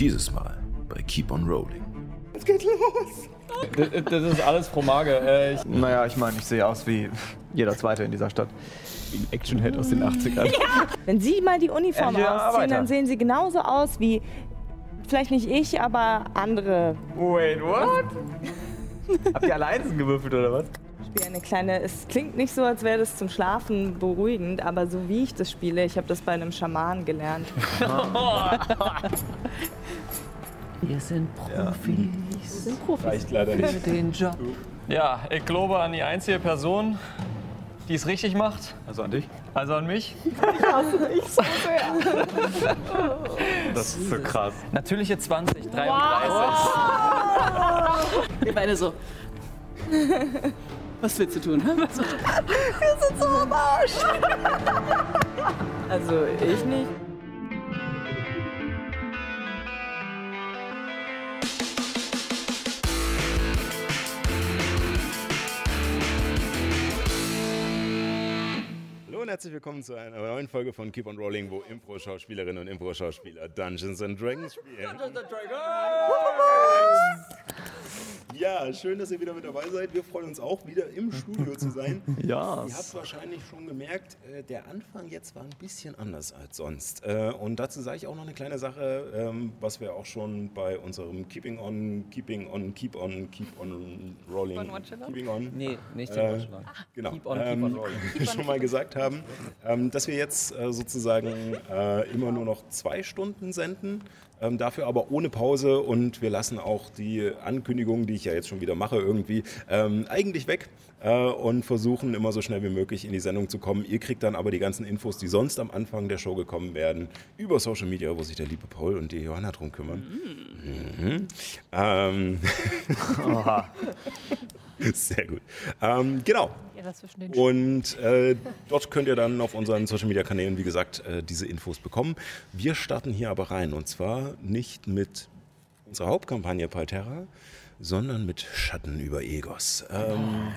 Dieses Mal bei Keep on Rolling. Es geht los! Das, das ist alles Fromage. Äh, ich, Naja, ich meine, ich sehe aus wie jeder Zweite in dieser Stadt. wie ein Actionhead aus den 80ern. Wenn Sie mal die Uniform Ja, ja, ausziehen, dann sehen Sie genauso aus wie, vielleicht nicht ich, aber andere. Wait, what? Habt ihr alle Einsen gewürfelt oder was? Ich spiele eine kleine, es klingt nicht so, als wäre das zum Schlafen beruhigend, aber so wie ich das spiele, ich habe das bei einem Schamanen gelernt. Wir sind Profis Reicht leider nicht. für den Job. Ja, ich glaube an die einzige Person, die es richtig macht. Also an dich? Also an mich. Das ist so krass. Natürliche 20, 33. Wir beide so. Was willst du tun? So. Also ich nicht. Herzlich willkommen zu einer neuen Folge von Keep on Rolling, wo Impro-Schauspielerinnen und Impro-Schauspieler Dungeons and Dragons spielen. Ja, schön, dass ihr wieder mit dabei seid. Wir freuen uns auch, wieder im Studio zu sein. Ja. Ihr habt wahrscheinlich schon gemerkt, äh, der Anfang jetzt war ein bisschen anders als sonst. Äh, Und dazu sage ich auch noch eine kleine Sache, ähm, was wir auch schon bei unserem Keeping on, Keeping on, Keep on, Keep on Rolling, Keeping on, Nee, nicht Äh, den Deutschland. genau, Keep on, keep ähm, on rolling. schon mal gesagt haben, ähm, dass wir jetzt äh, sozusagen äh, immer nur noch zwei Stunden senden, ähm, dafür aber ohne Pause und wir lassen auch die Ankündigungen, die ich ja jetzt schon wieder mache, irgendwie ähm, eigentlich weg äh, und versuchen immer so schnell wie möglich in die Sendung zu kommen. Ihr kriegt dann aber die ganzen Infos, die sonst am Anfang der Show gekommen werden, über Social Media, wo sich der liebe Paul und die Johanna drum kümmern. Mhm. Ähm, Sehr gut. Ähm, genau. Und äh, dort könnt ihr dann auf unseren Social Media Kanälen, wie gesagt, äh, diese Infos bekommen. Wir starten hier aber rein und zwar nicht mit unserer Hauptkampagne Palterra, sondern mit Schatten über Egos. Ähm,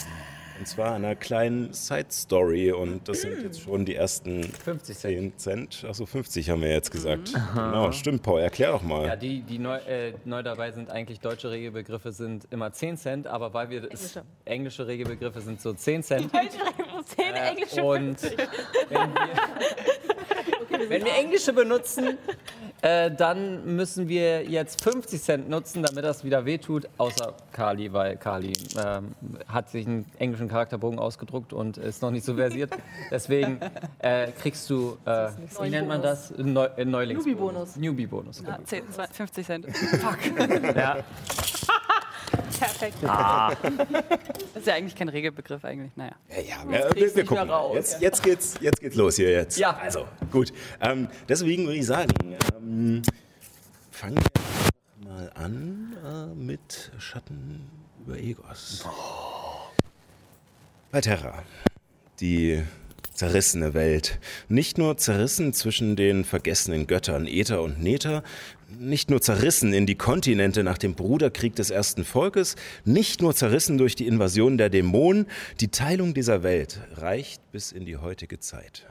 und zwar einer kleinen Side-Story und das sind jetzt schon die ersten 50 Cent. 10 Cent. Achso, 50 haben wir jetzt gesagt. Genau, stimmt, Paul. Erklär doch mal. Ja, die, die neu, äh, neu dabei sind, eigentlich deutsche Regelbegriffe sind immer 10 Cent, aber weil wir das, englische Regelbegriffe sind so 10 Cent. Äh, und wenn wir, wenn wir englische benutzen, äh, dann müssen wir jetzt 50 Cent nutzen, damit das wieder wehtut, außer Kali, weil Kali ähm, hat sich einen englischen Charakterbogen ausgedruckt und ist noch nicht so versiert. Deswegen äh, kriegst du, äh, wie nennt man das? Neu, äh, Neulingsbonus. Newbie-Bonus. Newbie-Bonus. Ja, 10, 20, 50 Cent. Ja. Perfekt. Das ist ja eigentlich kein Regelbegriff eigentlich. Naja. Ja, ja, wir, wir, wir gucken. mal. Jetzt, jetzt, geht's, jetzt geht's los hier jetzt. Ja. Also, gut. Ähm, deswegen würde ich sagen, ähm, fangen wir mal an äh, mit Schatten über Egos. Bei Terra. Die zerrissene Welt. Nicht nur zerrissen zwischen den vergessenen Göttern Äther und Nether, nicht nur zerrissen in die Kontinente nach dem Bruderkrieg des ersten Volkes, nicht nur zerrissen durch die Invasion der Dämonen, die Teilung dieser Welt reicht bis in die heutige Zeit.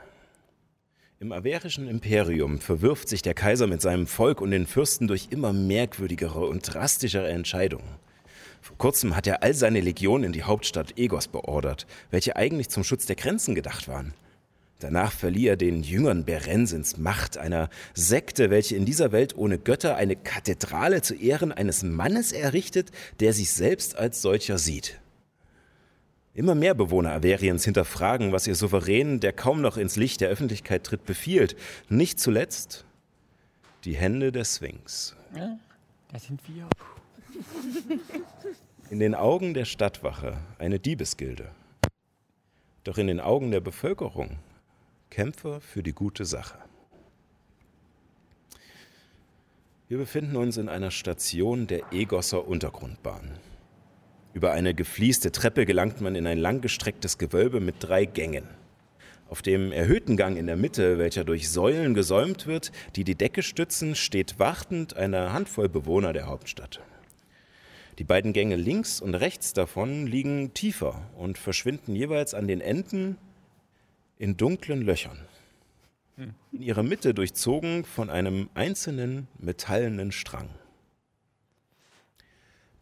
Im averischen Imperium verwirft sich der Kaiser mit seinem Volk und den Fürsten durch immer merkwürdigere und drastischere Entscheidungen. Vor kurzem hat er all seine Legionen in die Hauptstadt Egos beordert, welche eigentlich zum Schutz der Grenzen gedacht waren. Danach verlieh er den Jüngern Berensins Macht, einer Sekte, welche in dieser Welt ohne Götter eine Kathedrale zu Ehren eines Mannes errichtet, der sich selbst als solcher sieht. Immer mehr Bewohner Averiens hinterfragen, was ihr Souverän, der kaum noch ins Licht der Öffentlichkeit tritt, befiehlt. Nicht zuletzt die Hände der Sphinx. Da sind wir. In den Augen der Stadtwache eine Diebesgilde. Doch in den Augen der Bevölkerung Kämpfer für die gute Sache. Wir befinden uns in einer Station der Egosser Untergrundbahn. Über eine gefließte Treppe gelangt man in ein langgestrecktes Gewölbe mit drei Gängen. Auf dem erhöhten Gang in der Mitte, welcher durch Säulen gesäumt wird, die die Decke stützen, steht wartend eine Handvoll Bewohner der Hauptstadt. Die beiden Gänge links und rechts davon liegen tiefer und verschwinden jeweils an den Enden in dunklen Löchern. in ihrer Mitte durchzogen von einem einzelnen metallenen Strang.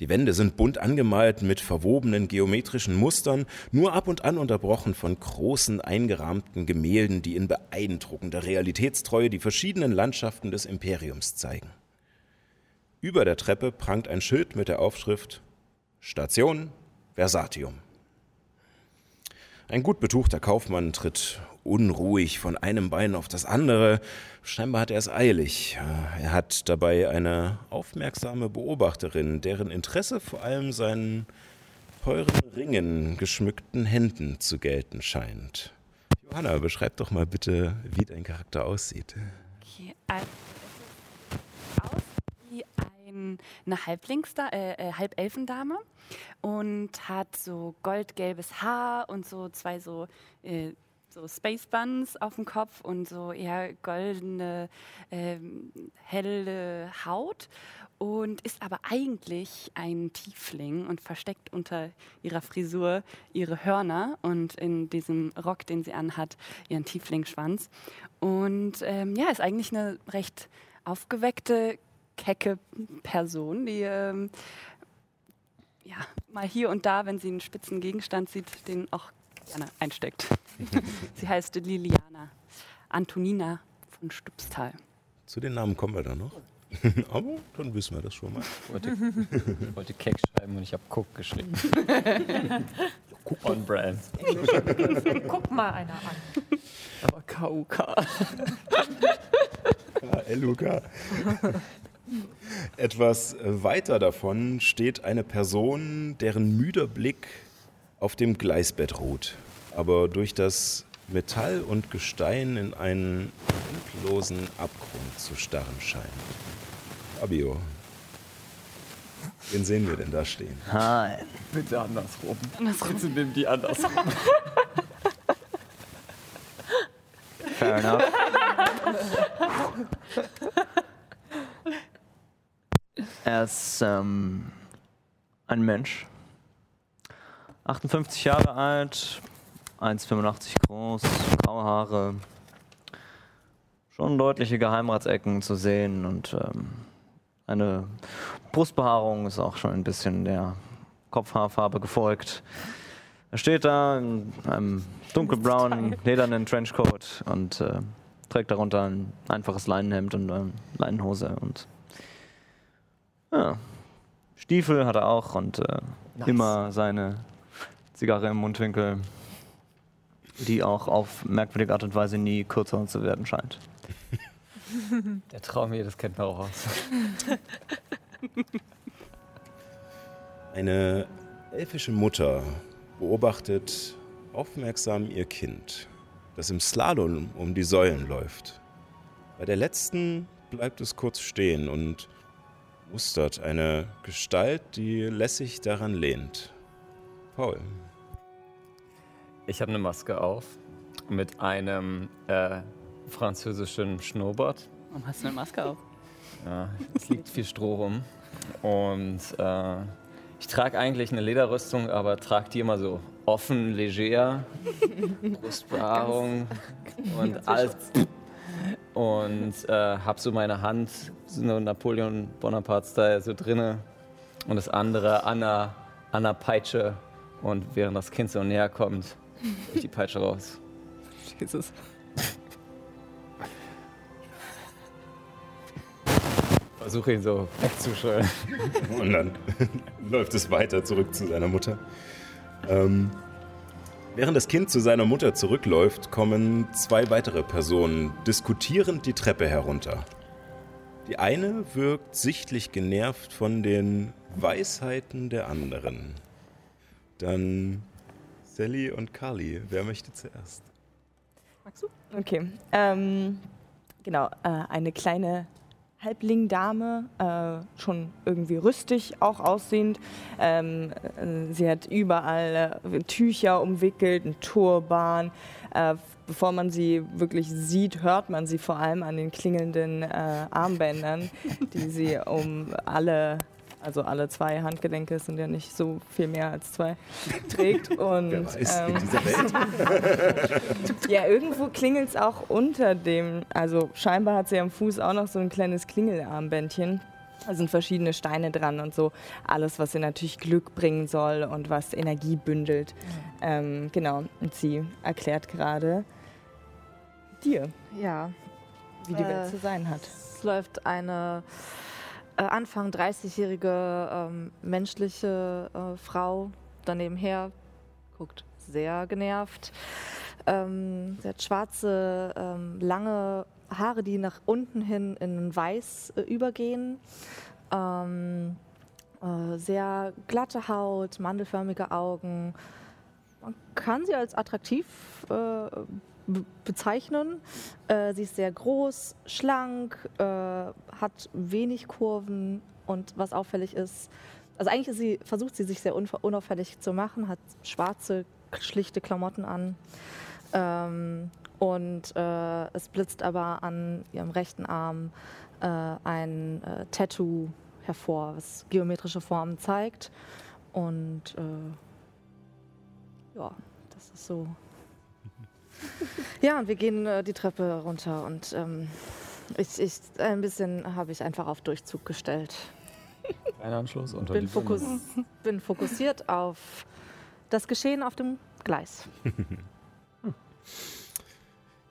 Die Wände sind bunt angemalt mit verwobenen geometrischen Mustern, nur ab und an unterbrochen von großen eingerahmten Gemälden, die in beeindruckender Realitätstreue die verschiedenen Landschaften des Imperiums zeigen. Über der Treppe prangt ein Schild mit der Aufschrift Station Versatium. Ein gut betuchter Kaufmann tritt unruhig von einem Bein auf das andere. Scheinbar hat er es eilig. Er hat dabei eine aufmerksame Beobachterin, deren Interesse vor allem seinen teuren Ringen geschmückten Händen zu gelten scheint. Johanna, beschreib doch mal bitte, wie dein Charakter aussieht. Okay, also es aus wie ein, eine Halblingsda äh, äh, Halbelfendame und hat so goldgelbes Haar und so zwei so äh, so Space Buns auf dem Kopf und so eher goldene, ähm, helle Haut und ist aber eigentlich ein Tiefling und versteckt unter ihrer Frisur ihre Hörner und in diesem Rock, den sie anhat, ihren Tieflingschwanz. Und ähm, ja, ist eigentlich eine recht aufgeweckte, kecke Person, die ähm, ja, mal hier und da, wenn sie einen spitzen Gegenstand sieht, den auch gerne einsteckt. Sie heißt Liliana Antonina von Stupstal. Zu den Namen kommen wir dann noch. Aber dann wissen wir das schon mal. Ich wollte, ich wollte Keck schreiben und ich habe Cook geschrieben. Cook on Brand. Guck mal einer an. Aber KUK. LUK. Etwas weiter davon steht eine Person, deren müder Blick auf dem Gleisbett ruht, aber durch das Metall und Gestein in einen endlosen Abgrund zu starren scheint. Fabio, wen sehen wir denn da stehen? Nein. Bitte andersrum. Andersrum. Bitte nimm die andersrum. Fair enough. er ist ähm, ein Mensch. 58 Jahre alt, 1,85 groß, graue Haare, schon deutliche Geheimratsecken zu sehen und ähm, eine Brustbehaarung ist auch schon ein bisschen der Kopfhaarfarbe gefolgt. Er steht da in einem dunkelbraunen, ledernen Trenchcoat und äh, trägt darunter ein einfaches Leinenhemd und eine Leinenhose und ja, Stiefel hat er auch und äh, nice. immer seine Zigarre im Mundwinkel, die auch auf merkwürdige Art und Weise nie kürzer zu werden scheint. Der Traum jedes kennt man auch aus. Eine elfische Mutter beobachtet aufmerksam ihr Kind, das im Slalom um die Säulen läuft. Bei der letzten bleibt es kurz stehen und mustert eine Gestalt, die lässig daran lehnt. Paul. Ich habe eine Maske auf mit einem äh, französischen Schnurrbart. Warum hast du eine Maske auf? Ja, es liegt viel Stroh rum. Und äh, ich trage eigentlich eine Lederrüstung, aber trage die immer so offen, leger, Brustbehaarung und alles. Und äh, habe so meine Hand, so Napoleon Bonaparte-Style, so drinne. Und das andere an der, an der Peitsche. Und während das Kind so näher kommt, ich die Peitsche raus. Jesus. Versuche ihn so wegzuschreien. Und dann läuft es weiter zurück zu seiner Mutter. Ähm, während das Kind zu seiner Mutter zurückläuft, kommen zwei weitere Personen diskutierend die Treppe herunter. Die eine wirkt sichtlich genervt von den Weisheiten der anderen. Dann Sally und Carly. Wer möchte zuerst? Magst du? Okay. Ähm, genau, äh, eine kleine Halblingdame, äh, schon irgendwie rüstig auch aussehend. Ähm, äh, sie hat überall äh, Tücher umwickelt, einen Turban. Äh, bevor man sie wirklich sieht, hört man sie vor allem an den klingelnden äh, Armbändern, die sie um alle also alle zwei Handgelenke sind ja nicht so viel mehr als zwei, trägt. Und, Wer weiß, ähm, in dieser Welt. ja, irgendwo klingelt es auch unter dem, also scheinbar hat sie am Fuß auch noch so ein kleines Klingelarmbändchen. Da sind verschiedene Steine dran und so. Alles, was ihr natürlich Glück bringen soll und was Energie bündelt. Ähm, genau. Und sie erklärt gerade dir, ja. wie die äh, Welt zu sein hat. Es läuft eine Anfang 30-jährige ähm, menschliche äh, Frau daneben her, guckt sehr genervt. Ähm, sie hat schwarze, ähm, lange Haare, die nach unten hin in Weiß äh, übergehen. Ähm, äh, sehr glatte Haut, mandelförmige Augen. Man kann sie als attraktiv äh, bezeichnen. Äh, sie ist sehr groß, schlank, äh, hat wenig Kurven und was auffällig ist, also eigentlich sie, versucht sie sich sehr unauffällig zu machen, hat schwarze, schlichte Klamotten an. Ähm, und äh, es blitzt aber an ihrem rechten Arm äh, ein äh, Tattoo hervor, was geometrische Formen zeigt. Und äh, ja, das ist so ja, und wir gehen äh, die Treppe runter und ähm, ich, ich, ein bisschen habe ich einfach auf Durchzug gestellt. Ein Anschluss unter bin, Fokus, bin fokussiert auf das Geschehen auf dem Gleis.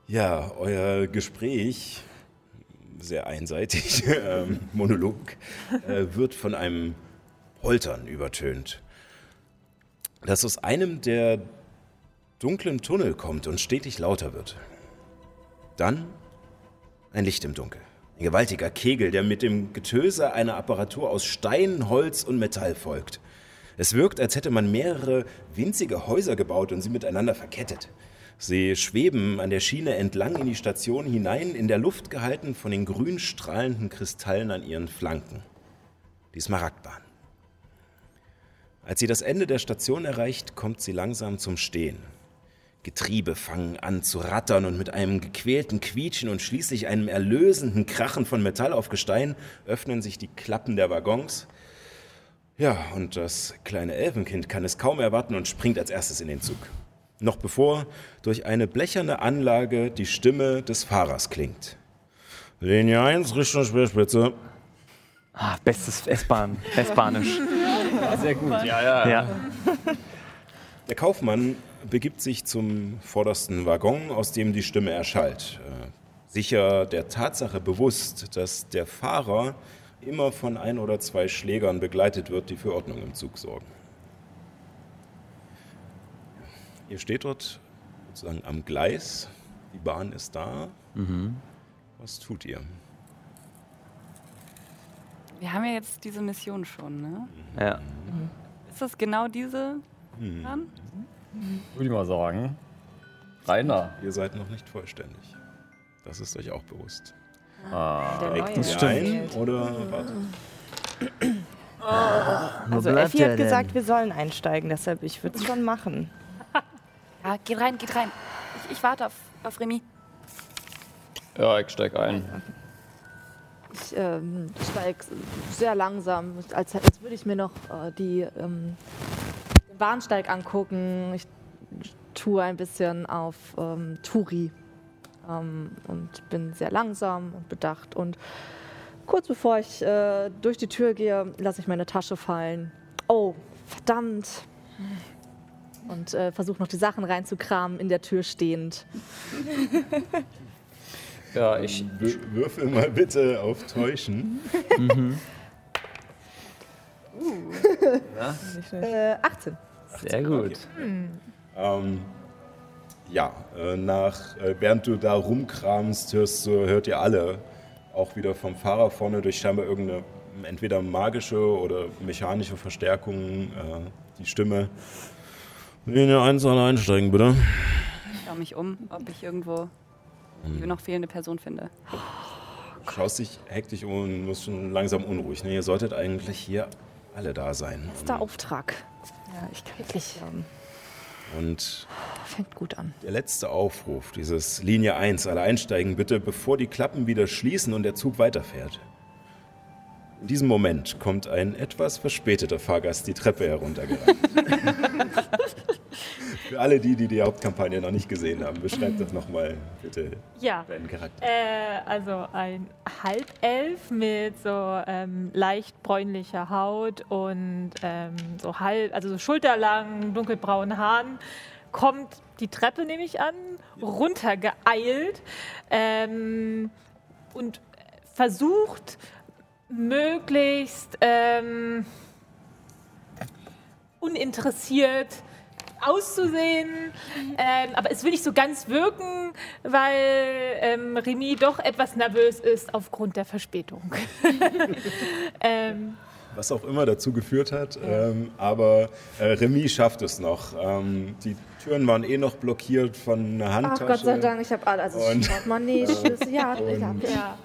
Ja, euer Gespräch, sehr einseitig, ähm, Monolog, äh, wird von einem Poltern übertönt, das aus einem der dunklen Tunnel kommt und stetig lauter wird. Dann ein Licht im Dunkel. Ein gewaltiger Kegel, der mit dem Getöse einer Apparatur aus Stein, Holz und Metall folgt. Es wirkt, als hätte man mehrere winzige Häuser gebaut und sie miteinander verkettet. Sie schweben an der Schiene entlang in die Station hinein, in der Luft gehalten von den grün strahlenden Kristallen an ihren Flanken. Die Smaragdbahn. Als sie das Ende der Station erreicht, kommt sie langsam zum Stehen. Getriebe fangen an zu rattern und mit einem gequälten Quietschen und schließlich einem erlösenden Krachen von Metall auf Gestein öffnen sich die Klappen der Waggons. Ja, und das kleine Elfenkind kann es kaum erwarten und springt als erstes in den Zug. Noch bevor durch eine blecherne Anlage die Stimme des Fahrers klingt. Linie 1, Richtung Speerspitze. Ah, bestes S-Bahn, S-Bahnisch. Sehr gut, ja, ja. ja. Der Kaufmann begibt sich zum vordersten Waggon, aus dem die Stimme erschallt. Äh, sicher der Tatsache bewusst, dass der Fahrer immer von ein oder zwei Schlägern begleitet wird, die für Ordnung im Zug sorgen. Ihr steht dort sozusagen am Gleis, die Bahn ist da. Mhm. Was tut ihr? Wir haben ja jetzt diese Mission schon, ne? Ja. Mhm. Ist das genau diese mhm. Bahn? Würde ich mal sagen. Rainer. Ihr seid noch nicht vollständig. Das ist euch auch bewusst. Ah, das stimmt. Ein oder warte. Oh. Also Effi hat gesagt, wir sollen einsteigen, deshalb ich würde es schon machen. Ja, geht rein, geht rein. Ich, ich warte auf, auf Remy. Ja, ich steig ein. Ich ähm, steige sehr langsam, als, als würde ich mir noch äh, die ähm, Bahnsteig angucken. Ich tue ein bisschen auf ähm, Touri ähm, und bin sehr langsam und bedacht. Und kurz bevor ich äh, durch die Tür gehe, lasse ich meine Tasche fallen. Oh, verdammt. Und äh, versuche noch die Sachen reinzukramen, in der Tür stehend. ja, ich. Würfel mal bitte auf Täuschen. mhm. Uh. Ja? Äh, 18. Sehr gut. Okay. Ähm, ja, äh, nach, äh, während du da rumkramst, hörst du, hört ihr alle auch wieder vom Fahrer vorne durch scheinbar irgendeine entweder magische oder mechanische Verstärkung äh, die Stimme. Linie 1 alle einsteigen, bitte. Ich schaue mich um, ob ich irgendwo hm. noch fehlende Person finde. Du schaust dich hektisch um und musst schon langsam unruhig. Ne? Ihr solltet eigentlich hier alle da sein. Das ist der Auftrag. Ja, ich kann wirklich. Ähm, und fängt gut an. Der letzte Aufruf, dieses Linie 1, alle einsteigen bitte, bevor die Klappen wieder schließen und der Zug weiterfährt. In diesem Moment kommt ein etwas verspäteter Fahrgast die Treppe heruntergerannt. Für alle die, die die Hauptkampagne noch nicht gesehen haben, beschreib das nochmal bitte Ja. deinen Charakter. Äh, also ein Halbelf mit so ähm, leicht bräunlicher Haut und ähm, so halb, also so schulterlangen, dunkelbraunen Haaren, kommt die Treppe, nehme ich an, runtergeeilt ähm, und versucht möglichst ähm, uninteressiert auszusehen, ähm, aber es will nicht so ganz wirken, weil ähm, Remy doch etwas nervös ist aufgrund der Verspätung. ähm, Was auch immer dazu geführt hat, ähm, aber äh, Remy schafft es noch. Ähm, die Türen waren eh noch blockiert von einer Ach Handtasche. Gott sei Dank, ich habe alles. Also Und- Portemonnaie, Schlüssel, ja, ich hab, ja.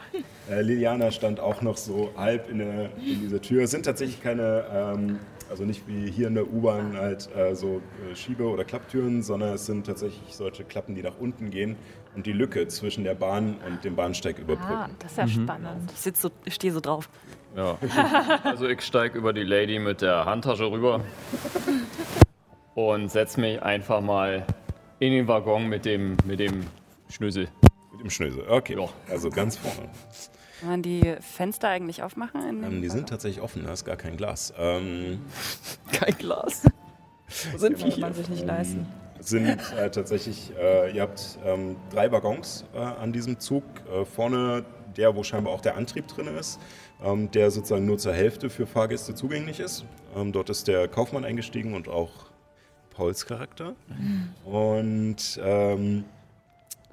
Äh, Liliana stand auch noch so halb in, der, in dieser Tür. Es sind tatsächlich keine, ähm, also nicht wie hier in der U-Bahn halt äh, so äh, Schiebe- oder Klapptüren, sondern es sind tatsächlich solche Klappen, die nach unten gehen und die Lücke zwischen der Bahn und dem Bahnsteig überbrücken. ah, das ist ja spannend. Ich, sitz so, ich stehe so drauf. Ja. Also ich steige über die Lady mit der Handtasche rüber und setze mich einfach mal in den Waggon mit dem, mit dem Schlüssel. Mit dem Schnösel. Okay, Ja. also ganz vorne. Kann man die Fenster eigentlich aufmachen? Ähm, die sind tatsächlich offen, da ist gar kein Glas. Ähm, Kein Glas. Wo sind wir Kann man sich nicht leisten. sind äh, tatsächlich, äh, ihr habt ähm, drei Waggons äh, an diesem Zug. Äh, vorne der, wo scheinbar auch der Antrieb drin ist, ähm, der sozusagen nur zur Hälfte für Fahrgäste zugänglich ist. Ähm, dort ist der Kaufmann eingestiegen und auch Pauls Charakter. Und ähm,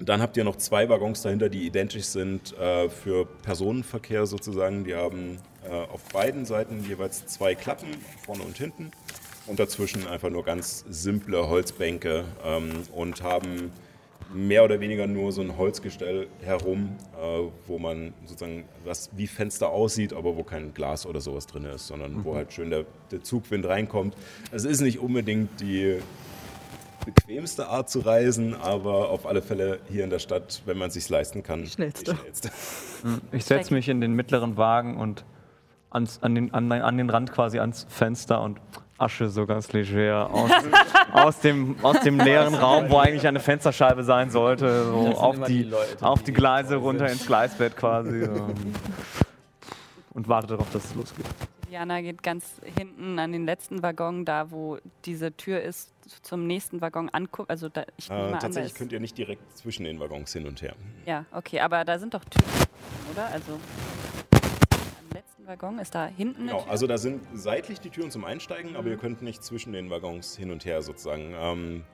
dann habt ihr noch zwei Waggons dahinter, die identisch sind äh, für Personenverkehr sozusagen. Die haben äh, auf beiden Seiten jeweils zwei Klappen, vorne und hinten. Und dazwischen einfach nur ganz simple Holzbänke ähm, und haben mehr oder weniger nur so ein Holzgestell herum, äh, wo man sozusagen was wie Fenster aussieht, aber wo kein Glas oder sowas drin ist, sondern wo halt schön der, der Zugwind reinkommt. Es ist nicht unbedingt die bequemste Art zu reisen, aber auf alle Fälle hier in der Stadt, wenn man es sich leisten kann, Schnellste. die schnellste. Ich setze mich in den mittleren Wagen und ans, an, den, an, an den Rand quasi ans Fenster und Asche so ganz leger aus, aus, dem, aus dem leeren Raum, wo eigentlich eine Fensterscheibe sein sollte, so auf die, die Leute, auf die Gleise runter ins Gleisbett quasi. So. Und warte darauf, dass es losgeht. Diana geht ganz hinten an den letzten Waggon, da wo diese Tür ist, zum nächsten Waggon anguckt. Also da, ich Äh, an, tatsächlich ist, könnt ihr nicht direkt zwischen den Waggons hin und her. Ja, okay, aber da sind doch Türen, oder? Also am letzten Waggon ist da hinten eine Genau, Tür. also da sind seitlich die Türen zum Einsteigen, aber ihr könnt nicht zwischen den Waggons hin und her sozusagen. Ähm,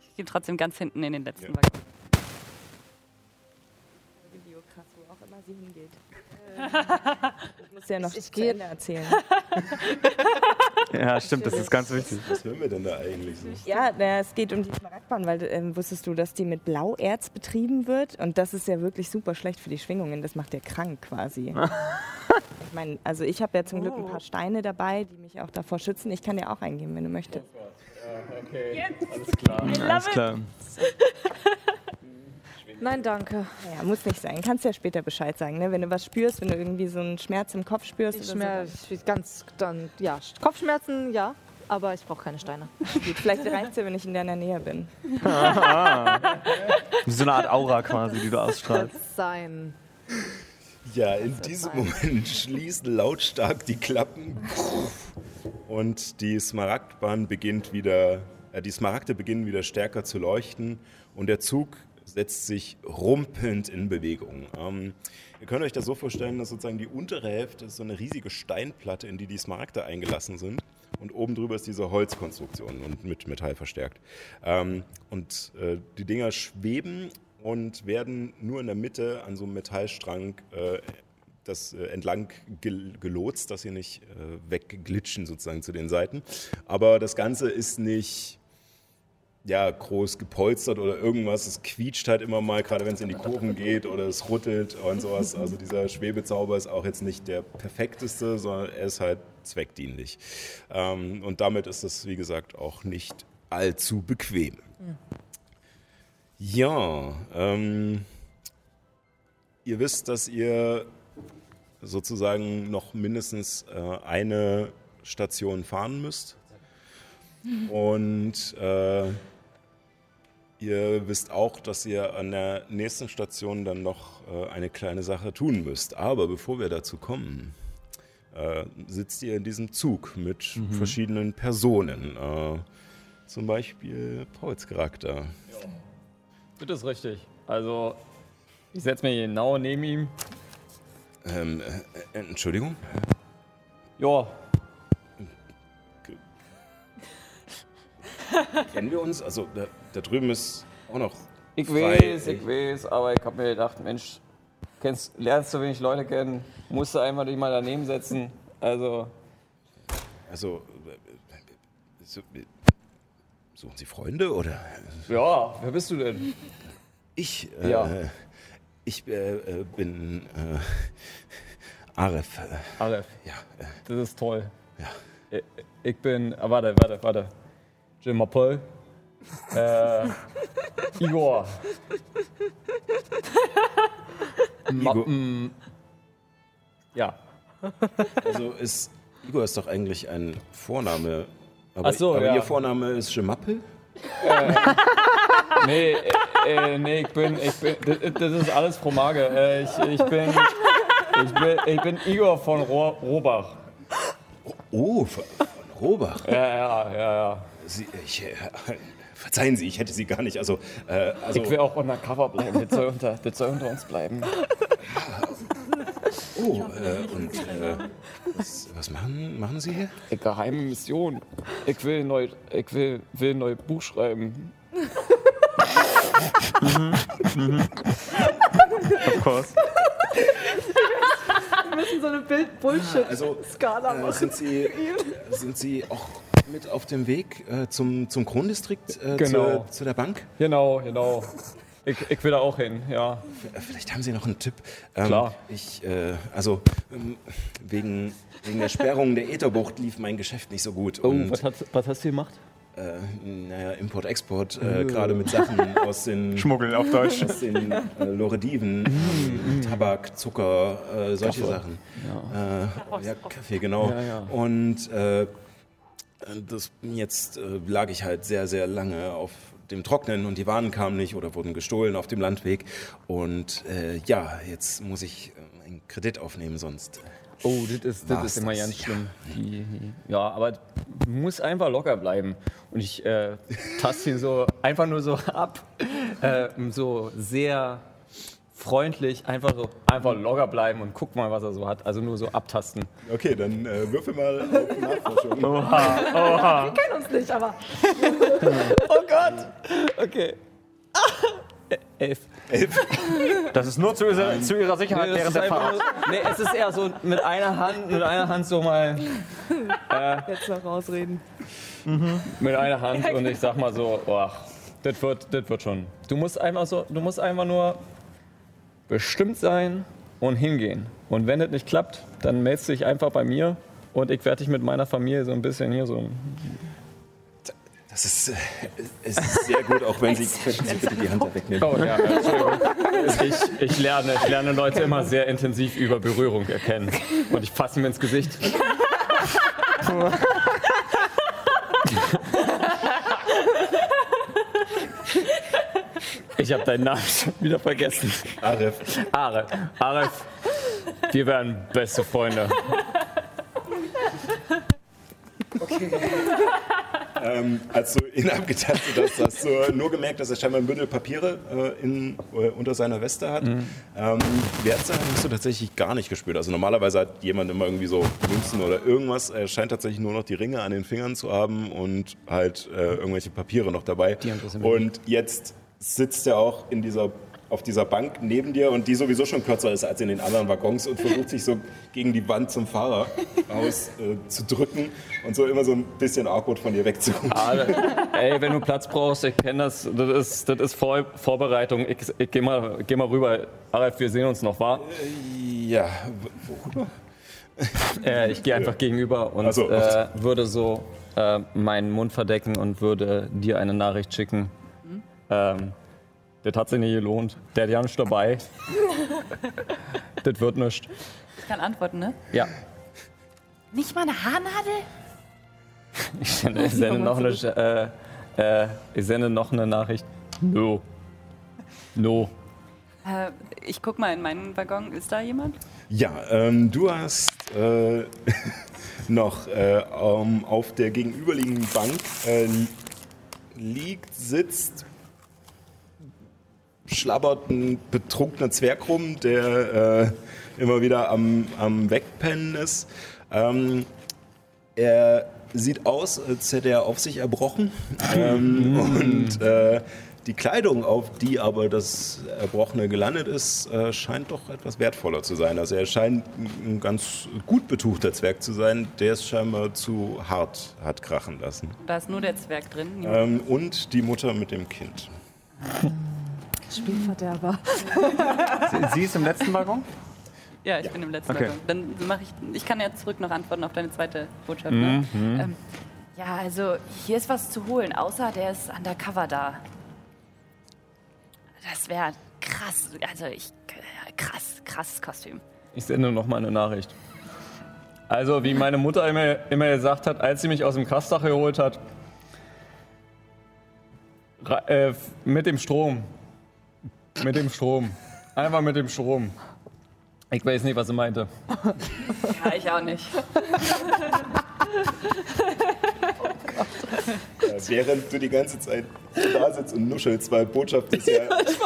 ich gehe trotzdem ganz hinten in den letzten Ja. Waggon. Video krass, wo auch immer sie hingeht. Ich muss ja noch Ich zu Ende erzählen. Ja, stimmt, das ist ganz wichtig. was hören wir denn da eigentlich so? Ja, na, es geht um die Smaragdbahn, weil ähm, wusstest du, dass die mit Blauerz betrieben wird? Und das ist ja wirklich super schlecht für die Schwingungen. Das macht ja krank quasi. ich meine, also ich habe ja zum Glück ein paar Steine dabei, die mich auch davor schützen. Ich kann ja auch eingeben, wenn du möchtest. Okay, alles klar. Alles klar. Nein, danke. Naja, muss nicht sein. Kannst ja später Bescheid sagen, ne? wenn du was spürst, wenn du irgendwie so einen Schmerz im Kopf spürst. Ich oder mehr, so. ich ganz, dann, ja, Kopfschmerzen, ja, aber ich brauche keine Steine. Gut, vielleicht reicht es ja, wenn ich in deiner Nähe bin. So eine Art Aura quasi, die du ausstrahlst. Sein. Ja, in diesem Moment schließen lautstark die Klappen und die Smaragdbahn beginnt wieder, äh, die Smaragde beginnen wieder stärker zu leuchten und der Zug setzt sich rumpelnd in Bewegung. Ähm, ihr könnt euch das so vorstellen, dass sozusagen die untere Hälfte ist so eine riesige Steinplatte, in die die Smaragde eingelassen sind. Und oben drüber ist diese Holzkonstruktion und mit Metall verstärkt. Ähm, und äh, die Dinger schweben und werden nur in der Mitte an so einem Metallstrang äh, das äh, entlang gel gelotst, dass sie nicht äh, wegglitschen sozusagen zu den Seiten. Aber das Ganze ist nicht ja, groß gepolstert oder irgendwas. Es quietscht halt immer mal, gerade wenn es in die Kurven geht oder es rüttelt und sowas. Also dieser Schwebezauber ist auch jetzt nicht der perfekteste, sondern er ist halt zweckdienlich. Ähm, und damit ist es, wie gesagt, auch nicht allzu bequem. Ja, ähm, ihr wisst, dass ihr sozusagen noch mindestens äh, eine Station fahren müsst. Und äh, ihr wisst auch, dass ihr an der nächsten Station dann noch äh, eine kleine Sache tun müsst. Aber bevor wir dazu kommen, äh, sitzt ihr in diesem Zug mit Mhm. verschiedenen Personen. Äh, zum Beispiel Pauls Charakter. Das ist richtig. Also, ich setze mich genau neben ihm. Ähm, äh, Entschuldigung? Ja, Kennen wir uns? Also da, da drüben ist auch noch. ich frei. weiß, ich weiß, aber ich habe mir gedacht, Mensch, kennst, lernst du wenig Leute kennen, musst du einmal dich mal daneben setzen. Also, Also. äh, äh, so, äh, Suchen Sie Freunde oder? ja, wer bist du denn? Ich. Äh, Ja. Ich äh, äh, bin. Äh, Aref. Äh, Aleph, ja. Äh, das ist toll. Ja. Ich, ich bin, ah, warte, warte, warte. Jim Apple. Äh, Igor. Ma Igor. mm, ja. also ist. Igor ist doch eigentlich ein Vorname. Aber, Ach so, aber ja. Ihr Vorname ist Gemappel? Nee, äh, äh, nee, ich bin, ich bin, das, ist alles Fromage. Äh, ich, ich bin, ich bin, ich bin Igor von Ro Robach. Oh, von, von Robach. Ja, ja, ja, ja. Sie, ich, äh, verzeihen Sie, ich hätte Sie gar nicht. Also. Äh, also Ich will auch undercover bleiben. Das soll unter, das soll unter uns bleiben. oh, äh, und. Äh, was, was machen, machen Sie hier? Eine geheime Mission. Ich will neu, ich will, will ein neues Buch schreiben. Of course. Wir müssen so eine Bild-Bullshit-Skala Also, äh, sind, Sie, sind Sie auch mit auf dem Weg äh, zum, zum Krondistrikt, äh, Genau. zu, zu der Bank? Genau, genau. Ich, ich will da auch hin, ja. Äh, Vielleicht haben Sie noch einen Tipp. Ähm, Klar. Ich, äh, also, ähm, wegen, wegen der Sperrung der Ätherbucht lief mein Geschäft nicht so gut. Oh, und, was, hat, was hast du gemacht? äh, naja, Import-Export, äh, gerade mit Sachen aus den, Schmuggel auf Deutsch. aus den äh, Lorediven, Mm, Tabak, Zucker, äh, solche Sachen. Äh, ja, Kaffee, genau. Ja, ja. Und äh, das, jetzt äh, lag ich halt sehr, sehr lange auf dem Trocknen und die Waren kamen nicht oder wurden gestohlen auf dem Landweg. Und äh, ja, jetzt muss ich äh, einen Kredit aufnehmen, sonst. Oh, das ist, das ist immer das? ganz schlimm. Die, ja, aber du musst einfach locker bleiben. Und ich äh, taste ihn so einfach nur so ab. Äh, so sehr freundlich, einfach so einfach locker bleiben und guck mal, was er so hat. Also nur so abtasten. Okay, dann äh, würfel mal auf Nachforschung. Oha, oha. kennen uns nicht, aber Oh Gott. Okay. Elf. Das ist nur zu, ihrer- zu ihrer Sicherheit Nee, während der Fahrt. nur, nee, es ist eher so mit einer Hand, mit einer Hand so mal Jetzt noch rausreden. mit einer Hand und ich sag mal so, oh, das wird, das wird schon. Du musst einfach so, du musst einfach nur bestimmt sein und hingehen. Und wenn das nicht klappt, dann meldest du dich einfach bei mir und ich werde dich mit meiner Familie so ein bisschen hier so. Das ist, äh, es ist sehr gut, auch wenn Sie, Sie bitte die Hand da wegnehmen. Oh ja. Ich, ich, lerne, ich lerne Leute immer sehr intensiv über Berührung erkennen. Und ich fasse ihm ins Gesicht. Ich habe deinen Namen schon wieder vergessen. Aref. Aref. Aref, wir werden beste Freunde. Ähm, als du ihn abgetastet hast, hast du nur gemerkt, dass er scheinbar ein Bündel Papiere äh, in, äh, unter seiner Weste hat. Mhm. Ähm, hast du tatsächlich gar nicht gespürt. Also normalerweise hat jemand immer irgendwie so Münzen oder irgendwas. Er scheint tatsächlich nur noch die Ringe an den Fingern zu haben und halt äh, irgendwelche Papiere noch dabei. interessieren mich Und jetzt sitzt er auch in dieser auf dieser Bank neben dir und die sowieso schon kürzer ist als in den anderen Waggons und versucht sich so gegen die Wand zum Fahrer raus äh, zu drücken und so immer so ein bisschen awkward von dir wegzukommen. Alle, ey, wenn du Platz brauchst, ich kenne das, das ist, das ist Vor Vorbereitung. Ich, ich geh, mal, geh mal rüber. Aref, wir sehen uns noch, wa? Ja, w- worüber? Äh, ich gehe einfach gegenüber und so. äh, würde so äh, meinen Mund verdecken und würde dir eine Nachricht schicken. Ähm, das hat sich nicht gelohnt. Der hat ja nicht dabei. das wird nichts. Ich kann antworten, ne? Ja. Nicht mal eine Haarnadel? Ich sende, ich sende noch eine, äh, äh, ich sende noch eine Nachricht. No. No. Äh, ich guck mal in meinen Waggon. Ist da jemand? Ja, ähm, du hast äh, noch äh, um, auf der gegenüberliegenden Bank äh, liegt, sitzt, schlabbert ein betrunkener Zwerg rum, der äh, immer wieder am, am Wegpennen ist. Ähm, er sieht aus, als hätte er auf sich erbrochen. ähm, und äh, die Kleidung, auf die aber das Erbrochene gelandet ist, äh, scheint doch etwas wertvoller zu sein. Also er scheint ein ganz gut betuchter Zwerg zu sein, der es scheinbar zu hart hat krachen lassen. Da ist nur der Zwerg drin. Ähm, und die Mutter mit dem Kind. Spielverderber. Sie ist im letzten Waggon? Ja, ich bin im letzten Okay. Waggon. Dann mache ich. Ich kann ja zurück noch antworten auf deine zweite Botschaft. Mhm. Ne? Ähm, ja, also hier ist was zu holen, außer der ist undercover da. Das wäre krass. Also ich krass, krasses Kostüm. Ich sende noch mal eine Nachricht. Also, wie meine Mutter immer, immer gesagt hat, als sie mich aus dem Kastach geholt hat, äh, mit dem Strom. Mit dem Strom. Einfach mit dem Strom. Ich weiß nicht, was sie meinte. Ja, ich auch nicht. Ja, während du die ganze Zeit da sitzt und nuschelst, weil Botschaft ist ja,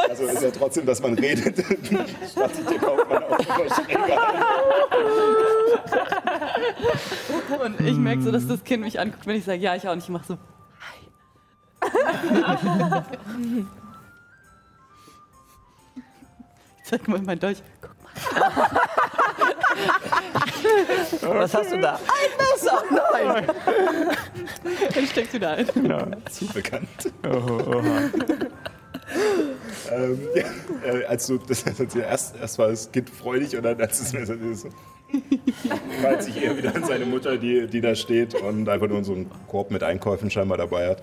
also ist ja trotzdem, dass man redet, startet der Kaufmann auch immer schräger an. Und ich merke so, dass das Kind mich anguckt, wenn ich sage, ja, ich auch nicht. Ich mache so. Hi. Zeig mal mein Dolch. Guck Was hast du da? Ein Messer! Nein! Dann steckst du da ein. Zu bekannt. ähm, ja, äh, als du das also erst, erst war das Kind freudig und dann als es mir so, sich eher wieder an seine Mutter, die, die da steht und einfach nur so einen Korb mit Einkäufen scheinbar dabei hat.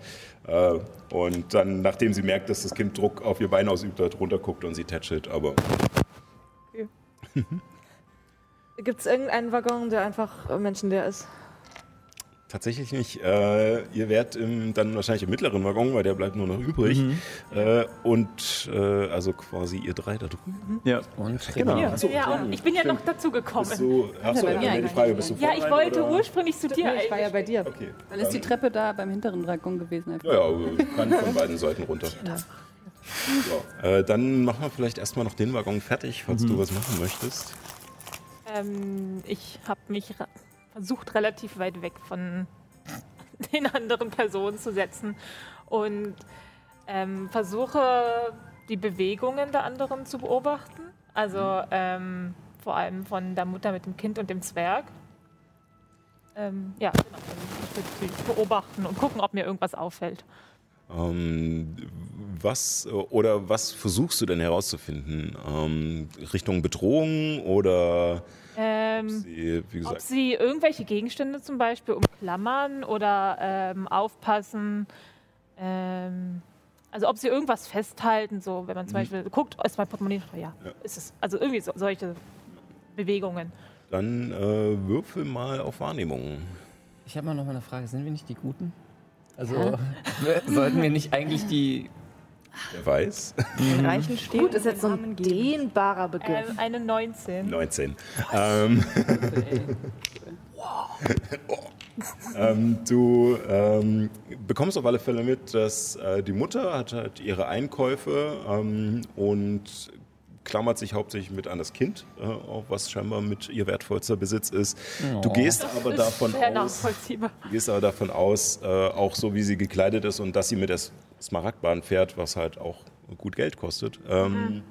Äh, und dann, nachdem sie merkt, dass das Kind Druck auf ihr Bein ausübt, halt runterguckt und sie tätschelt, aber Gibt es irgendeinen Waggon, der einfach äh, menschenleer ist? Tatsächlich nicht. Äh, ihr werdet im, dann wahrscheinlich im mittleren Waggon, weil der bleibt nur noch übrig. Äh, und äh, also quasi ihr drei da drüben. Ja. Und Genau. Ja, Achso, ja, und ich bin ja noch dazu gekommen. Du, achso, mir wäre die. Frage, bist du ja, ich wollte oder? ursprünglich zu dir Nee, ich war ja bei dir. Okay. Dann ist die Treppe da beim hinteren Waggon gewesen. Einfach. Ja, ja, also kann von beiden Seiten runter. So, äh, dann machen wir vielleicht erstmal noch den Waggon fertig, falls du was machen möchtest. Ähm, ich habe mich versucht, relativ weit weg von den anderen Personen zu setzen und ähm, versuche, die Bewegungen der anderen zu beobachten. Also ähm, vor allem von der Mutter mit dem Kind und dem Zwerg. Ähm, ja, genau. Ich würde beobachten und gucken, ob mir irgendwas auffällt. Ähm, was oder was versuchst du denn herauszufinden? Ähm, Richtung Bedrohung oder Ähm, sie, wie Ob gesagt, sie irgendwelche Gegenstände zum Beispiel umklammern oder ähm, aufpassen. Ähm, also ob sie irgendwas festhalten, so wenn man zum Beispiel guckt, ist mein Portemonnaie, ja, Ja. ist es. Also irgendwie so, solche Bewegungen. dann äh, würfel mal auf Wahrnehmung. Ich habe mal noch mal eine Frage. Sind wir nicht die Guten? Also sollten wir nicht eigentlich die Wer weiß? Reichen stehen Gut, ist jetzt so ein dehnbarer Begriff. Ähm, eine 19. 19. Ähm, ähm, du ähm, bekommst auf alle Fälle mit, dass äh, die Mutter hat halt ihre Einkäufe ähm, und klammert sich hauptsächlich mit an das Kind, äh, auch was scheinbar mit ihr wertvollster Besitz ist. Du gehst aber davon aus, gehst aber davon aus, äh, auch so wie sie gekleidet ist und dass sie mit der Smaragdbahn fährt, was halt auch gut Geld kostet, ähm,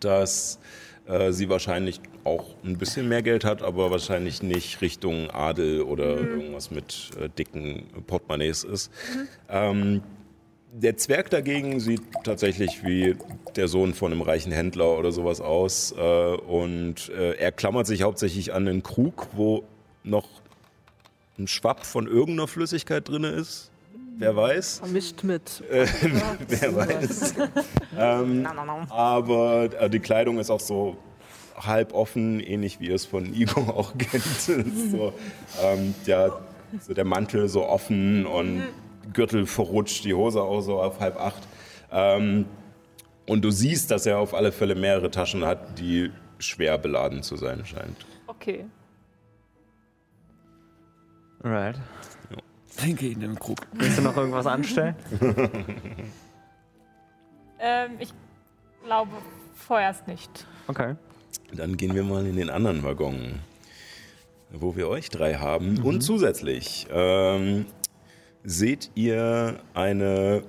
dass äh, sie wahrscheinlich auch ein bisschen mehr Geld hat, aber wahrscheinlich nicht Richtung Adel oder irgendwas mit äh, dicken Portemonnaies ist. Ähm, der Zwerg dagegen sieht tatsächlich wie der Sohn von einem reichen Händler oder sowas aus. Äh, und äh, er klammert sich hauptsächlich an einen Krug, wo noch ein Schwapp von irgendeiner Flüssigkeit drin ist. Wer weiß. Vermischt mit. Äh, wer weiß. ähm, aber äh, die Kleidung ist auch so halb offen, ähnlich wie ihr es von Igor auch kennt. so, ähm, ja, so der Mantel so offen und Gürtel verrutscht, die Hose auch so auf halb acht. Ähm, und du siehst, dass er auf alle Fälle mehrere Taschen hat, die schwer beladen zu sein scheint. Okay. Alright. Trinke ihn im Krug. Willst du noch irgendwas anstellen? Ähm, ich glaube vorerst nicht. Okay. Dann gehen wir mal in den anderen Waggon, wo wir euch drei haben. Und zusätzlich ähm, seht ihr eine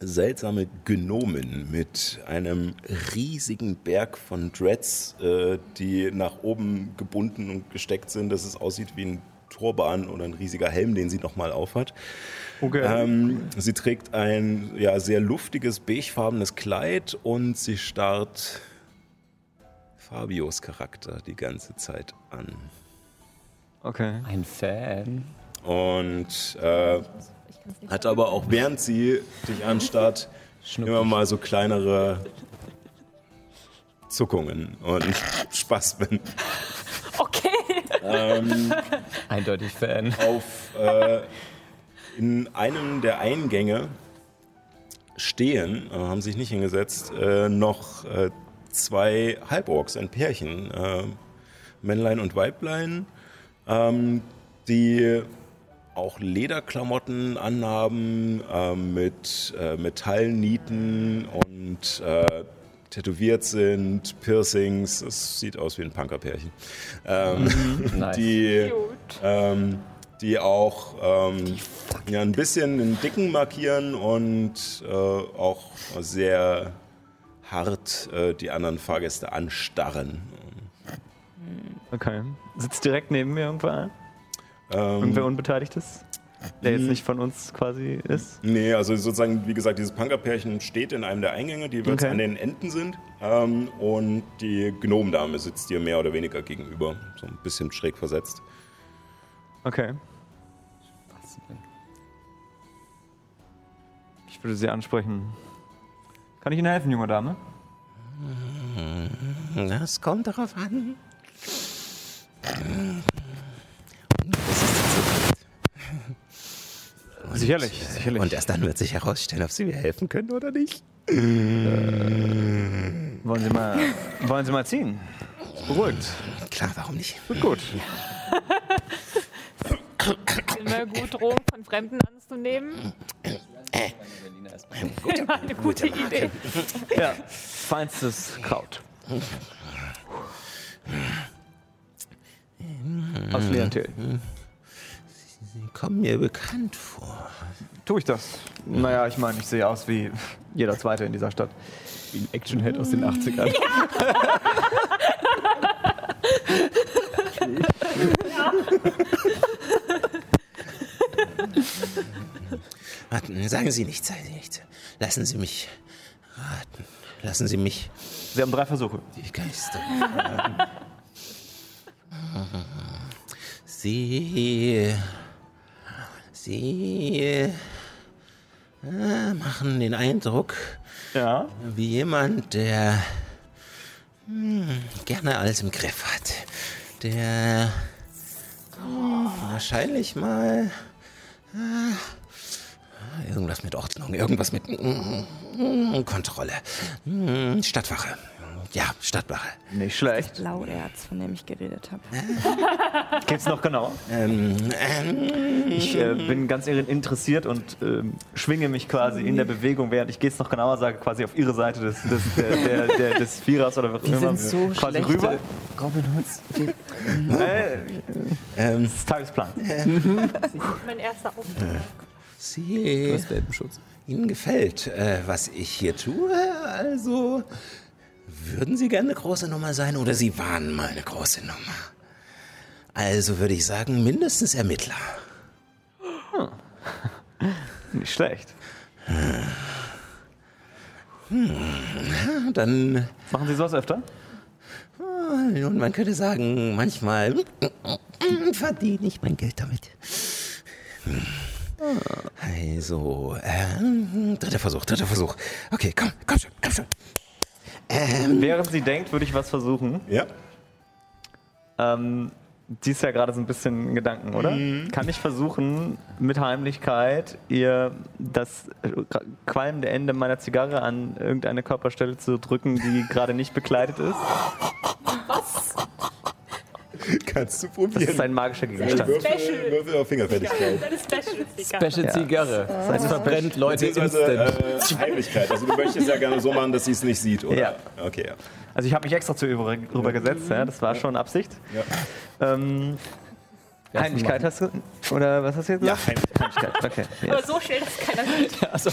seltsame Gnomin mit einem riesigen Berg von Dreads, äh, die nach oben gebunden und gesteckt sind, dass es aussieht wie ein Turban oder ein riesiger Helm, den sie nochmal aufhat. Okay. Ähm, sie trägt ein ja, sehr luftiges, beigefarbenes Kleid und sie starrt Fabios Charakter die ganze Zeit an. Okay. Ein Fan. Und äh, hat aber auch während sie dich anstarrt immer mal so kleinere Zuckungen und Spasmen. Ähm, Eindeutig Fan. auf äh, in einem der Eingänge stehen, äh, haben sich nicht hingesetzt, äh, noch äh, zwei Halborgs, ein Pärchen, äh, Männlein und Weiblein, ähm, die auch Lederklamotten anhaben äh, mit Metallnieten und tätowiert sind, Piercings. Es sieht aus wie ein Punkerpärchen. Ähm, Nice. Die ähm, die auch ähm, ja, ein bisschen den Dicken markieren und äh, auch sehr hart äh, die anderen Fahrgäste anstarren. Okay. Sitzt direkt neben mir irgendwer? Ähm, Irgendwer Unbeteiligtes? Der jetzt Mhm. nicht von uns quasi ist? Nee, also sozusagen, wie gesagt, dieses Punkerpärchen steht in einem der Eingänge, die jeweils Okay. an den Enden sind. Ähm, und die Gnomendame sitzt dir mehr oder weniger gegenüber, so ein bisschen schräg versetzt. Okay. Ich würde sie ansprechen. Kann ich Ihnen helfen, junge Dame? Das kommt darauf an. Sicherlich, sicherlich. Und erst dann wird sich herausstellen, ob Sie mir helfen können oder nicht. Wollen Sie mal, wollen Sie mal ziehen? Beruhigt. Klar, warum nicht? Gut, gut. Immer gut, Drohung von Fremden anzunehmen. Immer eine gute Idee. Ja, feinstes Kraut. Aus Leontil. Kommen mir bekannt vor. Tue ich das? Naja, ich meine, ich sehe aus wie jeder Zweite in dieser Stadt. Wie ein Actionhead aus den 80ern. Warten, sagen Sie nichts, sagen Sie nichts. Lassen Sie mich raten. Lassen Sie mich Sie haben drei Versuche. die Geister. Sie. Sie. äh, machen den Eindruck Ja. wie jemand, der hm, gerne alles im Griff hat. Der hm, wahrscheinlich mal äh, irgendwas mit Ordnung, irgendwas mit hm, Kontrolle. Hm, Stadtwache. Ja, Stadtwache. Nicht schlecht. Lauerz, von dem ich geredet habe. Geht's noch genauer? Ähm, ähm, Ich äh, bin ganz interessiert und ähm, schwinge mich quasi in der Bewegung, während ich geht's noch genauer sage, quasi auf ihre Seite des, des, der, der, der, des Vierers oder was Wir immer. sind so quasi rüber. Robin Hoods. Äh, ähm, das ist Tagesplan. Mein erster Auftrag. Sie, Du hast Welpenschutz. Ihnen gefällt, äh, was ich hier tue? Also, würden Sie gerne eine große Nummer sein oder Sie waren mal eine große Nummer? Also würde ich sagen, mindestens Ermittler. Nicht schlecht. Dann, Machen Sie sowas öfter? äh, nun, man könnte sagen, manchmal verdiene ich mein Geld damit. Also, ähm, dritter Versuch, dritter Versuch. Okay, komm, komm schon, komm schon. Ähm, Während sie denkt, würde ich was versuchen. ja. Ähm, die ist ja gerade so ein bisschen in Gedanken, oder? Kann ich versuchen, mit Heimlichkeit ihr das qualmende Ende meiner Zigarre an irgendeine Körperstelle zu drücken, die gerade nicht bekleidet ist? Kannst du Das probieren. ist ein magischer Gegenstand. Würfel, Würfel auf Fingerfertigkeit. Special Zigarre. Das verbrennt Leute instant. äh, Heimlichkeit. Also du möchtest ja gerne so machen, dass sie es nicht sieht, oder? Ja. Okay, ja. Also ich habe mich extra zu über, rüber gesetzt, ja, das war schon Absicht. Ja. Ähm, Heimlichkeit hast du? Oder was hast du jetzt Ja, gesagt? Heimlichkeit, okay. Aber Yes. so schnell, dass keiner sieht. Also,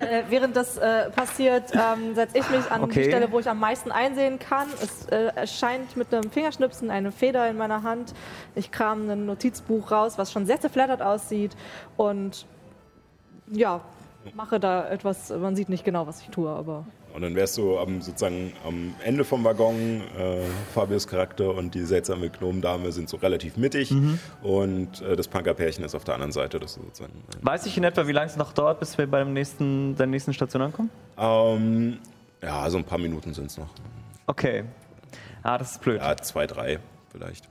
Äh, während das äh, passiert, ähm, setze ich mich an Okay. die Stelle, wo ich am meisten einsehen kann. Es äh, erscheint mit einem Fingerschnipsen eine Feder in meiner Hand. Ich kram ein Notizbuch raus, was schon sehr zerflattert aussieht. Und ja, mache da etwas. Man sieht nicht genau, was ich tue, aber. Und dann wärst du am, sozusagen am Ende vom Waggon. Äh, Fabius Charakter und die seltsame Gnomendame sind so relativ mittig. Mhm. Und äh, das Punkerpärchen ist auf der anderen Seite. Das sozusagen, Weiß ich in etwa, wie lange es noch dauert, bis wir bei dem nächsten, der nächsten Station ankommen? ähm, ja, so ein paar Minuten sind es noch. Okay. Ah, das ist blöd. Ja, zwei, drei vielleicht.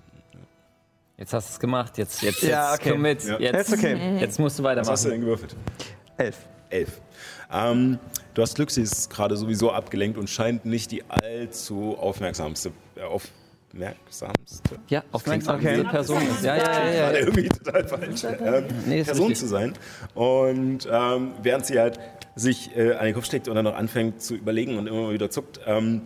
jetzt hast du es gemacht. Jetzt, jetzt, Ja, jetzt okay. komm mit. Ja. Jetzt, okay. jetzt musst du Was hast du weitermachen. denn gewürfelt? Elf. Elf. Ähm, du hast Glück, sie ist gerade sowieso abgelenkt und scheint nicht die allzu aufmerksamste, äh, aufmerksamste Ja, aufmerksam Okay. Person. Ja, ja, ja. ja. gerade irgendwie total falsch, ähm, Nee, Person richtig. zu sein. Und ähm, während sie halt sich äh, an den Kopf steckt und dann noch anfängt zu überlegen und immer wieder zuckt, ähm,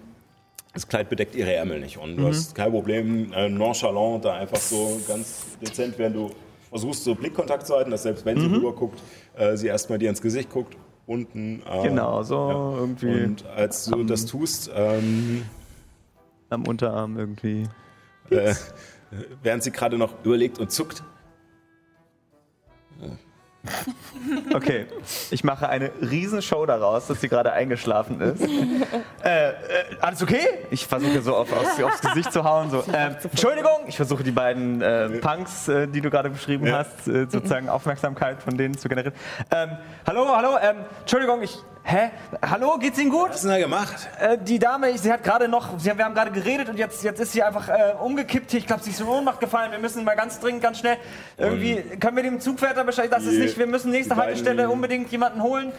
das Kleid bedeckt ihre Ärmel nicht. Und du hast kein Problem, äh, nonchalant da einfach so ganz dezent, während du versuchst, so Blickkontakt zu halten, dass selbst wenn sie rüber guckt, äh, sie erstmal dir ins Gesicht guckt, unten. Äh, Genau, so irgendwie Und als du das tust, ähm, am Unterarm irgendwie. äh, während sie gerade noch überlegt und zuckt, Okay, ich mache eine Riesenshow daraus, dass sie gerade eingeschlafen ist. äh, äh, alles okay? Ich versuche so auf, aufs, aufs Gesicht zu hauen. So. Ähm, Entschuldigung, ich versuche die beiden äh, Punks, äh, die du gerade beschrieben Ja. hast, äh, sozusagen Aufmerksamkeit von denen zu generieren. Ähm, hallo, hallo, ähm, Entschuldigung, ich. Hä? Hallo, geht's Ihnen gut? was du denn da gemacht? Äh, die Dame, sie hat gerade noch, sie, wir haben gerade geredet und jetzt, jetzt ist sie einfach äh, umgekippt hier. Ich glaube, sie ist in Ohnmacht gefallen. Wir müssen mal ganz dringend, ganz schnell irgendwie, können wir dem Zugwärter Bescheid, das ist nicht, wir müssen nächste beiden- Haltestelle unbedingt jemanden holen.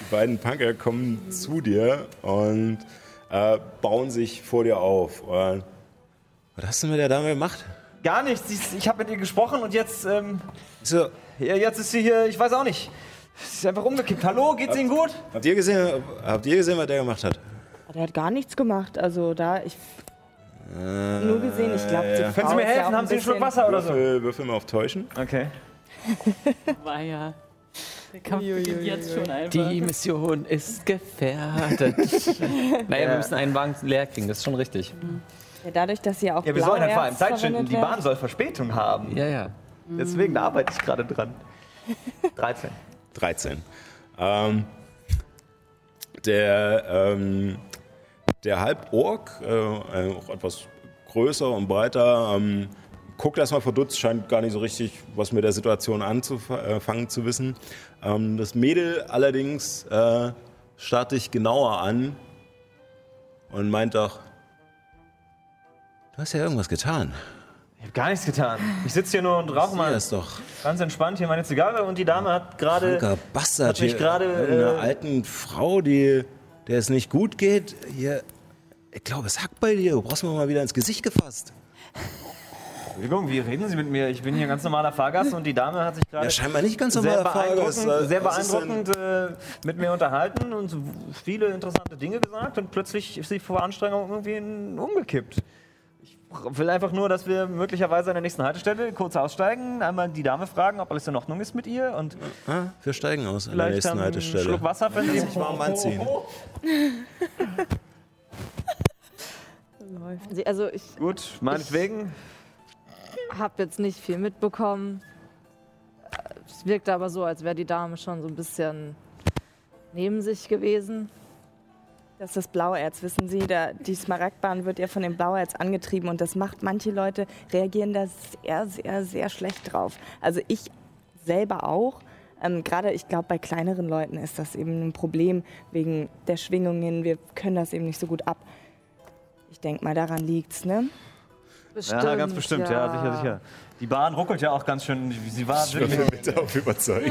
Die beiden Punker kommen zu dir und äh, bauen sich vor dir auf. Und, was hast du mit der Dame gemacht? Gar nichts. Ist- Ich habe mit ihr gesprochen und jetzt, ähm, So, jetzt ist sie hier, ich weiß auch nicht. Sie ist einfach umgekippt. Hallo, geht's Ihnen gut? habt ihr gesehen, habt ihr gesehen, was der gemacht hat? Der hat gar nichts gemacht. Also da, ich nur gesehen, ich glaube, die ja. Können Sie mir ja helfen? Haben Sie einen Schluck Wasser oder so? Würfel, würfel mal auf Täuschen. Okay. War ja. Der Kampf beginnt jetzt schon einfach. Die Mission ist gefährdet. naja, Ja. wir müssen einen Wagen leer kriegen, das ist schon richtig. Ja, dadurch, dass sie auch Ja, wir sollen halt vor allem Zeit schinden. Die. Bahn soll Verspätung haben. Ja, ja. Deswegen da arbeite ich gerade dran. 13. 13. Ähm, der, ähm, der Halborg, äh, auch etwas größer und breiter, ähm, guckt erstmal verdutzt, scheint gar nicht so richtig was mit der Situation anzufangen zu wissen. Ähm, das Mädel allerdings äh, starrt dich genauer an und meint doch, du hast ja irgendwas getan. Ich habe gar nichts getan. Ich sitze hier nur und rauche mal ist doch ganz entspannt hier meine Zigarre und die Dame hat gerade. kranker Bastard hat mich gerade, Einer äh, alten Frau, die, der es nicht gut geht. Hier, ich glaube, es hackt bei dir. Du brauchst mir mal wieder ins Gesicht gefasst. Entschuldigung, wie reden Sie mit mir? Ich bin hier ein ganz normaler Fahrgast und die Dame hat sich gerade Ja, scheinbar nicht ganz sehr normaler Fahrgast. beeindruckend, sehr Was ist denn- beeindruckend äh, mit mir unterhalten und so viele interessante Dinge gesagt und plötzlich ist sie vor Anstrengung irgendwie in- umgekippt. Ich will einfach nur, dass wir möglicherweise an der nächsten Haltestelle kurz aussteigen, einmal die Dame fragen, ob alles in Ordnung ist mit ihr und Ah, wir steigen aus an der vielleicht nächsten Haltestelle. Schluck Wasser, wenn Sie Sich warm anziehen. Sie- Also ich Gut, meinetwegen. habe jetzt nicht viel mitbekommen. Es wirkte aber so, als wäre die Dame schon so ein bisschen neben sich gewesen. Das ist das Blauerz, wissen Sie, da, die Smaragdbahn wird ja von dem Blauerz angetrieben und das macht manche Leute reagieren da sehr, sehr, sehr schlecht drauf. Also ich selber auch. Ähm, Gerade, ich glaube, bei kleineren Leuten ist das eben ein Problem wegen der Schwingungen. Wir können das eben nicht so gut ab. Ich denke mal, daran liegt's, ne? Bestimmt, ja, ganz bestimmt, ja. sicher, sicher. Die Bahn ruckelt ja auch ganz schön. Sie war Ich bin wirklich. bitte auf überzeugt.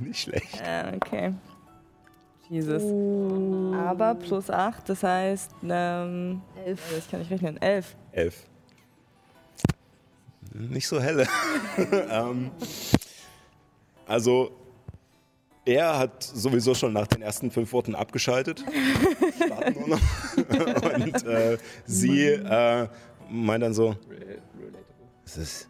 Nicht schlecht. Äh, okay. Jesus. Aber plus 8, das heißt, ähm, Elf. das kann ich rechnen, 11. Elf. Nicht so helle. ähm, also, er hat sowieso schon nach den ersten fünf Worten abgeschaltet. Starten nur noch. Und äh, sie äh, meint dann so: das, ist,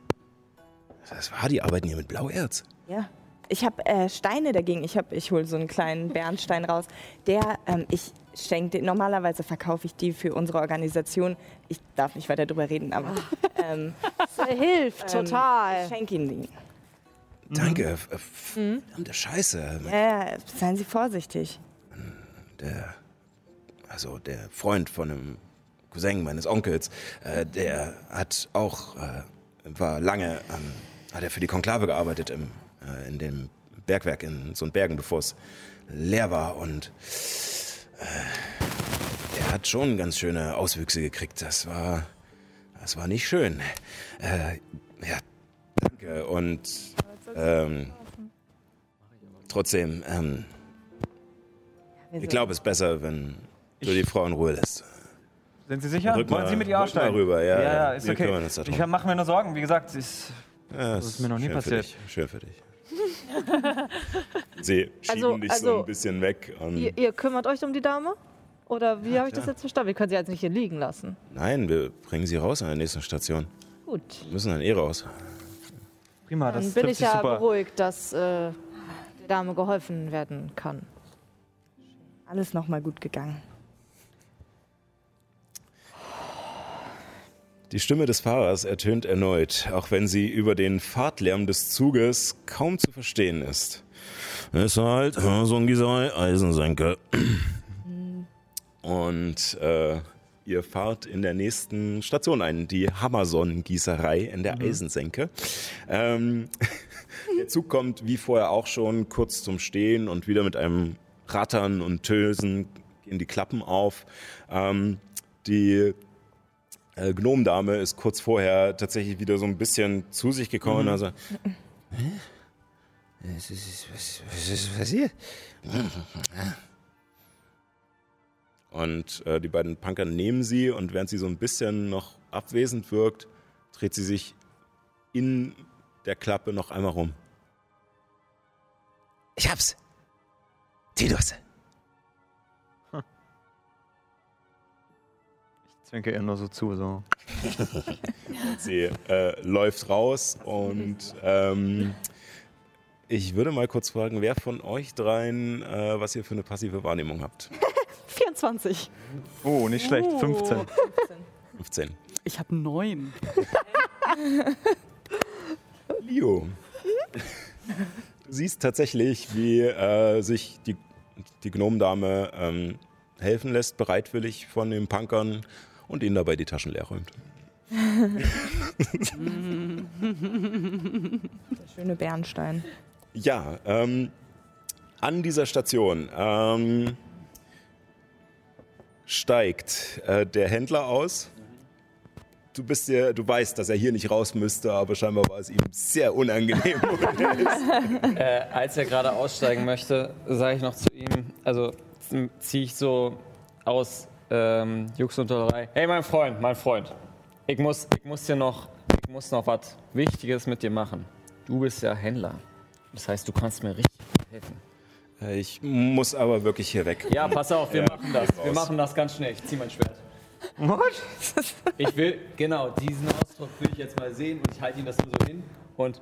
das war, die arbeiten hier mit Blauerz. Ja. Ich habe äh, Steine dagegen. Ich, hab- ich hole so einen kleinen Bernstein raus. Der, ähm, ich schenke, den- normalerweise verkaufe ich die für unsere Organisation. Ich darf nicht weiter drüber reden, aber ähm, Das hilft ähm, total. ich schenke Ihnen die. Danke. äh, Verdammte Scheiße. Ja, ja, seien Sie vorsichtig. der, also der Freund von einem Cousin meines Onkels, äh, der hat auch, äh, war lange, ähm, hat er für die Konklave gearbeitet im, äh, in dem Bergwerk in so Bergen, bevor es leer war und äh, er hat schon ganz schöne Auswüchse gekriegt. Das war, das war nicht schön. Äh, ja, danke und ähm, trotzdem, ähm, ich glaube, es ist besser, wenn du die Frau in Ruhe lässt. Sind Sie sicher? Rück Wollen mal- Sie mit ihr aussteigen? rüber, ja, ja, ja. ist Wir okay. Ich mache mir nur Sorgen. Wie gesagt, ist, Ja, Das ist mir noch nie schön passiert. Für dich. Schön für dich. Sie schieben Also- dich so also- ein bisschen weg. Und Ihr, ihr kümmert euch um die Dame? Oder wie habe ich das jetzt verstanden? Wir können sie jetzt nicht hier liegen lassen. Nein, wir bringen sie raus an der nächsten Station. Gut. Wir müssen dann eh raus. prima, das Dann bin ich ja super. beruhigt, dass äh, der Dame geholfen werden kann. Alles nochmal gut gegangen. Die Stimme des Fahrers ertönt erneut, auch wenn sie über den Fahrtlärm des Zuges kaum zu verstehen ist. Es war halt so ein Gießerei Eisensenke. Und äh, ihr fahrt in der nächsten Station ein, die Hammerson-Gießerei in der Eisensenke. Ähm, der Zug kommt wie vorher auch schon kurz zum Stehen und wieder mit einem Rattern und Tösen gehen die Klappen auf. Ähm, die äh, Gnomendame ist kurz vorher tatsächlich wieder so ein bisschen zu sich gekommen. Also, Hä? Was ist, was, was ist passiert? Und äh, die beiden Punker nehmen sie und während sie so ein bisschen noch abwesend wirkt, dreht sie sich in der Klappe noch einmal rum. Ich hab's. Tidus. Ich zwinke ihr nur so zu. So. Sie äh, läuft raus und ähm, ich würde mal kurz fragen, wer von euch dreien, äh, was ihr für eine passive Wahrnehmung habt. 24. Oh, nicht schlecht. 15. 15. Ich habe neun. Leo. Du siehst tatsächlich, wie äh, sich die, die Gnomendame ähm, helfen lässt, bereitwillig von den Punkern und ihnen dabei die Taschen leer räumt. Der schöne Bernstein. Ja, ähm, an dieser Station ähm, steigt äh, der Händler aus. Du bist dir, du weißt, dass er hier nicht raus müsste, aber scheinbar war es ihm sehr unangenehm. Äh, als er gerade aussteigen möchte, sage ich noch zu ihm, also ziehe ich so aus ähm, Jux und Dollerei. Hey, mein Freund, mein Freund, ich muss, ich muss dir noch, ich muss noch was Wichtiges mit dir machen. Du bist ja Händler. Das heißt, du kannst mir richtig helfen. Äh, ich muss aber wirklich hier weg. Ja, pass auf, wir Ja, machen das. Wir machen das ganz schnell. Ich zieh mein Schwert. Ich will, genau, diesen Ausdruck will ich jetzt mal sehen und ich halte ihm das nur so hin. Und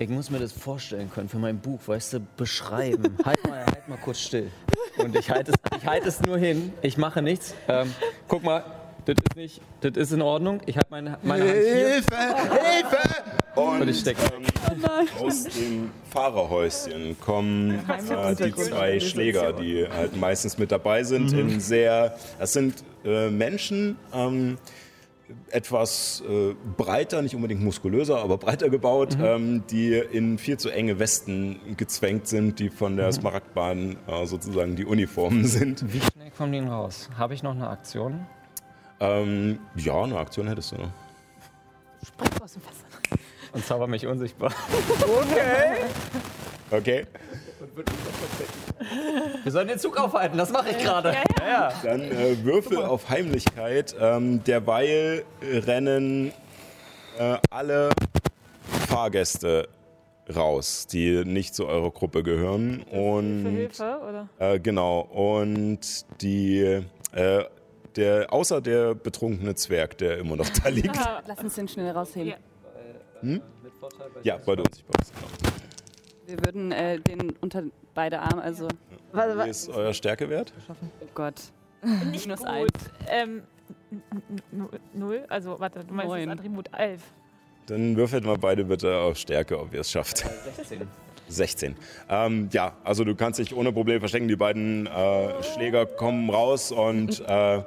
ich muss mir das vorstellen können für mein Buch, weißt du, beschreiben. halt, mal, halt mal kurz still. Und ich halte es, ich halte es nur hin, ich mache nichts. Ähm, guck mal, das ist nicht, das ist in Ordnung. Ich habe meine, meine Hand hier. Hilfe! Hilfe! Und Und ich stecke. ähm, aus dem Fahrerhäuschen kommen äh, die zwei Schläger, die halt meistens mit dabei sind. In sehr, das sind äh, Menschen, ähm, etwas äh, breiter, nicht unbedingt muskulöser, aber breiter gebaut, ähm, die in viel zu enge Westen gezwängt sind, die von der Smaragdbahn äh, sozusagen die Uniformen sind. Wie schnell kommen die denn raus? Habe ich noch eine Aktion? Ähm, ja, eine Aktion hättest du noch. Springt aus dem Wasser. Und zauber mich unsichtbar. Okay. Wir sollen den Zug aufhalten, das mache ich gerade. Ja, ja. Dann äh, Würfel auf Heimlichkeit. Ähm, derweil rennen äh, alle Fahrgäste raus, die nicht zu eurer Gruppe gehören. Für Und Hilfe, oder? äh, genau. Und die äh, der außer der betrunkene Zwerg, der immer noch da liegt. Lass uns den schnell rausheben. Ja. ja, weil du unsichtbar bist. Genau. Wir würden äh, den unter beide Arme, also, Wie ist euer Stärkewert? oh Gott. Nicht Minus gut. eins. Ähm, null? Also, warte, du meinst Neun. das Attribut 11. Dann würfelt mal beide bitte auf Stärke, ob ihr es schafft. 16. 16. Ähm, ja, also du kannst dich ohne Probleme verstecken. Die beiden äh, Schläger kommen raus und äh,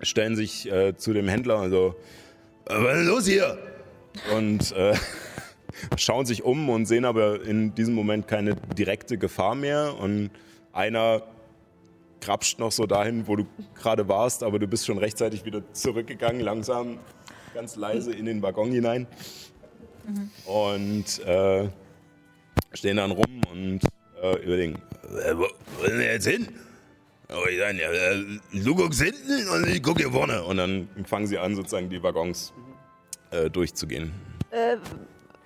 stellen sich äh, zu dem Händler und so, "Äh, was ist los hier? Und äh, schauen sich um und sehen aber in diesem Moment keine direkte Gefahr mehr. Und einer krapscht noch so dahin, wo du gerade warst, aber du bist schon rechtzeitig wieder zurückgegangen, langsam, ganz leise in den Waggon hinein. Und äh, stehen dann rum und äh, überlegen, äh, wo, sind wir jetzt hin? Oh, ich sag, ja, äh, du guckst hinten und ich gucke hier vorne. Und dann fangen sie an, sozusagen die Waggons äh, durchzugehen.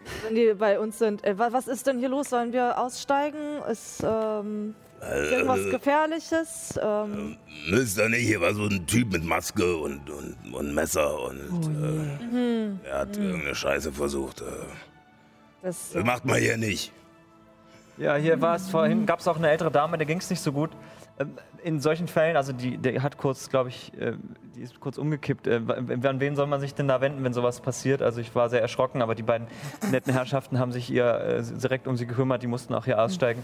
Äh, wenn die bei uns sind, äh, wa- was ist denn hier los? Sollen wir aussteigen? Ist ähm, irgendwas Gefährliches? Ähm, Ist da nicht, hier war so ein Typ mit Maske und, und, und Messer und äh, er hat irgendeine Scheiße versucht. Äh, das, das macht man hier nicht. Ja, hier war es vorhin, gab es auch eine ältere Dame, der ging es nicht so gut. In solchen Fällen, also die, der hat kurz, glaube ich, äh, die ist kurz umgekippt. Äh, An wen soll man sich denn da wenden, wenn sowas passiert? Also ich war sehr erschrocken, aber die beiden netten Herrschaften haben sich ihr äh, direkt um sie gekümmert, die mussten auch hier aussteigen.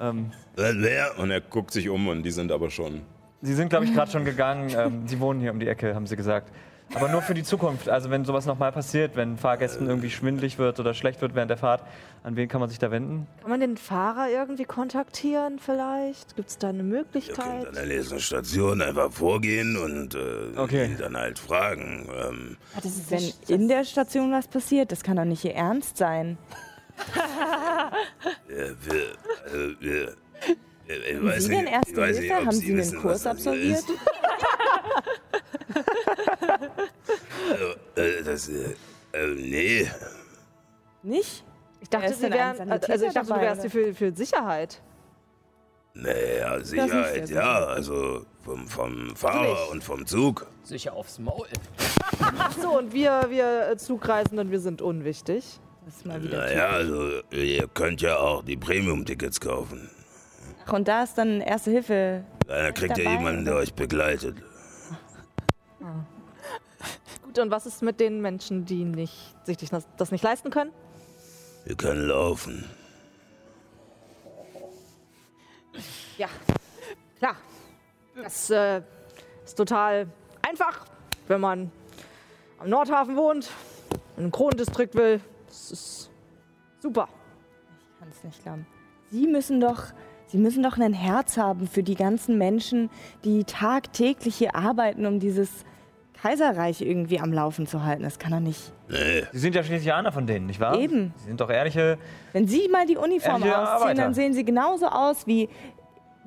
Ähm, Äh, Wer? Und er guckt sich um und die sind aber schon. Sie sind, glaube ich, gerade schon gegangen. Ähm, sie wohnen hier um die Ecke, haben sie gesagt. Aber nur für die Zukunft. Also wenn sowas nochmal passiert, wenn Fahrgästen irgendwie schwindlig wird oder schlecht wird während der Fahrt, an wen kann man sich da wenden? kann man den Fahrer irgendwie kontaktieren vielleicht? Gibt es da eine Ihr Möglichkeit? könnt an der nächsten Station einfach vorgehen und äh, Okay. ihn dann halt fragen. Ähm, Wenn in der Station was passiert, das kann doch nicht ihr Ernst sein. äh, wir, äh, wir, äh, ich weiß Sie nicht, denn Erste Hilfe? Haben Sie einen Kurs das absolviert? Also, äh, das, äh, äh, nee. Nicht? Ich dachte, sie wären, Sanitäter also ich dachte, du wärst hier für, für Sicherheit. Naja, Sicherheit, ja. Also vom, vom Fahrer und vom Zug. Sicher aufs Maul. Ach so, und wir, wir äh, Zugreisenden, wir sind unwichtig. Das ist mal wieder Naja, also ihr könnt ja auch die Premium-Tickets kaufen. Ach, und da ist dann Erste Hilfe. Da kriegt ihr jemanden, der euch begleitet. Gut, und was ist mit den Menschen, die nicht, sich das, das nicht leisten können? Wir können laufen. Ja, klar. Das äh, ist total einfach, wenn man am Nordhafen wohnt, in einem Kronendistrikt will. Das ist super. Ich kann es nicht glauben. Sie müssen doch. Sie müssen doch ein Herz haben für die ganzen Menschen, die tagtäglich hier arbeiten, um dieses Kaiserreich irgendwie am Laufen zu halten. Das kann doch nicht. Nee. Sie sind ja schließlich einer von denen, nicht wahr? Eben. Sie sind doch ehrliche. Wenn Sie mal die Uniform Ehrliche ausziehen, Arbeiter. dann sehen Sie genauso aus wie,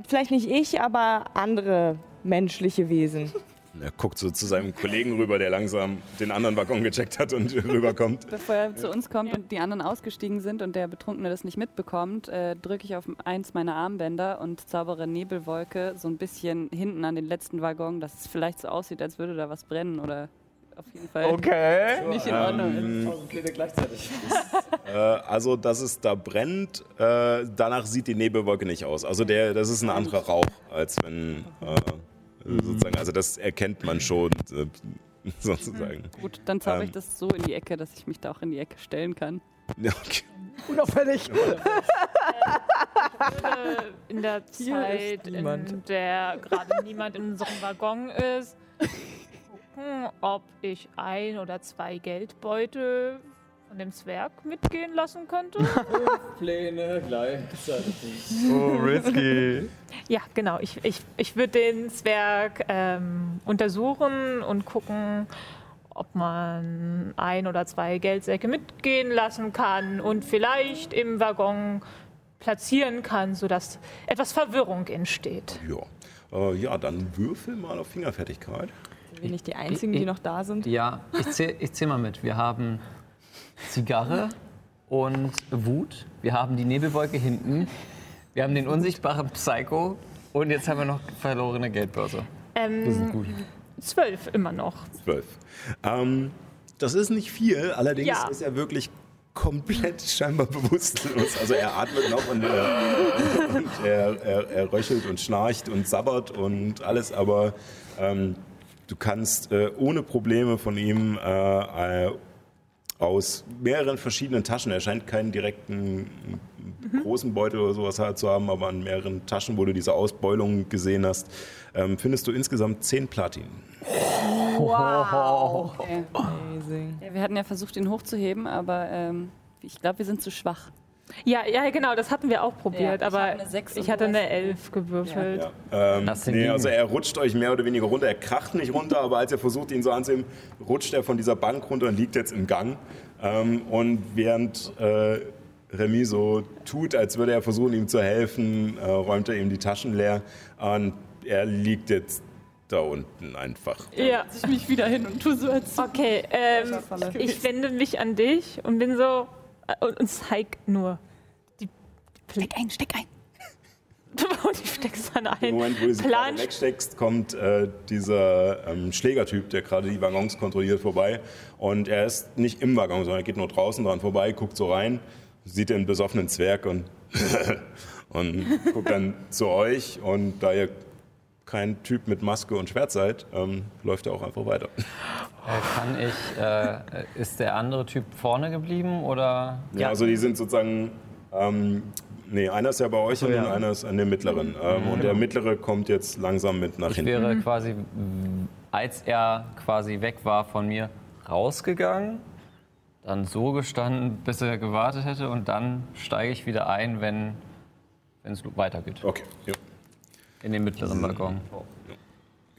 vielleicht nicht ich, aber andere menschliche Wesen. Er guckt so zu seinem Kollegen rüber, der langsam den anderen Waggon gecheckt hat und rüberkommt. Bevor er zu uns kommt und die anderen ausgestiegen sind und der Betrunkene das nicht mitbekommt, äh, drücke ich auf eins meiner Armbänder und zaubere Nebelwolke so ein bisschen hinten an den letzten Waggon, dass es vielleicht so aussieht, als würde da was brennen oder auf jeden Fall Okay. nicht in Ordnung. Ähm, Pläne gleichzeitig. äh, also, dass es da brennt, äh, danach sieht die Nebelwolke nicht aus. Also, der, das ist ein anderer Rauch, als wenn äh, äh, sozusagen. Also das erkennt man schon äh, sozusagen. Gut, dann zauber ich Ähm. das so in die Ecke, dass ich mich da auch in die Ecke stellen kann. Ja, okay. Unauffällig. würde in der Zeit, in der gerade niemand in unserem Waggon ist, gucken, ob ich ein oder zwei Geldbeutel von dem Zwerg mitgehen lassen könnte. Pläne gleichzeitig. Oh, risky. ja, genau. Ich, ich, ich würde den Zwerg ähm, untersuchen und gucken, ob man ein oder zwei Geldsäcke mitgehen lassen kann und vielleicht im Waggon platzieren kann, sodass etwas Verwirrung entsteht. Ja. Äh, ja, dann würfel mal auf Fingerfertigkeit. Sind wir nicht die Einzigen, die noch da sind? Ja, ich zähle ich zähl mal mit. Wir haben Zigarre und Wut. Wir haben die Nebelwolke hinten. Wir haben den unsichtbaren Psycho. Und jetzt haben wir noch verlorene Geldbörse. Das ist Ähm, gut. zwölf immer noch. Zwölf. Ähm, das ist nicht viel, allerdings Ja. ist er wirklich komplett scheinbar bewusstlos. Also er atmet noch und, er, und er, er, er röchelt und schnarcht und sabbert und alles, aber ähm, du kannst äh, ohne Probleme von ihm äh, äh, aus mehreren verschiedenen Taschen, er scheint keinen direkten großen Beutel oder sowas halt zu haben, aber an mehreren Taschen, wo du diese Ausbeulung gesehen hast, ähm, findest du insgesamt zehn Platin. Okay. Amazing. Ja, wir hatten ja versucht, ihn hochzuheben, aber ähm, ich glaube, wir sind zu schwach. Ja, ja, genau, das hatten wir auch probiert, Ja, ich aber ich und hatte eine hast- Elf gewürfelt. Ja. Ähm, nee, also er rutscht euch mehr oder weniger runter. Er kracht nicht runter, aber als ihr versucht, ihn so anzunehmen, rutscht er von dieser Bank runter und liegt jetzt im Gang. Ähm, und während äh, Remy so tut, als würde er versuchen, ihm zu helfen, äh, räumt er ihm die Taschen leer. Und er liegt jetzt da unten einfach. Ja. Ich mich wieder hin und tu so als Okay, ähm, ich wende mich an dich und bin so und, und zeig nur die Steck ein, steck ein. und ich steck's dann Im ein. Moment, wo du sie Plan- gerade wegsteckst, kommt äh, dieser ähm, Schlägertyp, der gerade die Waggons kontrolliert, vorbei. Und er ist nicht im Waggon, sondern er geht nur draußen dran vorbei, guckt so rein, sieht den besoffenen Zwerg und, und guckt dann zu euch. Und da ihr kein Typ mit Maske und Schwert seid, ähm, läuft er auch einfach weiter. Äh, kann ich, äh, ist der andere Typ vorne geblieben oder? Ja, also die sind sozusagen. Ähm, nee, einer ist ja bei euch und ja. einer ist an dem mittleren. Ähm, und der mittlere kommt jetzt langsam mit nach Ich hinten. wäre quasi, als er quasi weg war von mir, rausgegangen, dann so gestanden, bis er gewartet hätte und dann steige ich wieder ein, wenn es weitergeht. Okay, ja. In den mittleren Balkon.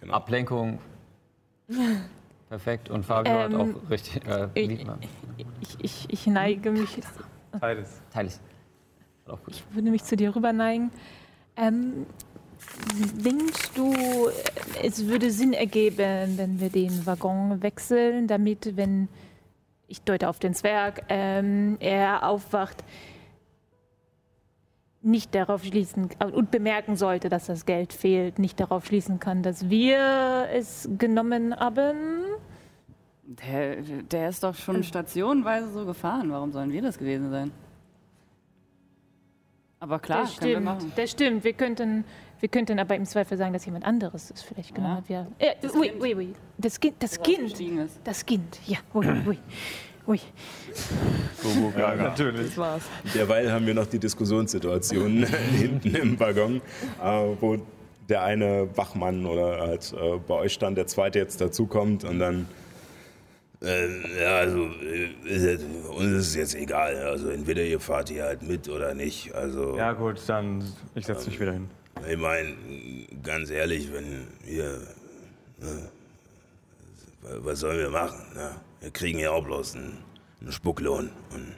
Genau. Ablenkung. Perfekt. Und Fabio hat Ähm, auch richtig. Äh, ich- ne? Ich, ich, ich neige mich, Beides. Teil ich. Hat würde mich zu dir rüber neigen. Ähm, denkst du, es würde Sinn ergeben, wenn wir den Waggon wechseln, damit, wenn ich deute auf den Zwerg, ähm, er aufwacht, nicht darauf schließen äh, und bemerken sollte, dass das Geld fehlt, nicht darauf schließen kann, dass wir es genommen haben? Der, der ist doch schon stationenweise so gefahren. Warum sollen wir das gewesen sein? Aber klar, das können wir stimmt, machen. das stimmt. Wir könnten, wir könnten aber im Zweifel sagen, dass jemand anderes es vielleicht genommen hat. Ja. Äh, Das ui, Kind. ui, ui. Das Kind, das Kind, das Kind. Ja, ui, ui, ui. Ja, Natürlich. Das war's. Derweil haben wir noch die Diskussionssituation hinten im Waggon, äh, wo der eine Wachmann oder halt äh, bei euch stand, der zweite jetzt dazukommt und dann. Äh, ja, also äh, ist jetzt, uns ist es jetzt egal. Also entweder ihr fahrt hier halt mit oder nicht. Also Ja gut, dann ich setze mich wieder hin. ich meine, ganz ehrlich, wenn wir. Ne, was sollen wir machen? Ne? Wir kriegen ja auch bloß einen, einen Spucklohn. Und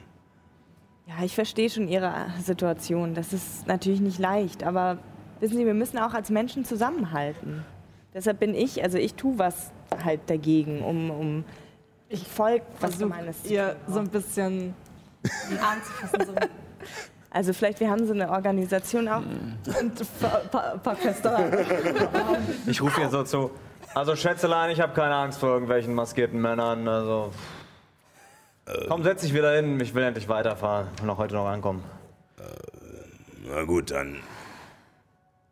Ja, ich verstehe schon Ihre Situation. Das ist natürlich nicht leicht, aber wissen Sie, wir müssen auch als Menschen zusammenhalten. Deshalb bin ich, also ich tue was halt dagegen, um, um ich folge was Gemeines zu ihr tun. so ein bisschen in den Arm zu fassen. So Also vielleicht, wir haben so eine Organisation auch. und pa paar Köster. Ich rufe ihr so zu. Also Schätzelein, ich habe keine Angst vor irgendwelchen maskierten Männern. Also komm, setz dich wieder hin. Ich will endlich weiterfahren. Ich will noch heute noch ankommen. na gut, dann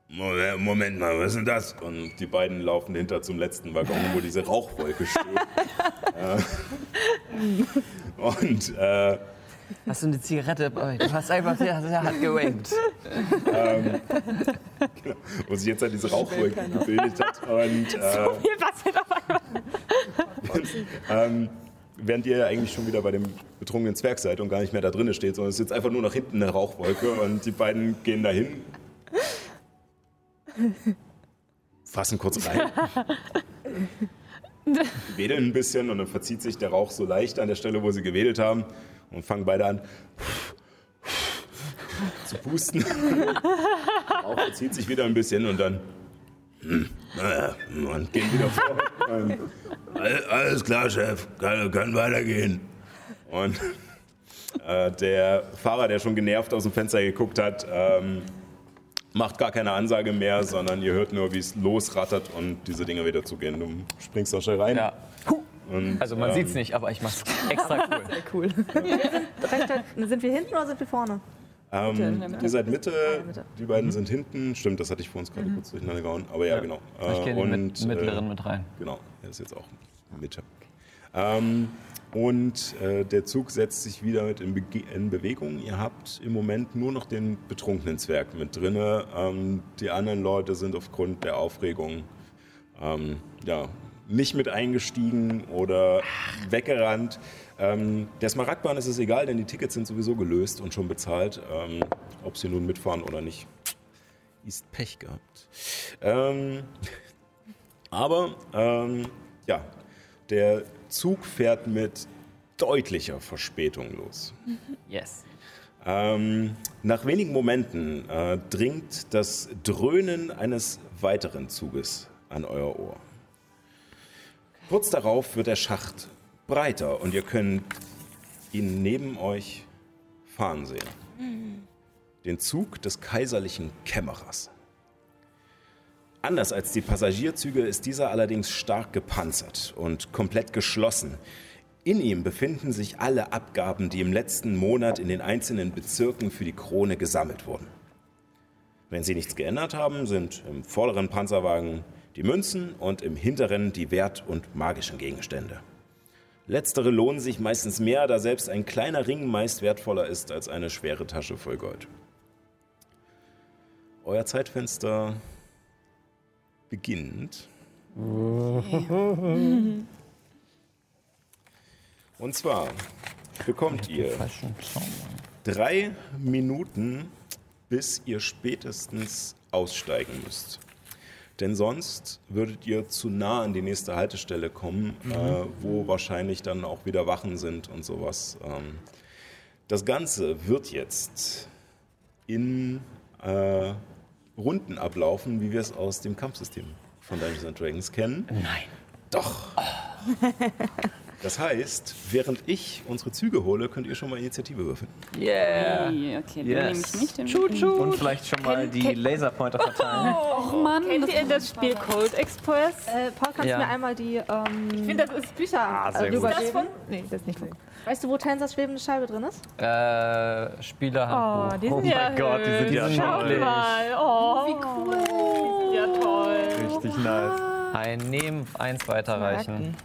Moment mal, was ist denn das? Und die beiden laufen hinter zum letzten Waggon, wo diese Rauchwolke steht. und äh, Hast du eine Zigarette bei euch? Du hast einfach sehr, sehr hart gewaved. ähm, genau, wo sich jetzt halt diese Rauchwolke gebildet hat. Und, äh, Hier passiert auf einmal. ähm, während ihr eigentlich schon wieder bei dem betrunkenen Zwerg seid und gar nicht mehr da drinnen steht, sondern es ist jetzt einfach nur nach hinten eine Rauchwolke und die beiden gehen dahin, fassen kurz rein, wedeln ein bisschen und dann verzieht sich der Rauch so leicht an der Stelle, wo sie gewedelt haben und fangen beide an zu pusten. Der Rauch verzieht sich wieder ein bisschen und dann naja, und gehen wieder vor. Und, "All- alles klar, Chef, kann, kann weitergehen. Und äh, der Fahrer, der schon genervt aus dem Fenster geguckt hat, ähm, macht gar keine Ansage mehr, sondern ihr hört nur, wie es losrattert und diese Dinger wieder zugehen. Du springst da schnell rein. Ja. Und, Also man ähm, sieht's nicht, aber ich mach's extra cool. Cool. Recht, sind wir hinten oder sind wir vorne? Ähm, Mitte. ihr seid Mitte, Ah, Mitte. die beiden sind hinten. Stimmt, das hatte ich vor uns gerade kurz durcheinander gehauen. Aber ja, Ja. genau. Ich gehe in den mit- äh, mittleren mit rein. Genau, er ist jetzt auch Mitte. Ähm, und äh, der Zug setzt sich wieder mit in, Bege in Bewegung. Ihr habt im Moment nur noch den betrunkenen Zwerg mit drinne. Ähm, die anderen Leute sind aufgrund der Aufregung ähm, ja, nicht mit eingestiegen oder weggerannt. Ähm, der Smaragdbahn ist es egal, denn die Tickets sind sowieso gelöst und schon bezahlt. Ähm, ob sie nun mitfahren oder nicht, ist Pech gehabt. Ähm, aber ähm, ja, der Zug fährt mit deutlicher Verspätung los. Yes. Ähm, nach wenigen Momenten äh, dringt das Dröhnen eines weiteren Zuges an euer Ohr. Kurz darauf wird der Schacht breiter und ihr könnt ihn neben euch fahren sehen. Den Zug des kaiserlichen Kämmerers. Anders als die Passagierzüge ist dieser allerdings stark gepanzert und komplett geschlossen. In ihm befinden sich alle Abgaben, die im letzten Monat in den einzelnen Bezirken für die Krone gesammelt wurden. Wenn sie nichts geändert haben, sind im vorderen Panzerwagen die Münzen und im hinteren die Wert- und magischen Gegenstände. Letztere lohnen sich meistens mehr, da selbst ein kleiner Ring meist wertvoller ist als eine schwere Tasche voll Gold. Euer Zeitfenster beginnt. Und zwar bekommt ihr drei Minuten, bis ihr spätestens aussteigen müsst. Denn sonst würdet ihr zu nah an die nächste Haltestelle kommen, äh, wo wahrscheinlich dann auch wieder Wachen sind und sowas. Ähm, das Ganze wird jetzt in äh, Runden ablaufen, wie wir es aus dem Kampfsystem von Dungeons Dragons kennen. Nein. Doch. Das heißt, während ich unsere Züge hole, könnt ihr schon mal Initiative würfeln. Yeah. Okay, okay Yes. nehme ich nicht. Den Chut, chut. Und vielleicht schon mal die Laserpointer verteilen. Och Mann, Kennt ihr muss das Spiel Cold Express? Äh, Paul, kannst Ja. du mir einmal die ähm, Ich finde, das ist Bücher Ah, sehr äh, gut. das rübergeben? von. Nee, das ist nicht von. Weißt du, wo Tensors schwebende Scheibe drin ist? Äh, Spielerhandbuch. Oh, die sind Oh ja mein Gott, die sind ja mal. Oh, wie cool. Die sind ja toll. Richtig nice. Ein nehmen, eins weiterreichen.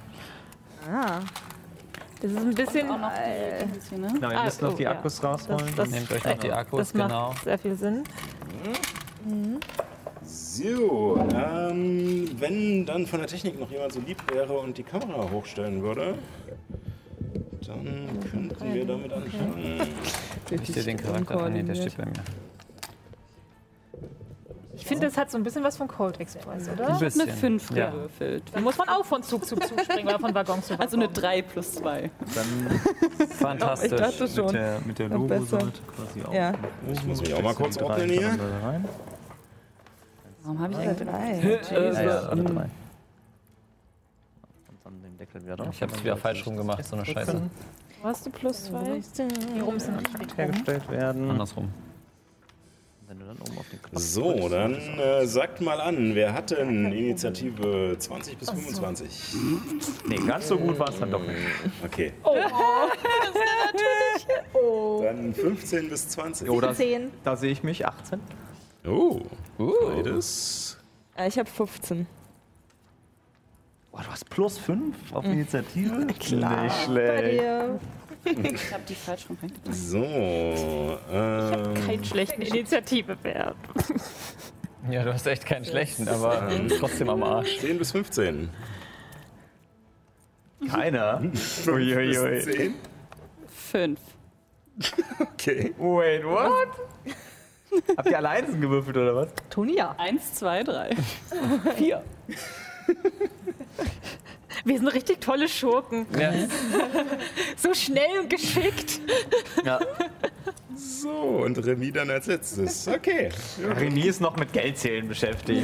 Ah. Das ist ein bisschen. Auch noch äh, die, ein bisschen, ne? Genau, ihr Ah, müsst noch oh, die ja. Akkus rausholen. Das- Nehmt euch noch die Akkus, das macht genau. sehr viel Sinn. So, ähm, wenn dann von der Technik noch jemand so lieb wäre und die Kamera hochstellen würde, dann könnten wir damit anfangen. Ich dir den Charakter an, nee, der steht bei mir. Ich finde, das hat so ein bisschen was von Cold Express, oder? Ein Ich habe bisschen. eine 5 Ja. gewürfelt. Da muss man auch von Zug zu Zug springen oder von Waggon zu Waggon. Also eine 3 plus 2. Dann Fantastisch. Ich dachte mit schon. der, mit der Logo besser. sollte quasi auch. Ja. Ich muss mich auch mal kurz ordnen hier. Rein. Warum habe ich eigentlich... drei. Ja, ja, alle drei. Dann den Deckel wieder drauf. Ich hab's wieder falsch rum gemacht, so eine Scheiße. Wo hast du plus zwei? Hier rum sind die hergestellt werden. Andersrum. Wenn du dann oben auf den Knopf So, drückst, dann äh, sagt mal an, wer hat denn Initiative 20 bis 25? Nee, ganz so gut war es dann doch nicht. Okay. Dann 15 bis 20. Oh, da, 10. da sehe ich mich, 18. Oh, beides. Äh, ich habe 15. Boah, du hast plus 5 auf Initiative? Klar. Nicht Bei schlecht. dir. Ich habe die falsch rum. So, ähm, Keinen schlechten Initiativewert. Ja, du hast echt keinen schlechten, aber trotzdem am Arsch. 10 bis 15. Keiner. Uiuiui. 10? Fünf. Okay. Wait, what? Habt ihr alle Einsen gewürfelt oder was? Toni, ja. Eins, zwei, drei. Vier. Wir sind richtig tolle Schurken. Ja. So schnell und geschickt. Ja. So, und Remy dann als letztes. Okay. René ist noch mit Geldzählen beschäftigt.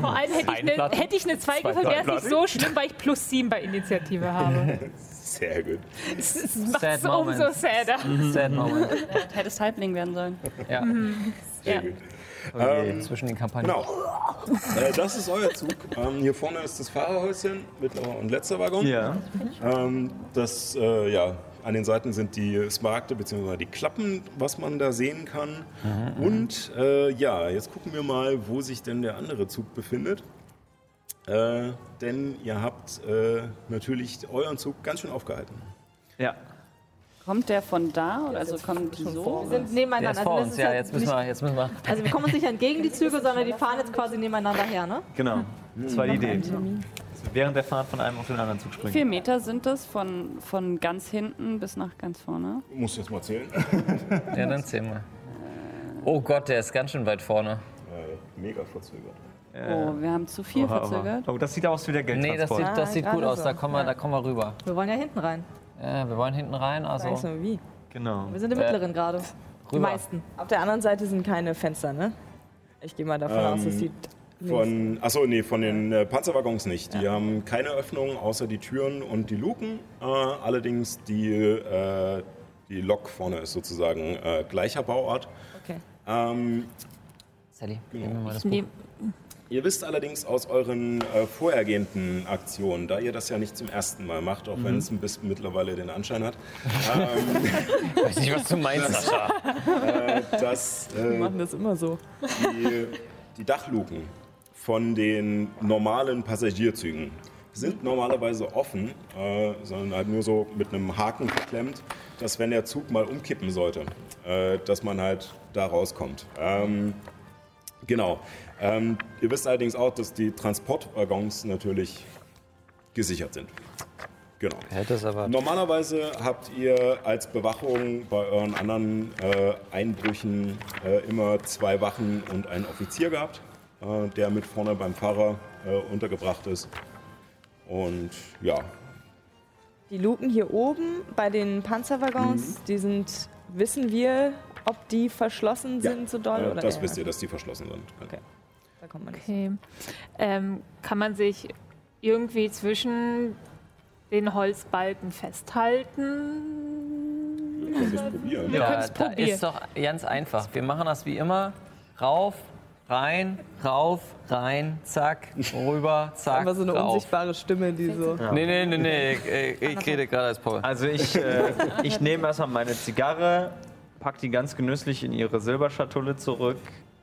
Vor allem hätte ich eine, hätte eine 2 gewürfelt, wäre es nicht so schlimm, weil ich plus 7 bei Initiative habe. Sehr gut. Es macht Sad es moment. umso sadder. Sad Moment. Ja, hättest Halbling werden sollen. Ja, Sehr Ja. gut. Ähm, zwischen den Kampagnen. Genau. Äh, das ist euer Zug. Ähm, hier vorne ist das Fahrerhäuschen, mittlerer und letzter Waggon. Ja. Ähm, das, äh, ja, an den Seiten sind die Smaragde bzw. die Klappen, was man da sehen kann. Und äh, ja, jetzt gucken wir mal, wo sich denn der andere Zug befindet. Äh, denn ihr habt äh, natürlich euren Zug ganz schön aufgehalten. Ja. Kommt der von da? Oder also kommen die so? Wir sind Der nebeneinander. ist vor das uns, ja, halt jetzt müssen wir, jetzt müssen wir. Also wir kommen uns nicht entgegen die Züge, sondern die fahren jetzt quasi nebeneinander her, ne? Genau. Das war die Idee. Während der Fahrt von einem auf den anderen Zug Wie springen. viele Meter sind das von, von ganz hinten bis nach ganz vorne? Muss jetzt mal zählen. Ja, dann zählen wir. Oh Gott, der ist ganz schön weit vorne. Äh, mega verzögert. Oh, wir haben zu viel Oha, oha. verzögert. Oh, das sieht aus wie der Nee, das Geldtransport. sieht, das sieht Ah, gut gerade aus. so. Da kommen wir, da kommen wir rüber. Wir wollen ja hinten rein. Ja, wir wollen hinten rein, Weiß also nur wie. genau. Wir sind im Äh, mittleren gerade. Die rüber. meisten. Auf der anderen Seite sind keine Fenster, ne? Ich gehe mal davon Ähm, aus, es sieht. Von, achso, nee, von den äh, Panzerwaggons nicht. Die haben keine Öffnungen außer die Türen und die Luken. Äh, allerdings die, äh, die Lok vorne ist sozusagen äh, gleicher Bauart. Okay. Ähm, Sally, Genau. nehmen wir mal das Buch. Ihr wisst allerdings aus euren äh, vorhergehenden Aktionen, da ihr das ja nicht zum ersten Mal macht, auch wenn es ein bisschen mittlerweile den Anschein hat, ähm, Ich weiß nicht, was du meinst, Sascha. äh, dass Wir äh, machen das immer so. die, die Dachluken von den normalen Passagierzügen sind normalerweise offen, äh, sondern halt nur so mit einem Haken verklemmt, dass wenn der Zug mal umkippen sollte, äh, dass man halt da rauskommt. Ähm, genau. Ähm, ihr wisst allerdings auch, dass die Transportwaggons natürlich gesichert sind. Genau. Hätte es aber. Normalerweise habt ihr als Bewachung bei euren anderen äh, Einbrüchen äh, immer zwei Wachen und einen Offizier gehabt, äh, der mit vorne beim Fahrer äh, untergebracht ist. Und ja, Die Luken hier oben bei den Panzerwaggons, die sind, wissen wir, ob die verschlossen Mhm. Ja, sind so doll? oder? das Ja, wisst ihr, dass die verschlossen sind. Okay. Kommt man nicht. okay. Ähm, kann man sich irgendwie zwischen den Holzbalken festhalten? Ihr könnt es probieren. Wir Ja, da probieren. ist doch ganz einfach. Wir machen das wie immer. Rauf, rein, rauf, rein, zack, rüber, zack, Einfach so eine rauf. unsichtbare Stimme, die so. Nee, nee, nee, nee. Ich, ich, ich rede gerade als Paul. Also ich, äh, ich nehme erstmal meine Zigarre, pack die ganz genüsslich in ihre Silberschatulle zurück.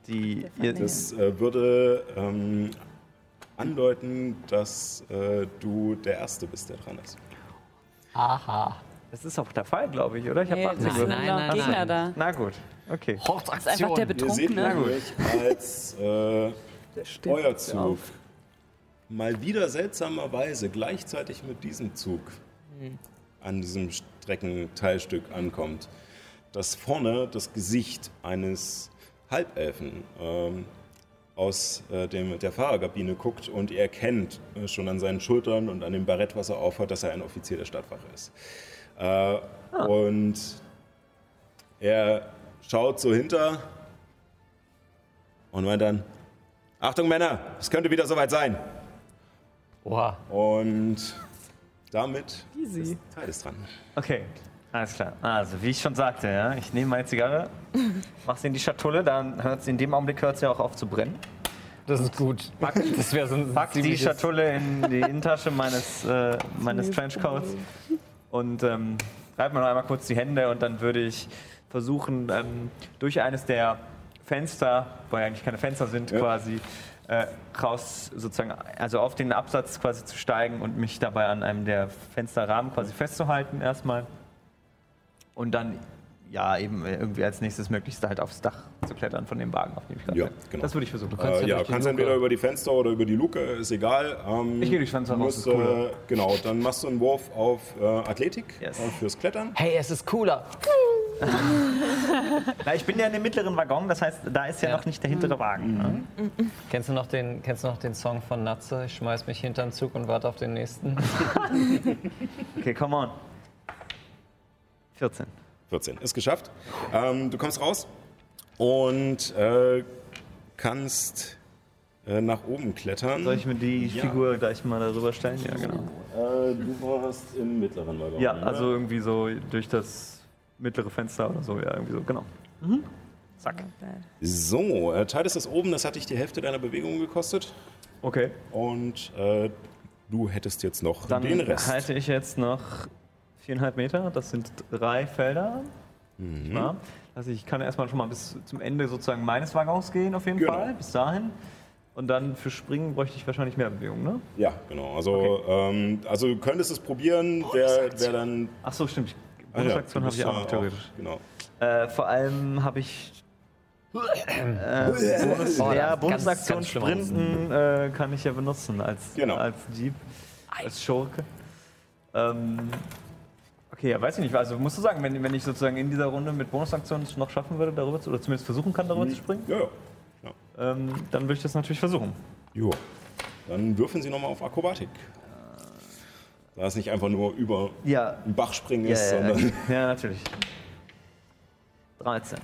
Die ihr, Das äh, würde ähm, andeuten, dass äh, du der Erste bist, der dran ist. Aha. das ist auch der Fall, glaube ich, oder? Ich habe Nee, 18 das gewürfelt. sind noch Gegner da. Na gut, okay. Das ist einfach der Ihr seht Betrunkene. als äh, steht euer auf. Zug mal wieder seltsamerweise gleichzeitig mit diesem Zug an diesem Streckenteilstück ankommt, dass vorne das Gesicht eines Halbelfen ähm, aus äh, dem, der Fahrerkabine guckt und ihr erkennt äh, schon an seinen Schultern und an dem Barett, was er aufhat, dass er ein Offizier der Stadtwache ist. Äh, Und er schaut so hinter und meint dann, Achtung Männer, es könnte wieder soweit sein. Oha. Und damit Easy. ist Teils dran. Okay, alles klar. Also, wie ich schon sagte, ja, ich nehme meine Zigarre, mach sie in die Schatulle, dann hört sie in dem Augenblick hört sie auch auf zu brennen. Das ist gut. Das wäre so ein Pack die Schatulle in die Innentasche meines, äh, meines Trenchcoats und ähm, reibe mir noch einmal kurz die Hände und dann würde ich versuchen, ähm, durch eines der Fenster, wo ja eigentlich keine Fenster sind, Ja. quasi äh, raus, sozusagen, also auf den Absatz quasi zu steigen und mich dabei an einem der Fensterrahmen quasi festzuhalten erstmal. Und dann, ja, eben irgendwie als nächstes möglichst halt aufs Dach zu klettern von dem Wagen, auf dem ich gerade Ja, bin. genau. Das würde ich versuchen. Äh, ja, kannst entweder über die Fenster oder über die Luke, ist egal. Ähm, Ich gehe durchs Fenster du raus, musst, ist cooler. äh, Genau, dann machst du einen Wurf auf äh, Athletik Yes. äh, fürs Klettern. Hey, es ist cooler. Na, ich bin ja in dem mittleren Waggon, das heißt, da ist ja, Ja. noch nicht der hintere Wagen. Ne? Kennst du, noch den, kennst du noch den Song von Natze? Ich schmeiß mich hinter den Zug und warte auf den nächsten. Okay, come on. 14. 14, ist geschafft. Ähm, du kommst raus und äh, kannst äh, nach oben klettern. Soll ich mir die Ja. Figur gleich mal darüber stellen? Ja, genau. Äh, du warst im mittleren Waggon. Ja, ne? also irgendwie so durch das mittlere Fenster oder so, ja, irgendwie so, genau. Mhm. Zack. So, äh, Teil ist das oben, das hat dich die Hälfte deiner Bewegung gekostet. Okay. Und äh, du hättest jetzt noch Dann den Rest. halte ich jetzt noch viereinhalb Meter, das sind drei Felder. Mhm. Ja. Also ich kann erstmal schon mal bis zum Ende sozusagen meines Waggons gehen, auf jeden Genau. Fall, bis dahin. Und dann für Springen bräuchte ich wahrscheinlich mehr Bewegung, ne? Ja, genau. Also, ähm, also du könntest es probieren, wer, wer dann. Ach so, stimmt. Ah ja, Bonusaktion habe ich auch theoretisch. Genau. Äh, vor allem habe ich. Äh, Bonus, Oh, ja, Bonusaktion Sprinten äh, kann ich ja benutzen als, Genau. als Jeep, als Schurke. Ähm, okay, ja, weiß ich nicht. Also musst du sagen, wenn, wenn ich sozusagen in dieser Runde mit Bonusaktion es noch schaffen würde, darüber zu, oder zumindest versuchen kann, darüber zu springen, Ja, ja. ähm, dann würde ich das natürlich versuchen. Jo. Dann würfeln Sie nochmal auf Akrobatik. Da es nicht einfach nur über Ja, einen Bach springen ja, ist, ja, sondern ja, natürlich. 13.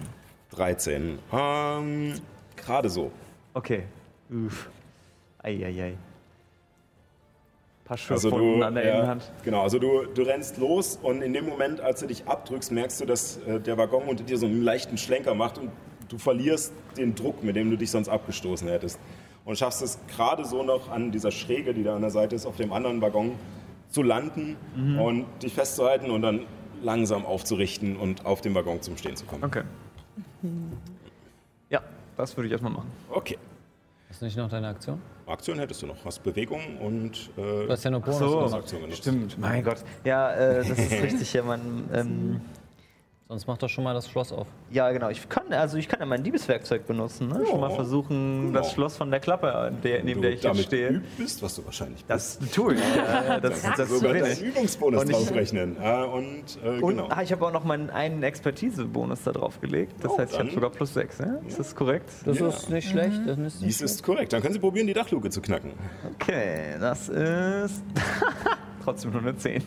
13. Ähm, Gerade so. Okay. Uff. Eieiei. Paar Schürfwunden Also du, an der ja, Innenhand. genau, also du, du rennst los und in dem Moment, als du dich abdrückst, merkst du, dass äh, der Waggon unter dir so einen leichten Schlenker macht und du verlierst den Druck, mit dem du dich sonst abgestoßen hättest. Und schaffst es gerade so noch an dieser Schräge, die da an der Seite ist, auf dem anderen Waggon zu landen Mhm. und dich festzuhalten und dann langsam aufzurichten und auf dem Waggon zum Stehen zu kommen. Okay. Ja, das würde ich erstmal machen. Okay. Ist nicht noch deine Aktion? Aktion hättest du noch. Hast Bewegung und äh, Du hast ja nur Bonus. so. Aktion genutzt. Stimmt, mein Gott. Ja, äh, das ist richtig. Ja, man, ähm, Sonst mach doch schon mal das Schloss auf. ja, genau. Ich kann, also ich kann ja mein Diebeswerkzeug benutzen. Ne? Schon mal versuchen, genau. das Schloss von der Klappe, der, neben du der ich jetzt damit stehe. geübt bist, was du wahrscheinlich bist. Das tue ich. Ja, das, das, ist zu sogar deinen. Übungsbonus Und ich- draufrechnen. Äh, und äh, Und genau. ah, ich habe auch noch meinen einen Expertise-Bonus da drauf gelegt. Das Oh, heißt, ich habe sogar plus 6. Ja? Ist das korrekt? Das Ja. ist nicht schlecht. Das ist Dies ist korrekt. Dann können Sie probieren, die Dachluke zu knacken. Okay, das ist trotzdem nur eine 10.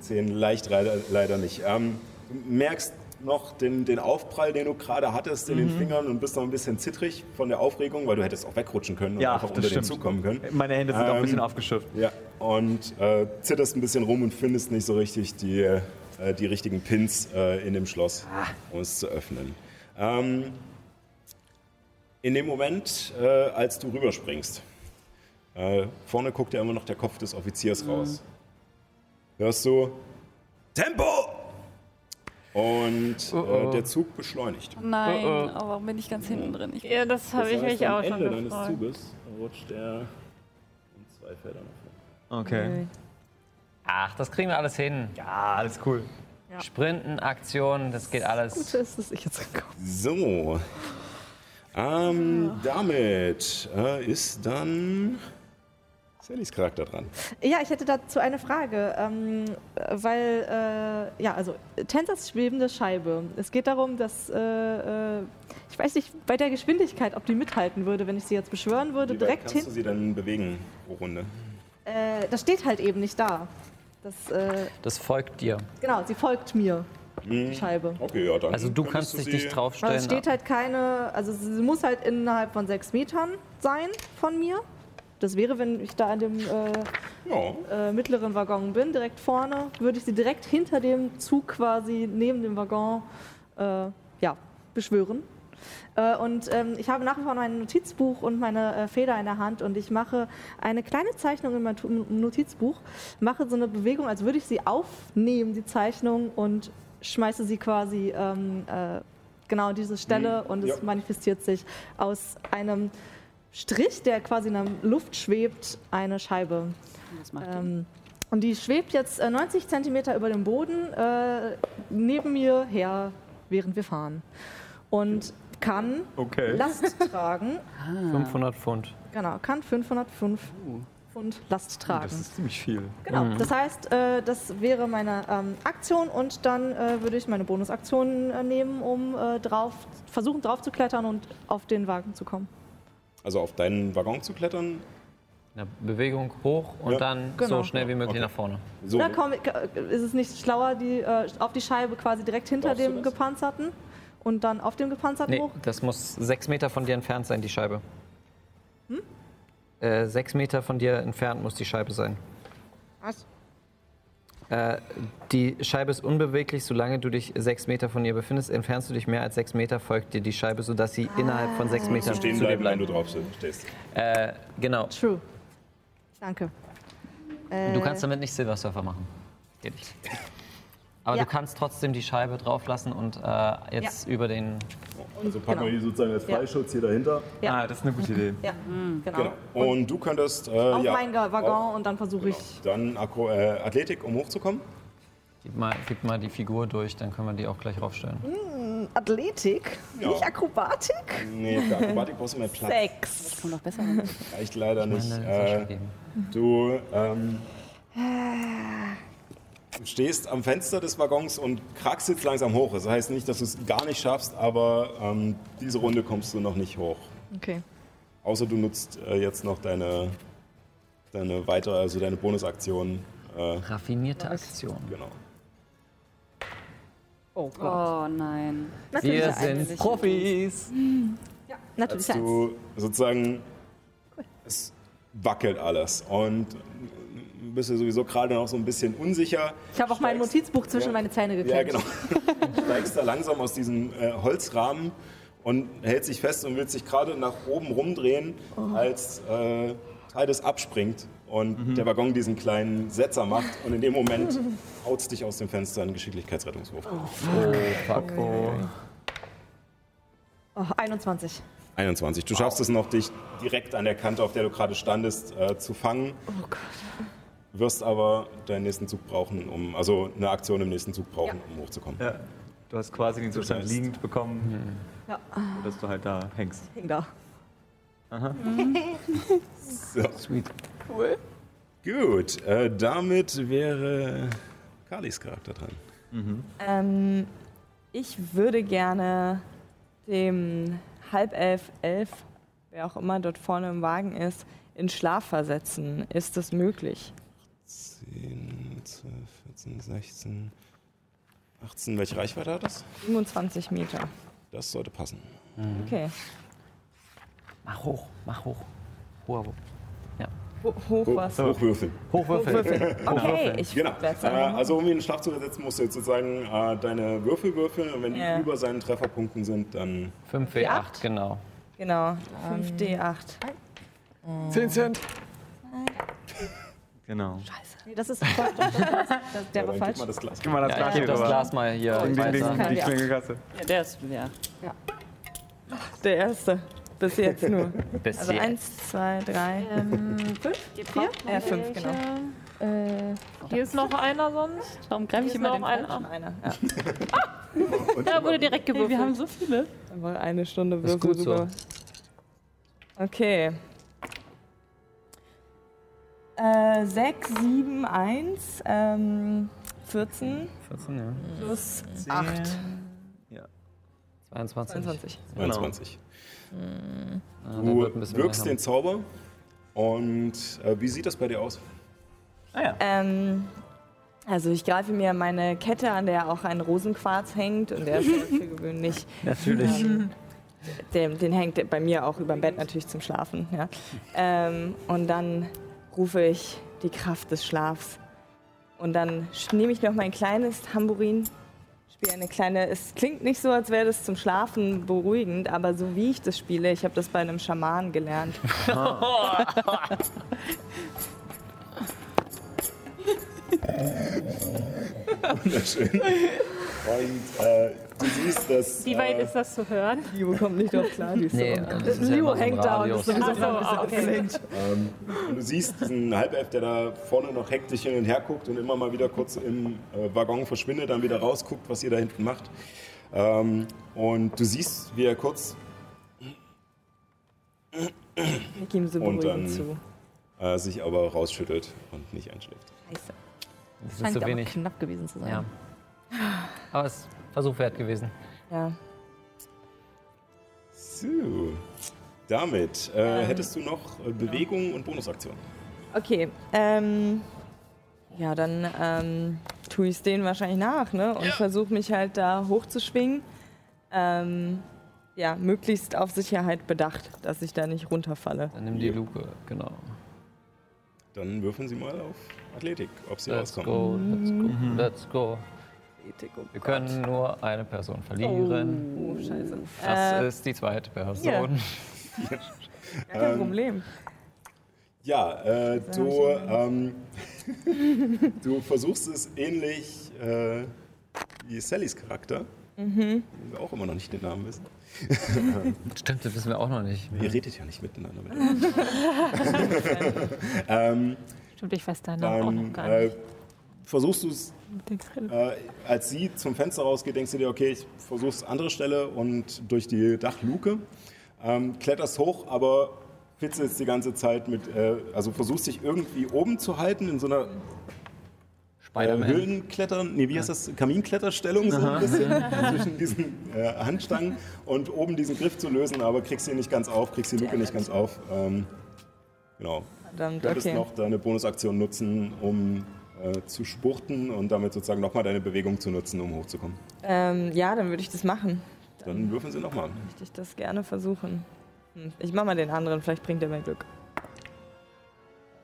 10 leicht leider, leider nicht. Ähm, du merkst noch den, den Aufprall, den du gerade hattest in den Mhm. Fingern und bist noch ein bisschen zittrig von der Aufregung, weil du hättest auch wegrutschen können und Ja, einfach das unter den stimmt. Zug kommen können. Meine Hände sind auch ein bisschen Ähm, aufgeschürft. Ja, und äh, zitterst ein bisschen rum und findest nicht so richtig die, äh, die richtigen Pins äh, in dem Schloss, Ah. um es zu öffnen. Ähm, in dem Moment, äh, als du rüberspringst, äh, vorne guckt ja immer noch der Kopf des Offiziers raus. Hörst du Tempo! Und äh, der Zug beschleunigt. Nein, Oh, aber warum bin ich ganz hinten drin? Ich Ja, das habe ich mich am auch schon Ende deines gefragt. Zuges rutscht er um zwei Felder nach vorne. Okay. Ach, das kriegen wir alles hin. Ja, alles cool. Sprinten, Aktionen, das geht alles. Gut ist, dass ich jetzt gekommen So. Ähm, damit äh, ist dann Sallys Charakter dran. Ja, ich hätte dazu eine Frage, ähm, weil, äh, ja, also Tensors schwebende Scheibe. Es geht darum, dass, äh, äh, ich weiß nicht, bei der Geschwindigkeit, ob die mithalten würde, wenn ich sie jetzt beschwören würde, Wie weit direkt kannst hin. du sie dann bewegen pro Runde? Äh, das steht halt eben nicht da. Das, äh, Das folgt dir. genau, sie folgt mir, die Scheibe. Okay, ja, dann. Also du kannst dich nicht draufstellen. es steht halt keine, also sie muss halt innerhalb von sechs Metern sein von mir. Das wäre, wenn ich da in dem äh, äh, mittleren Waggon bin, direkt vorne, würde ich sie direkt hinter dem Zug quasi neben dem Waggon äh, ja, beschwören. Äh, und ähm, ich habe nach wie vor mein Notizbuch und meine äh, Feder in der Hand und ich mache eine kleine Zeichnung in meinem Tu- Notizbuch, mache so eine Bewegung, als würde ich sie aufnehmen, die Zeichnung, und schmeiße sie quasi ähm, äh, genau diese Stelle Mhm. und es Ja. manifestiert sich aus einem Strich, der quasi in der Luft schwebt, eine Scheibe. Was macht Ähm, und die schwebt jetzt äh, 90 Zentimeter über dem Boden äh, neben mir her, während wir fahren. Und kann Okay. Last tragen. 500 Pfund. Genau, kann 505 Pfund Last tragen. Das ist ziemlich viel. Genau, das heißt, äh, das wäre meine ähm, Aktion und dann äh, würde ich meine Bonusaktion äh, nehmen, um äh, drauf, versuchen drauf zu klettern und auf den Wagen zu kommen. Also auf deinen Waggon zu klettern. Eine Bewegung hoch und Ja. dann Genau. so schnell wie möglich Okay. nach vorne. So. Oder komm, äh, ist es nicht schlauer, die, äh, auf die Scheibe quasi direkt hinter Brauchst dem gepanzerten und dann auf dem gepanzerten Nee, hoch? das muss sechs Meter von dir entfernt sein, die Scheibe. Äh, sechs Meter von dir entfernt muss die Scheibe sein. Was? Äh, die Scheibe ist unbeweglich, solange du dich sechs Meter von ihr befindest. Entfernst du dich mehr als sechs Meter, folgt dir die Scheibe, sodass sie innerhalb von sechs Metern stehen zu dir bleiben, wenn bleibt. du drauf stehst. Äh, genau. True. Danke. Du kannst damit nicht Silversurfer machen. Geht nicht. Aber Ja. du kannst trotzdem die Scheibe drauf lassen und äh, jetzt über den. Also packen wir Genau. die sozusagen als Ja. Freischutz hier dahinter. Ja. Ah, das ist eine gute Idee. Ja, genau. Genau. Und du könntest. Äh, Auf ja, meinen Waggon auf- und dann versuche genau. ich. Dann Akro äh, Athletik, um hochzukommen. Gib mal, gib mal die Figur durch, dann können wir die auch gleich raufstellen. Athletik, Ja. nicht Akrobatik. Nee, für Akrobatik brauchst du mehr Platz. Sechs. Kommt noch besser. Reicht leider nicht. Meine Äh, Sascha geben. du ähm, du stehst am Fenster des Waggons und kraxelst langsam hoch. Das heißt nicht, dass du es gar nicht schaffst, aber ähm, diese Runde kommst du noch nicht hoch. Okay. Außer du nutzt äh, jetzt noch deine, deine weitere, also deine Bonusaktion. Äh, Raffinierte Aktion. genau. Oh Gott. Oh nein. Natürlich Wir sind Profis. Natürlich Als du sozusagen, es wackelt alles und bist du sowieso gerade noch so ein bisschen unsicher. Ich habe auch mein Steigst- Notizbuch zwischen Ja. meine Zähne geklemmt. Ja, genau. Steigst da langsam aus diesem äh, Holzrahmen und hältst dich fest und willst dich gerade nach oben rumdrehen, Oh. als äh, Tides abspringt und der Waggon diesen kleinen Setzer macht und in dem Moment haut dich aus dem Fenster einen Geschicklichkeitsrettungswurf. Oh, 21. 21. Du schaffst es noch, dich direkt an der Kante, auf der du gerade standest, äh, zu fangen. Oh Gott. Wirst aber deinen nächsten Zug brauchen, um, also eine Aktion im nächsten Zug brauchen, um hochzukommen. Ja. Du hast quasi den Zustand heißt- liegend bekommen, Ja, dass du halt da hängst. hing da. So. Sweet. Gut, äh, damit wäre Kalis Charakter dran. Ähm, ich würde gerne dem Halbelf, Elf, wer auch immer dort vorne im Wagen ist, in Schlaf versetzen. Ist das möglich? 10, 12, 14, 16, 18. Welche Reichweite hat das? 27 Meter. Das sollte passen. Okay. Mach hoch, mach hoch. Hoher Wurf. Ho hoch was? Hochwürfeln. Hochwürfel. Okay, ich Genau. werde Äh, also um ihn in den Schlaf zu versetzen, musst du jetzt sozusagen äh, deine Würfel würfeln und wenn die Ja. über seinen Trefferpunkten sind, dann 5W8, genau. Genau, 5D8. 10 Cent. Genau. Nee, das ist das, das, das, der ja, war falsch. gib mal das Glas. Gib mal das Ja, Glas gebe das. Glas mal hier Ding, ding, ding, die Ja. Klingelkasse. Ja, der ist leer. Der erste. Bis jetzt nur. Bis Also jetzt. eins, zwei, drei. Ähm, fünf? Vier? Äh, fünf, genau. Äh, hier ist noch einer sonst. Warum greife ich immer noch den einer. Schon einer. Ja. Ja, wurde direkt Hey, gewürfelt. wir haben so viele. Eine Stunde Das ist Würfel gut so. Okay. Äh, 6, 7, 1, ähm, 14 14, ja. plus 8. 22. 22. 22. Ah, da Du wird ein bisschen wirkst den Zauber und äh, wie sieht das bei dir aus? Ähm, also ich greife mir meine Kette an, der auch ein Rosenquarz hängt und der ist ja für gewöhnlich. Natürlich. Ähm, den, den hängt bei mir auch über dem Bett natürlich zum Schlafen. Ja. Ähm, und dann rufe ich die Kraft des Schlafs. Und dann nehme ich noch mein kleines Tambourin, spiele eine kleine. Es klingt nicht so, als wäre das zum Schlafen beruhigend, aber so wie ich das spiele, ich habe das bei einem Schaman gelernt. Wunderschön. Und äh, du siehst, dass. Wie weit äh, ist das zu hören? Leo kommt nicht drauf klar. Die ist Nee, so. das ist Leo so hängt da und ist sowieso so, gerade ein bisschen okay. Ähm, du siehst diesen Halbelf, der da vorne noch hektisch hin und her guckt und immer mal wieder kurz im äh, Waggon verschwindet, dann wieder rausguckt, was ihr da hinten macht. Ähm, und du siehst, wie er kurz Ich gebe ihm so Und dann- zu. äh, sich aber rausschüttelt und nicht einschläft. Scheiße. Das ist Scheint zu aber wenig. knapp gewesen zu sein. Ja. Aber es ist Versuch wert gewesen. Ja. So, damit äh, hättest du noch äh, Bewegung und Bonusaktion. Okay, ähm, ja, dann ähm, tue ich es denen wahrscheinlich nach, ne? Und versuche mich halt da hochzuschwingen. Ähm, ja, möglichst auf Sicherheit bedacht, dass ich da nicht runterfalle. Dann nimm die Luke, genau. Dann würfeln sie mal auf Athletik, ob sie Let's rauskommen. go, let's go, let's go. Wir können nur eine Person verlieren. Oh, scheiße. Das Äh, ist die zweite Person. ja. Gar kein Ähm, Problem. Ja, äh, du, ähm, du versuchst es ähnlich äh, wie Sallys Charakter, Mhm. den wir auch immer noch nicht den Namen wissen. Stimmt, das wissen wir auch noch nicht. Ihr redet ja nicht miteinander. miteinander. ähm, Stimmt, ich weiß deinen Namen auch noch gar äh, nicht. Versuchst du es, äh, als sie zum Fenster rausgeht, denkst du dir, okay, ich versuche es andere Stelle und durch die Dachluke. Ähm, kletterst hoch, aber fitzelst die ganze Zeit mit, äh, also versuchst dich irgendwie oben zu halten in so einer äh, Spider-Man. Höhlenklettern, nee, wie heißt das? Kaminkletterstellung so ein bisschen zwischen diesen äh, Handstangen und oben diesen Griff zu lösen, aber kriegst ihn nicht ganz auf, kriegst die Luke nicht ganz auf. Ähm, genau. Verdammt, Du könntest okay. noch deine Bonusaktion nutzen, um äh, zu spurten und damit sozusagen nochmal deine Bewegung zu nutzen, um hochzukommen. Ähm, ja, dann würde ich das machen. Dann würfeln sie nochmal. Möchte ich das gerne versuchen. Hm. Ich mach mal den anderen, vielleicht bringt er mir Glück.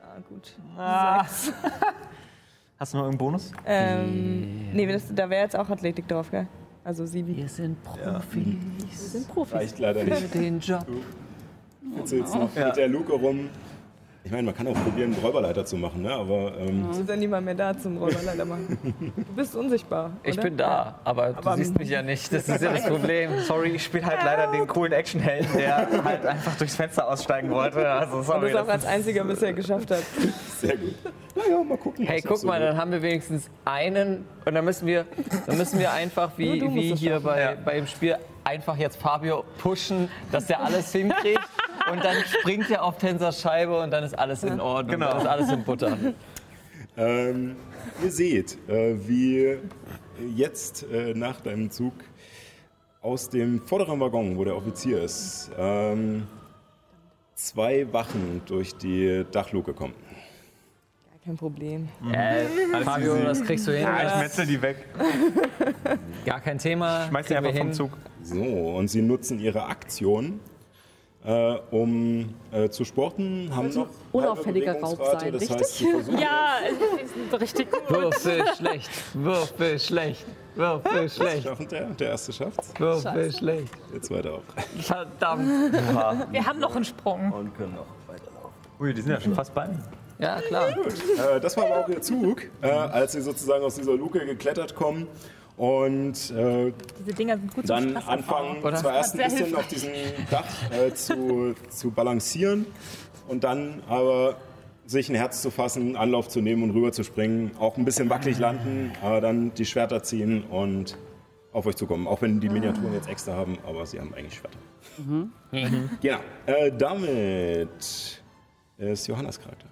Ah, gut. Ah. Hast du noch irgendeinen Bonus? Ähm, nee, das, da wäre jetzt auch Athletik drauf, gell? Also Sieben. Wir sind Profis. Wir sind Profis. Reicht leider nicht. Den Job. Du fitzelst noch mit der Luke rum. Ich meine, man kann auch probieren, einen Räuberleiter zu machen, ne? aber ähm, Es ist ja niemand mehr da zum Räuberleiter machen. Du bist unsichtbar. Ich oder? bin da, aber, Aber- du siehst mich ja nicht. Das ist ja das Problem. Sorry, ich spiele halt leider den coolen Actionhelden, der halt einfach durchs Fenster aussteigen wollte. Also Und sorry. das auch als einziger bisher geschafft hat. sehr gut. Naja, mal gucken. Hey, guck so mal, geht. dann haben wir wenigstens einen und dann müssen wir, dann müssen wir einfach wie, du wie hier bei, bei dem Spiel einfach jetzt Fabio pushen, dass der alles hinkriegt und dann springt er auf Tensors Scheibe und dann ist alles in Ordnung, Genau. dann ist alles in Butter. Ähm, ihr seht, äh, wie jetzt äh, nach deinem Zug aus dem vorderen Waggon, wo der Offizier ist, ähm, zwei Wachen durch die Dachluke kommen. Gar kein Problem. Äh, Fabio, das kriegst du hin. ja, ich metzel die weg. Gar kein Thema. Schmeiß die einfach vom hin. Zug. So, und sie nutzen ihre Aktion, äh, um äh, zu sporten, haben noch unauffälliger Raub sein, das richtig? heißt, Ja, richtig gut. Würfel schlecht, Würfel schlecht, Würfel schlecht, der, der erste schafft's, Würfel schlecht. der zweite auch. Verdammt. Wir haben noch einen Sprung. Und können noch weiterlaufen. Ui, die sind ja schon fast bei mir. Ja, klar. Äh, das war aber auch ihr Zug, äh, als sie sozusagen aus dieser Luke geklettert kommen und äh, Diese Dinger sind gut dann anfangen, Oder? zwar erst ein bisschen auf diesem Dach äh, zu, zu balancieren und dann aber sich ein Herz zu fassen, Anlauf zu nehmen und rüber zu springen, auch ein bisschen wackelig landen, aber dann die Schwerter ziehen und auf euch zukommen. Auch wenn die Miniaturen jetzt extra haben, aber sie haben eigentlich Schwerter. Genau. Äh, damit ist Johannas Charakter.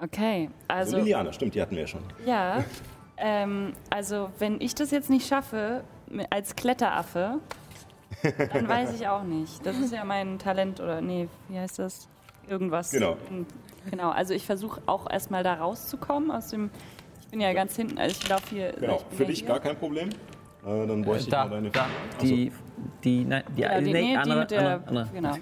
Okay, Also also Liliana, stimmt, die hatten wir ja schon. ja, ähm, also wenn ich das jetzt nicht schaffe als Kletteraffe, dann weiß ich auch nicht. Das ist ja mein Talent oder nee, wie heißt das? Irgendwas. Genau. In- Genau, also ich versuche auch erstmal da rauszukommen aus dem. Ich bin ja ganz hinten, also ich laufe hier. Genau, ich für ja dich hier. gar kein Problem. Äh, dann bräuchte ich Da, mal deine da, die, die, nein, die, Ja, die, nee, nee, die andere, mit der. andere, andere. Genau.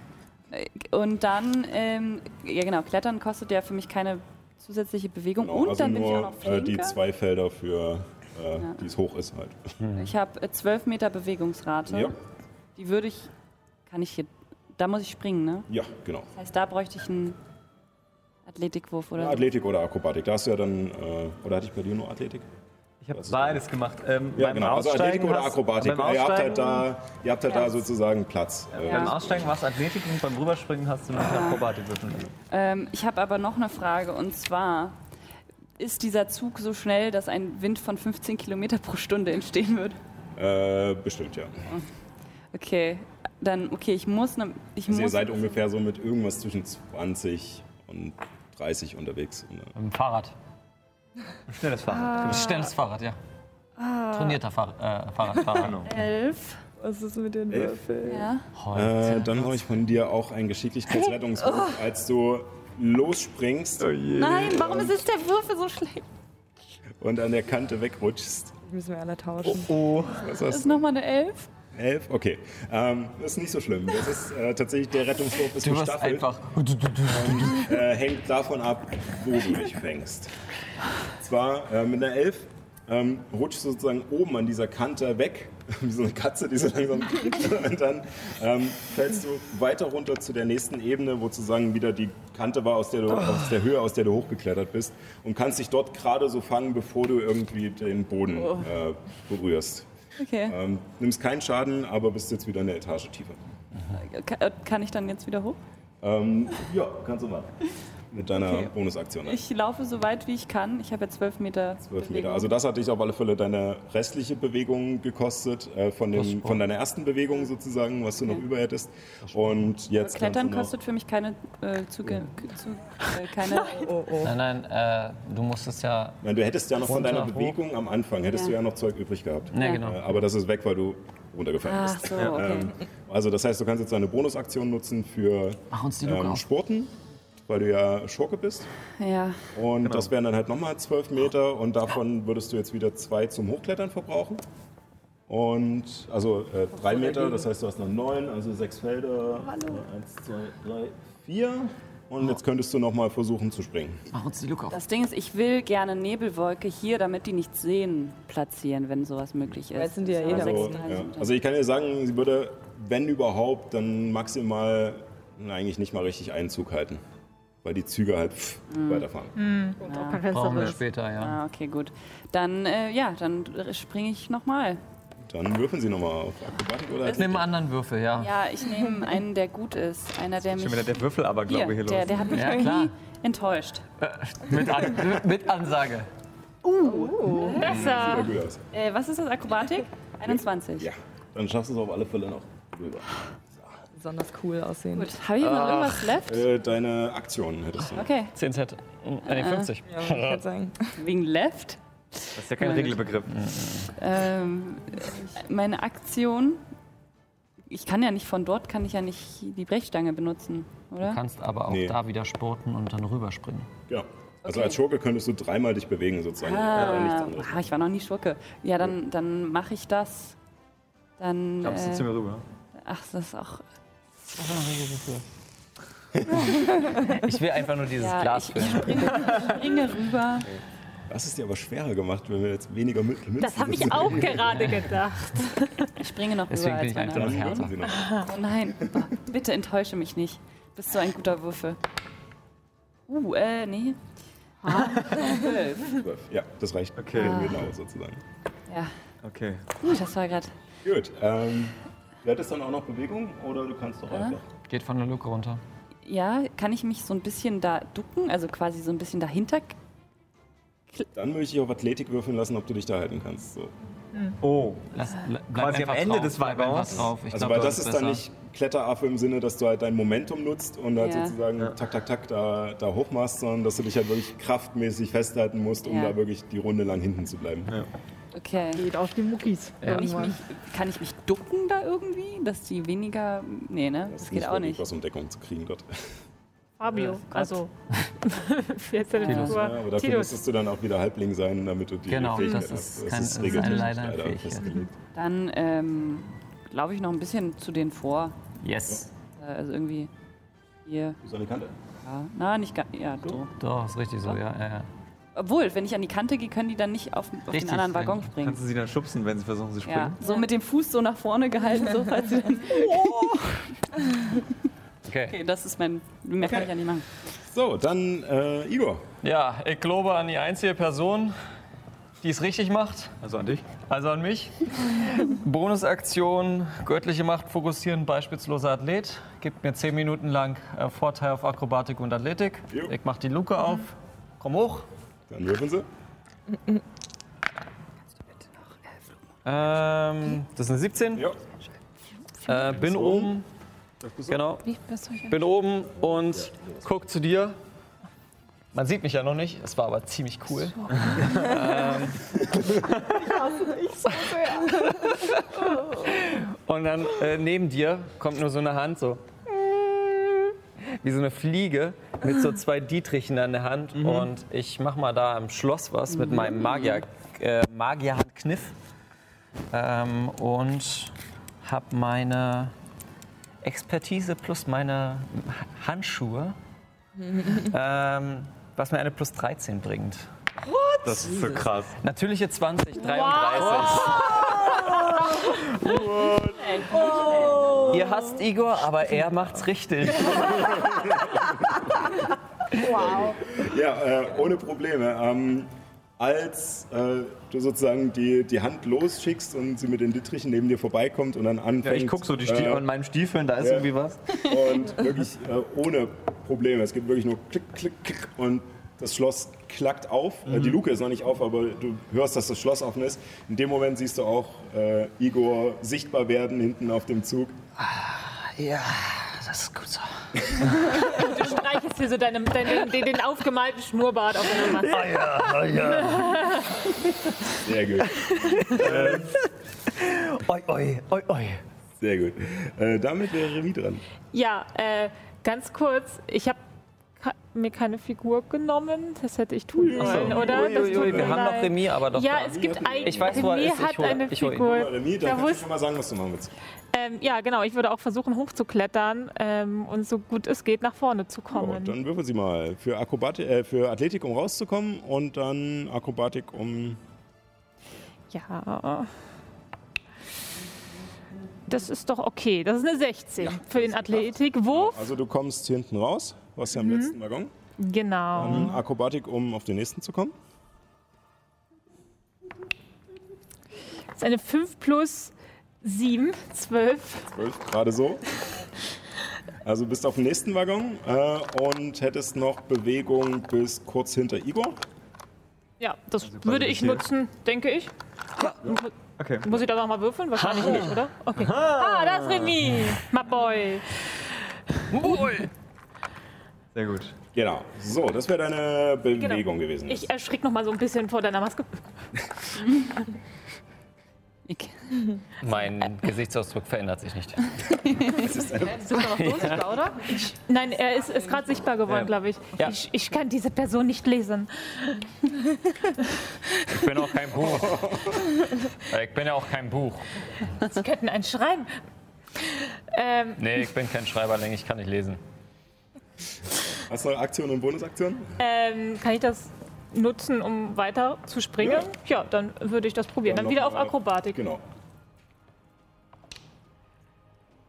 Äh, Und dann, ähm, ja genau, Klettern kostet ja für mich keine zusätzliche Bewegung. Genau, und also dann bin ich auch noch äh, die zwei Felder für, äh, die es hoch ist halt. Ich habe 12 Meter Bewegungsrate. Ja. Die würde ich, kann ich hier, da muss ich springen, ne? Ja, genau. Das heißt, da bräuchte ich einen Athletikwurf oder so. Athletik oder Akrobatik. Da hast du ja dann, äh, oder hatte ich bei dir nur Athletik? Ich habe beides gemacht. Ähm, Ja, beim genau. Also Athletik oder Akrobatik. beim Ihr habt halt Aussteigen- da, ihr habt halt da sozusagen Platz. Äh, Beim Aussteigen war es Athletik und beim Rüberspringen hast du noch Akrobatik würfeln müssen. Ähm, ich habe aber noch eine Frage und zwar, ist dieser Zug so schnell, dass ein Wind von 15 Kilometer pro Stunde entstehen wird? Äh, bestimmt, ja. Okay, dann, okay, ich muss, ne, ich Also ihr muss seid ungefähr so mit irgendwas zwischen 20 und 30 unterwegs. Mit dem Fahrrad. Ein schnelles Fahrrad. Ein schnelles Fahrrad, ja. Trainierter Fahr äh, Fahrradfahrer. Genau. elf. Was ist mit den. Würfeln? Ja. Äh, dann brauche ich von dir auch einen Geschicklichkeitsrettungswurf, als du losspringst Nein, warum ist es der Würfel so schlecht? und an der Kante wegrutschst. Müssen wir alle tauschen. Oh, Was Das hast ist nochmal eine Elf. Elf? Okay. Ähm, das ist nicht so schlimm. Das ist äh, tatsächlich der Rettungswurf ist Du gestaffelt einfach. und äh, hängt davon ab, wo du dich fängst. Zwar äh, mit einer Elf ähm, rutschst du sozusagen oben an dieser Kante weg, wie so eine Katze, die so langsam und dann ähm, fällst du weiter runter zu der nächsten Ebene, wo sozusagen wieder die Kante war, aus der, du, aus der Höhe, aus der du hochgeklettert bist und kannst dich dort gerade so fangen, bevor du irgendwie den Boden äh, berührst. Okay. Ähm, nimmst keinen Schaden, aber bist jetzt wieder eine Etage tiefer. Ka- Kann ich dann jetzt wieder hoch? Ähm, ja, kannst du machen. Mit deiner Okay. Bonusaktion. Ich laufe so weit wie ich kann. Ich habe ja zwölf Meter. 12 Bewegung. Meter. Also das hat dich auf alle Fälle deine restliche Bewegung gekostet, äh, von, dem, von deiner ersten Bewegung sozusagen, was du noch über hättest. Und jetzt Klettern kostet für mich keine äh, Zuge, zu, äh, keine. Nein, nein, äh, du musstest ja. Nein, du hättest ja noch von deiner hoch. Bewegung am Anfang, hättest Ja. du ja noch Zeug übrig gehabt. Ne, genau. Äh, aber das ist weg, weil du runtergefallen Ach bist. so, okay. Ähm, also das heißt, du kannst jetzt deine Bonusaktion nutzen für Mach uns die Luke ähm, auf. Sporten, weil du ja Schurke bist. Ja. Und Genau. das wären dann halt nochmal 12 Meter und davon würdest du jetzt wieder zwei zum Hochklettern verbrauchen. Und also äh, drei Meter, das heißt, du hast noch neun, also sechs Felder. Hallo. Eins, zwei, drei, vier. Und jetzt könntest du nochmal versuchen zu springen. Mach uns die Luke auf. Das Ding ist, ich will gerne Nebelwolke hier, damit die nichts sehen, platzieren, wenn sowas möglich ist. Jetzt sind die ja eh Also, 36 ja. Also ich kann dir sagen, sie würde, wenn überhaupt, dann maximal eigentlich nicht mal richtig Einzug halten. Weil die Züge halt pff, weiterfahren. Und auch kein Fenster Brauchen wir später, ja. Ah, okay, gut. Dann, äh, ja, dann springe ich nochmal. Dann würfeln sie nochmal auf Akrobatik oder Ich nehme einen anderen Würfel, ja. Ja, ich nehme einen, der gut ist. Einer, der mich. schon wieder der Würfel, aber glaube hier der, los. der hat mich Ja, irgendwie klar. enttäuscht. Mit, an, mit Ansage. Besser. Sieht gut aus. Äh, was ist das? Akrobatik? 21. Ja, dann schaffst du es auf alle Fälle noch rüber. Besonders cool aussehen. Gut. Habe ich noch irgendwas left? Äh, deine Aktion hättest du. Okay. 10 Set. Äh, nee, 50. Ja, wollte ich gerade sagen. Wegen left. Das ist ja kein Regelbegriff. Ähm, meine Aktion. Ich kann ja nicht von dort, kann ich ja nicht die Brechstange benutzen, Du oder? kannst aber auch Nee. da wieder sporten und dann rüberspringen. Genau. Also Okay. als Schurke könntest du dreimal dich bewegen sozusagen. Ah. Ah, ah, ich war noch nie Schurke. Ja, dann, dann mache ich das. Dann. Kommst du zu Äh, mir rüber? ach, das ist auch. Ich will einfach nur dieses Ja, Glas ich, ich füllen. springe, ich springe rüber. Das ist dir aber schwerer gemacht, wenn wir jetzt weniger mit Münzen Das habe ich auch gerade gedacht. Ich springe noch Deswegen rüber bin als ich einfach meine. nur härter. Oh nein, bitte enttäusche mich nicht. Bist du ein guter Würfel? Uh, äh, nee. Zwölf. Ja, das reicht. Okay. Genau, sozusagen. Ja, Okay. uh, das war gerade. Gut. Ähm, du hättest dann auch noch Bewegung oder du kannst doch einfach. Geht von der Luke runter. Ja, kann ich mich so ein bisschen da ducken, also quasi so ein bisschen dahinter? Dann möchte ich auf Athletik würfeln lassen, ob du dich da halten kannst. So. Oh. Lass, bleib Quasi am Ende drauf, des. Ich Also, glaub, weil das ist dann besser. nicht Kletteraffe im Sinne, dass du halt dein Momentum nutzt und halt Ja. sozusagen tak, tak, tak da, da hochmachst, sondern dass du dich halt wirklich kraftmäßig festhalten musst, um Ja. da wirklich die Runde lang hinten zu bleiben. Okay. Geht auf die Muckis. Ja. Kann ich, mich, kann ich mich ducken da irgendwie, dass die weniger. Nee, ne? Das, ist geht auch nicht. was um Deckung zu kriegen dort. Fabio, Ja, also. jetzt deine Tidus. Figur. Ja, aber dafür Tidus. müsstest du dann auch wieder Halbling sein, damit du die Genau, Fähigkeit das hast. ist kein- das ist leider eine leider Fähigkeit. festgelegt. Dann ähm, laufe ich noch ein bisschen zu denen vor. Yes. Äh, Also irgendwie hier. An die Kante. Ja, na, nicht ganz. Ja, so. Doch, ist richtig so, ja. ja, ja. Obwohl, wenn ich an die Kante gehe, können die dann nicht auf, auf den Richtig, anderen wenn- Waggon springen. Kannst du sie dann schubsen, wenn sie versuchen zu Ja, springen? so mit dem Fuß so nach vorne gehalten, so falls sie dann. Okay. Okay, das ist mein. Mehr kann ich ja nicht machen. So, dann äh, Igor. Ja, ich glaube an die einzige Person, die es richtig macht. Also an dich. Also an mich. Bonusaktion, göttliche Macht fokussieren, beispielsloser Athlet. Gibt mir 10 Minuten lang äh, Vorteil auf Akrobatik und Athletik. Jo. Ich mach die Luke auf. Komm hoch. Dann würfeln Sie. Ähm, das ist eine 17. Ja. Äh, bin oben. Genau. Bin oben und guck zu dir. Man sieht mich ja noch nicht, es war aber ziemlich cool. Ähm, und dann äh, neben dir kommt nur so eine Hand, so wie so eine Fliege mit so zwei Dietrichen an der Hand. Und ich mach mal da im Schloss was mit meinem Magier, äh, Magierhandkniff. Ähm, und hab meine Expertise plus meine Handschuhe, ähm, was mir eine plus 13 bringt. Das ist so krass. Natürliche 20, 33. Ihr hasst Igor, aber er macht's richtig. Ja, äh, ohne Probleme. Ähm, als äh, du sozusagen die, die Hand losschickst und sie mit den Dittrichen neben dir vorbeikommt und dann anfängt. Ja, ich guck so die Stie äh, an meinen Stiefeln, da ist ja. irgendwie was. Und wirklich äh, ohne Probleme. Es gibt wirklich nur Klick, Klick, Klick und das Schloss klackt auf. Äh, die Luke ist noch nicht auf, aber du hörst, dass das Schloss offen ist. In dem Moment siehst du auch äh, Igor sichtbar werden hinten auf dem Zug. Ja, das ist gut so. Du streichelst hier so deinem, deinen, den, den aufgemalten Schnurrbart auf deiner Maske. Sehr gut. Oi, oi, oi, oi. Sehr gut. Äh, damit wäre Remy dran. Ja, äh, ganz kurz, ich habe mir keine Figur genommen. Das hätte ich tun sollen, oder? Ui, ui, tut ui, mir wir haben noch leid. Remy, aber doch. Ja, da. es gibt ein. Ich weiß, Remy ist. Ich hat hol- eine. Figur. Remy, dann Ja, kannst wo du schon mal sagen, was du machen willst. Ähm, ja, genau. Ich würde auch versuchen, hochzuklettern ähm, und so gut es geht nach vorne zu Ja, kommen. dann würfeln Sie mal für, Akrobatik, äh, für Athletik, um rauszukommen und dann Akrobatik, um. Ja. Das ist doch okay. Das ist eine 16 für den Athletikwurf. Also du kommst hinten raus, was ja am letzten Waggon. Genau. Dann Akrobatik, um auf den nächsten zu kommen. Das ist eine 5 plus 7, 12. 12, gerade so. Also bist auf dem nächsten Waggon äh, und hättest noch Bewegung bis kurz hinter Igor. Ja, das Also würde ich hier. nutzen, denke ich. Okay. Muss ich da noch mal würfeln? Wahrscheinlich nicht, oder? Okay. Ah, da ist Remy, my boy. Sehr gut. Genau. So, das wäre deine Bewegung gewesen. Ich erschrick noch mal so ein bisschen vor deiner Maske. Ich, Mein Gesichtsausdruck verändert sich nicht. Ist das noch unsichtbar, oder? Nein, er ist, ist gerade sichtbar geworden, Ja. glaube ich. Ja. ich. Ich kann diese Person nicht lesen. Ich bin auch kein Buch. Ich bin ja auch kein Buch. Sie könnten einen schreiben. Ähm, Nee, ich bin kein Schreiberling, ich kann nicht lesen. Hast du noch Aktion und Bonusaktion? ähm, kann ich das nutzen, um weiter zu springen? Ja, dann würde ich das probieren. Dann, noch wieder auf mal- Akrobatik. Genau.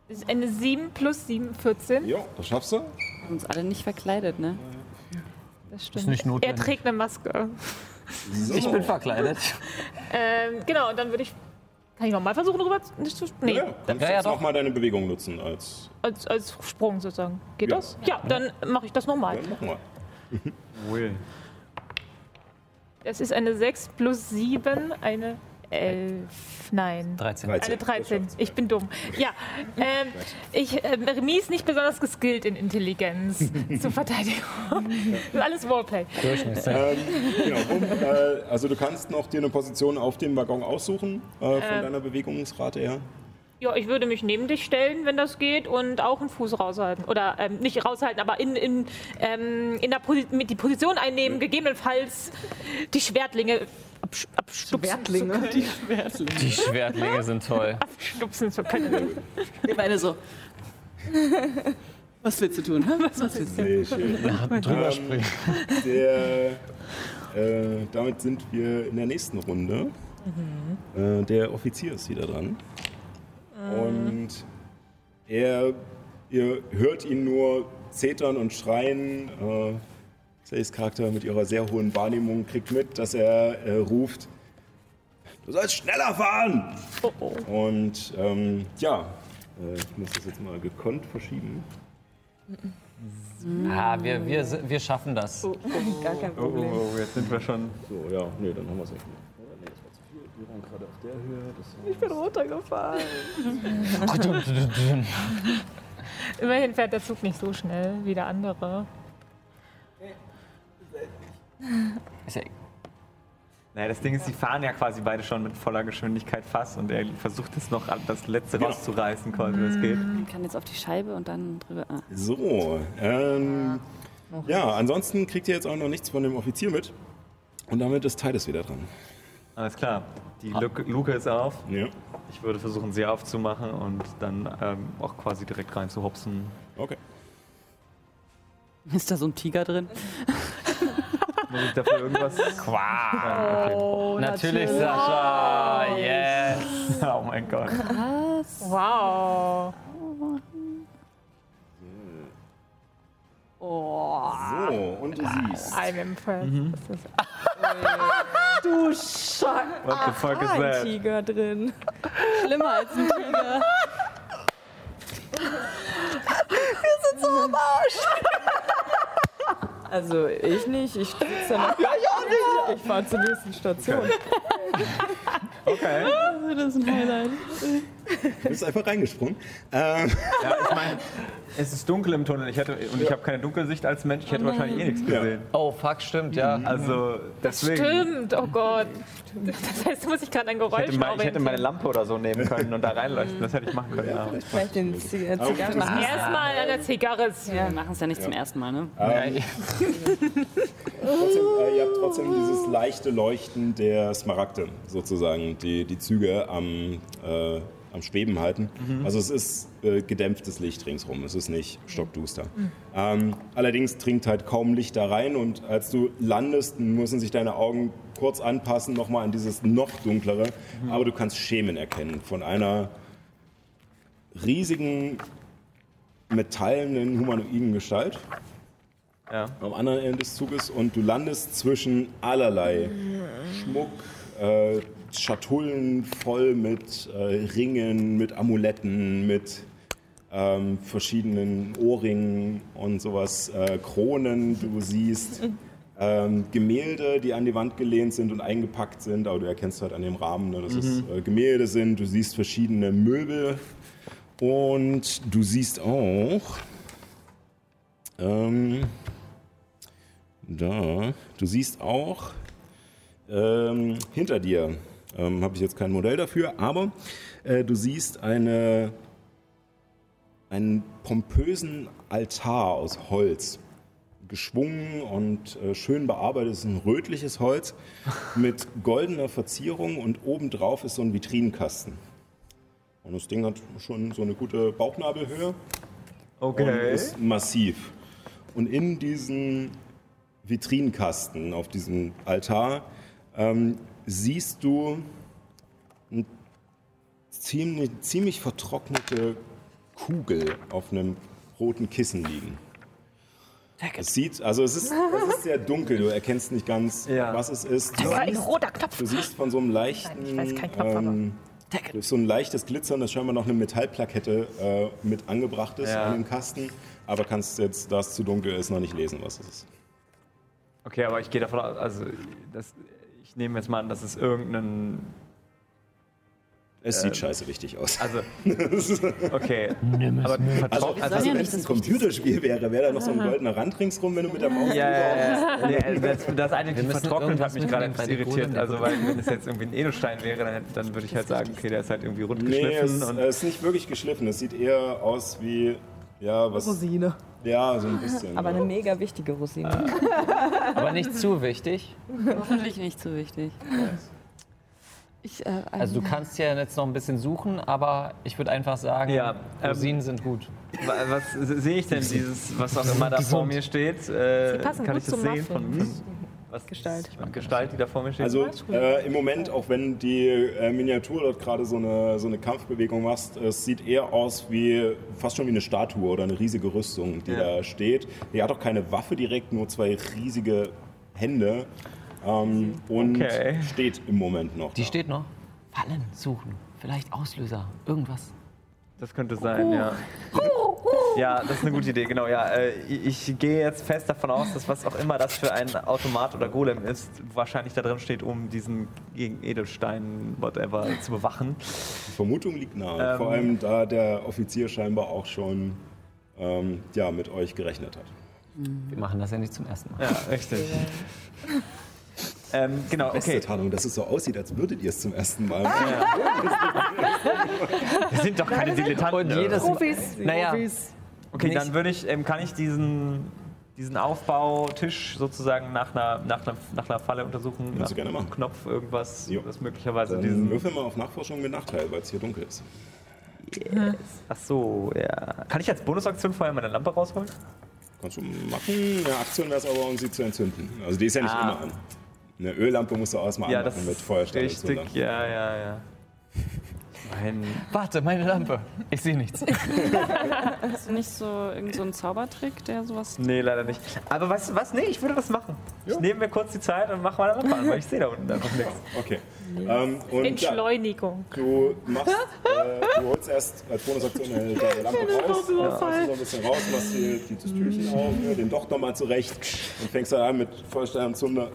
Das ist eine 7 plus 7, 14. Ja, das schaffst du. haben uns alle nicht verkleidet, ne? Das stimmt. nicht er notwendig. trägt eine Maske. So. Ich bin verkleidet. Ähm, genau, und dann würde ich. Kann ich nochmal versuchen, rüber zu. Nicht zu nee, Ja, kannst Ja, du ja, jetzt doch. noch mal deine Bewegung nutzen als. als, als Sprung sozusagen. Geht Ja. das? Ja, dann mache ich das nochmal. Dann machen wir. Ui. Es ist eine 6 plus 7, eine 11. Nein. 13. 13. Eine 13. Ich bin dumm. Ja, ähm, ich, ähm, Remy ist nicht besonders geskillt in Intelligenz zur Verteidigung. Das ist alles Roleplay. Ähm, genau, um, äh, also du kannst noch dir eine Position auf dem Waggon aussuchen, äh, von deiner Bewegungsrate her. Ja, ich würde mich neben dich stellen, wenn das geht, und auch einen Fuß raushalten. Oder ähm, nicht raushalten, aber in, in, ähm, in der Posi mit die Position einnehmen, gegebenenfalls die Schwertlinge absch- abstupsen Schwertlinge? zu können. Die Schwertlinge sind toll. Abstupsen zu können. Wir beide so. Was willst du tun? hä? Was willst du tun? Sehr schön. Drüber Ähm, springen. Der, äh, damit sind wir in der nächsten Runde. Äh, der Offizier ist wieder dran. Und er, ihr hört ihn nur zetern und schreien. Äh, Says Charakter mit ihrer sehr hohen Wahrnehmung kriegt mit, dass er äh, ruft, du sollst schneller fahren. Oh, oh. Und ähm, ja, äh, ich muss das jetzt mal gekonnt verschieben. Ah, wir, wir, wir schaffen das. Oh, gar kein Problem. Oh, oh, jetzt sind wir schon. So, ja, nee, dann haben wir es echt nicht. Nee, das war zu viel. Wir waren gerade auf der Höhe. Das Ich bin runtergefallen. Immerhin fährt der Zug nicht so schnell wie der andere. Ist ja, Naja, das Ding ist, sie fahren ja quasi beide schon mit voller Geschwindigkeit fast und er versucht jetzt noch das letzte rauszureißen, quasi, was geht. Man kann jetzt auf die Scheibe und dann drüber. Ah. So, ähm, ja, ansonsten kriegt ihr jetzt auch noch nichts von dem Offizier mit. Und damit ist Titus wieder dran. Alles klar. Die Luke, Luke ist auf. Ja. Ich würde versuchen, sie aufzumachen und dann ähm, auch quasi direkt rein zu hopsen. Okay. Ist da so ein Tiger drin? Muss ich dafür irgendwas? Qua. Okay. Oh, natürlich, Sascha. Yes. Oh mein Gott. Wow. So, und du siehst. I'm impressed. Mhm. Das ist Du Scheiße. What the fuck is Ein that? Tiger drin. Schlimmer als ein Tiger. Also ich nicht, ich sitze da ja, ich auch nicht. Ich fahre zur nächsten Station. Okay. Das ist ein Highlight. Du bist einfach reingesprungen. Ähm, Ja, ich meine, es ist dunkel im Tunnel ich hätte, und ich habe keine Dunkelsicht als Mensch. Ich hätte wahrscheinlich eh nichts gesehen. Oh, fuck, stimmt, ja. Also deswegen. Stimmt, oh Gott. Das heißt, muss ich gerade ein Ich Geräusch hätte, mal, ich hätte meine. Lampe oder so nehmen können und da reinleuchten. Das hätte ich machen können. Ja. Vielleicht den Zigarren. ist- Erstmal an der Zigarre. Wir machen es ja nicht zum ersten Mal, ne? ähm, trotzdem, äh, ihr habt trotzdem dieses leichte Leuchten der Smaragde sozusagen, die die Züge am, äh, am Schweben halten. Also es ist äh, gedämpftes Licht ringsrum, es ist nicht stockduster. Ähm, allerdings dringt halt kaum Licht da rein und als du landest, müssen sich deine Augen kurz anpassen, nochmal an dieses noch dunklere, aber du kannst Schemen erkennen von einer riesigen metallenen humanoiden Gestalt Ja. am anderen Ende des Zuges und du landest zwischen allerlei Schmuck, äh, Schatullen voll mit äh, Ringen, mit Amuletten, mit ähm, verschiedenen Ohrringen und sowas, äh, Kronen, du siehst ähm, Gemälde, die an die Wand gelehnt sind und eingepackt sind, aber du erkennst halt an dem Rahmen, ne, dass es äh, Gemälde sind, du siehst verschiedene Möbel und du siehst auch ähm, da, du siehst auch ähm, hinter dir, ähm, habe ich jetzt kein Modell dafür, aber äh, du siehst eine, einen pompösen Altar aus Holz. Geschwungen und äh, schön bearbeitet. Es ist ein rötliches Holz mit goldener Verzierung und obendrauf ist so ein Vitrinenkasten. Und das Ding hat schon so eine gute Bauchnabelhöhe und Okay. ist massiv. Und in diesen Vitrinenkasten auf diesem Altar ähm, siehst du eine ziemlich, ziemlich vertrocknete Kugel auf einem roten Kissen liegen. Es sieht, also es ist, es ist sehr dunkel, du erkennst nicht ganz, Ja. was es ist. Du Das war ein siehst, roter Knopf. du siehst von so einem leichten, Nein, ich weiß kein Knopf, aber- ähm, durch so ein leichtes Glitzern, das scheinbar noch eine Metallplakette äh, mit angebracht ist Ja. an dem Kasten, aber kannst jetzt, da es zu dunkel ist, noch nicht lesen, was es ist. Okay, aber ich gehe davon aus, also das, ich nehme jetzt mal an, dass es irgendeinen. Es sieht scheiße richtig aus. Also, okay. aber Also, also, ja wenn es ein das Computerspiel wäre, wäre da noch so ein goldener Rand ringsrum, wenn du mit der Maus Ja, ja, ja. Nee, das, das eine müssen vertrocknet hat mich gerade etwas irritiert. Also, weil, wenn es jetzt irgendwie ein Edelstein wäre, dann, dann würde ich halt sagen, okay, der ist halt irgendwie rund Nee, es, geschliffen. und es ist nicht wirklich geschliffen. Es sieht eher aus wie, ja, was... Rosine. Ja, so ein bisschen. Aber ja. eine mega wichtige Rosine. Aber nicht zu wichtig. Hoffentlich nicht so wichtig. Ich, äh, Also du kannst ja jetzt noch ein bisschen suchen, aber ich würde einfach sagen, Ja, ähm, Rosinen sind gut. Wa- Was sehe ich denn, dieses, was auch immer da vor mir steht? Äh, passen kann gut ich das zum sehen? Von, Muffin. von, was Gestalt. Gestalt, die da vor mir steht? Also äh, im Moment, auch wenn die äh, Miniatur dort gerade so eine, so eine Kampfbewegung machst, es sieht eher aus wie fast schon wie eine Statue oder eine riesige Rüstung, die Ja. da steht. Die hat auch keine Waffe direkt, nur zwei riesige Hände. Ähm, und Okay. steht im Moment noch. Die da. steht noch. Fallen suchen. Vielleicht Auslöser. Irgendwas. Das könnte sein, ja. Ja, das ist eine gute Idee, genau. Ja, äh, ich ich gehe jetzt fest davon aus, dass was auch immer das für ein Automat oder Golem ist, wahrscheinlich da drin steht, um diesen gegen Edelstein, whatever, zu bewachen. Die Vermutung liegt nahe. Ähm. Vor allem, da der Offizier scheinbar auch schon ähm, ja, mit euch gerechnet hat. Wir machen das ja nicht zum ersten Mal. Ja, richtig. Ähm, genau, Beste okay. Tarnung, dass es so aussieht, als würdet ihr es zum ersten Mal. Wir sind doch keine Dilettanten. Und jedes. Profis. Naja, Okay, Nicht- dann würde ich, ähm, kann ich diesen, diesen Aufbautisch sozusagen nach einer, nach einer, nach einer Falle untersuchen? Kannst du gerne einem machen. Knopf, irgendwas, Jo. was möglicherweise Dann diesen. würfel mal auf Nachforschung mit Nachteil, weil es hier dunkel ist. Ach so, ja. Kann ich als Bonusaktion vorher meine Lampe rausholen? Kannst du machen. Eine Aktion wäre es aber, um sie zu entzünden. Also die ist ja nicht Ah. immer an. Eine Öllampe musst du auch erstmal Ja, anmachen mit Feuerstein. und so Richtig, ja, ja, ja. Mein. Warte, meine Lampe. Ich sehe nichts. Hast du nicht so irgendeinen so einen Zaubertrick, der sowas. Nee, leider nicht. Aber weißt du was? Nee, ich würde das machen. Ich nehme mir kurz die Zeit und mache meine Lampe an, weil ich sehe da unten einfach nichts. Okay. Ähm, und ja, Entschleunigung. du machst, äh, du holst erst als Bonusaktion deine, deine Lampe raus, ja. so ein bisschen raus, machst dir die, das Türchen auf, ne, den Docht nochmal zurecht und fängst dann an mit Feuerstein und Zunder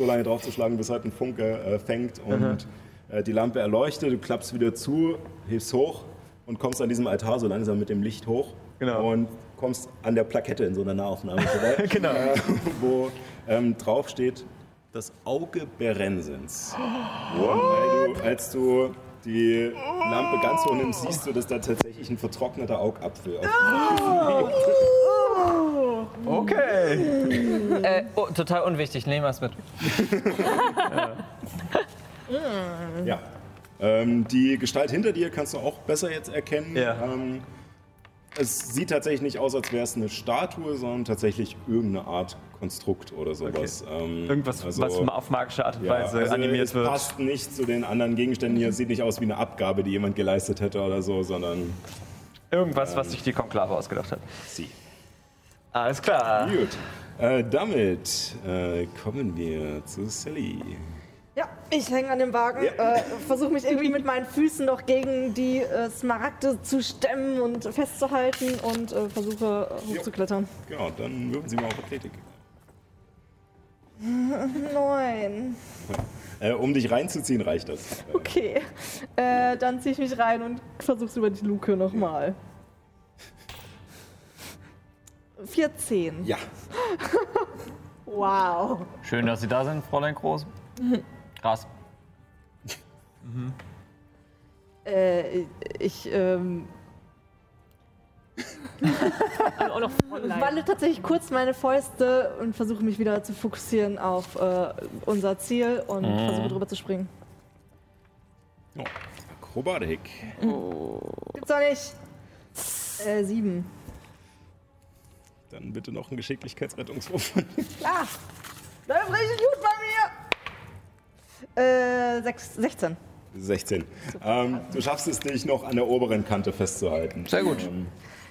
so lange draufzuschlagen, bis halt ein Funke äh, fängt und äh, die Lampe erleuchtet, du klappst wieder zu, hebst hoch und kommst an diesem Altar so langsam mit dem Licht hoch Genau. und kommst an der Plakette in so einer Nahaufnahme vorbei, Genau. äh, wo ähm, drauf steht das Auge Berensens. Weil du, als du die Lampe ganz hoch nimmst, siehst du, dass da tatsächlich ein vertrockneter Augapfel auf Okay. äh, oh, total unwichtig. Nehmen wir es mit. Ja. Ähm, die Gestalt hinter dir kannst du auch besser jetzt erkennen. Ja. Ähm, es sieht tatsächlich nicht aus, als wäre es eine Statue, sondern tatsächlich irgendeine Art Konstrukt oder sowas. Ähm, Irgendwas, also- was auf magische Art und Ja, Weise also animiert es wird. passt nicht zu den anderen Gegenständen hier. Es sieht nicht aus wie eine Abgabe, die jemand geleistet hätte oder so, sondern Irgendwas, was sich die Konklave ausgedacht hat. sie. Alles klar. Gut. Äh, damit äh, kommen wir zu Sally. Ja, ich hänge an dem Wagen, Ja. äh, versuche mich irgendwie mit meinen Füßen noch gegen die äh, Smaragde zu stemmen und festzuhalten und äh, versuche hochzuklettern. Genau, dann würfen Sie mal auf Athletik. Neun. Äh, um dich reinzuziehen, reicht das. Okay, äh, dann ziehe ich mich rein und versuche über die Luke nochmal. 14. Ja. Wow. Schön, dass Sie da sind, Fräulein Groß. Krass. Äh, ich ähm, Also auch noch online. walle tatsächlich kurz meine Fäuste und versuche mich wieder zu fokussieren auf äh, unser Ziel und versuche drüber zu springen. Oh, Akrobatik. Gibt's doch nicht. Äh, sieben. Dann bitte noch ein Geschicklichkeitsrettungswurf. Ah, läuft richtig gut bei mir. Äh, sechs, 16. 16. Ähm, du schaffst es, dich noch an der oberen Kante festzuhalten. Sehr gut. Ähm,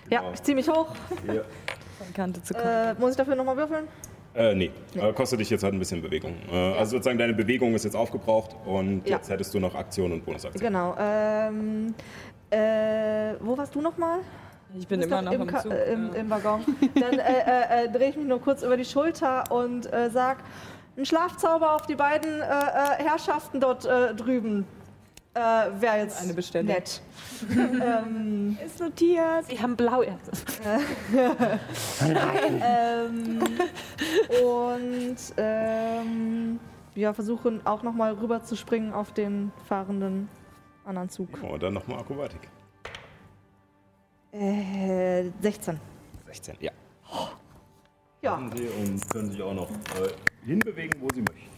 Ja, Genau. ich ziehe mich hoch. ja. Kante zu kommen. Äh, muss ich dafür nochmal würfeln? Äh, nee, Äh, kostet dich jetzt halt ein bisschen Bewegung. Äh, Also sozusagen deine Bewegung ist jetzt aufgebraucht und Ja. jetzt hättest du noch Aktion und Bonusaktion. Genau. Ähm, äh, wo warst du nochmal? Ich bin immer noch im, Ka- Zug. äh, im, ja. im Waggon. Dann äh, äh, äh, drehe ich mich nur kurz über die Schulter und äh, sag, ein Schlafzauber auf die beiden äh, äh, Herrschaften dort äh, drüben. Äh, Wäre jetzt Eine Bestellung. nett. ähm, Ist notiert. Sie haben blau. ähm, und ähm, ja, versuchen auch nochmal rüber zu springen auf den fahrenden anderen Zug. Oh, dann nochmal Akrobatik. Äh, 16. 16, ja. Ja. Machen Sie und können sich auch noch äh, hinbewegen, wo Sie möchten.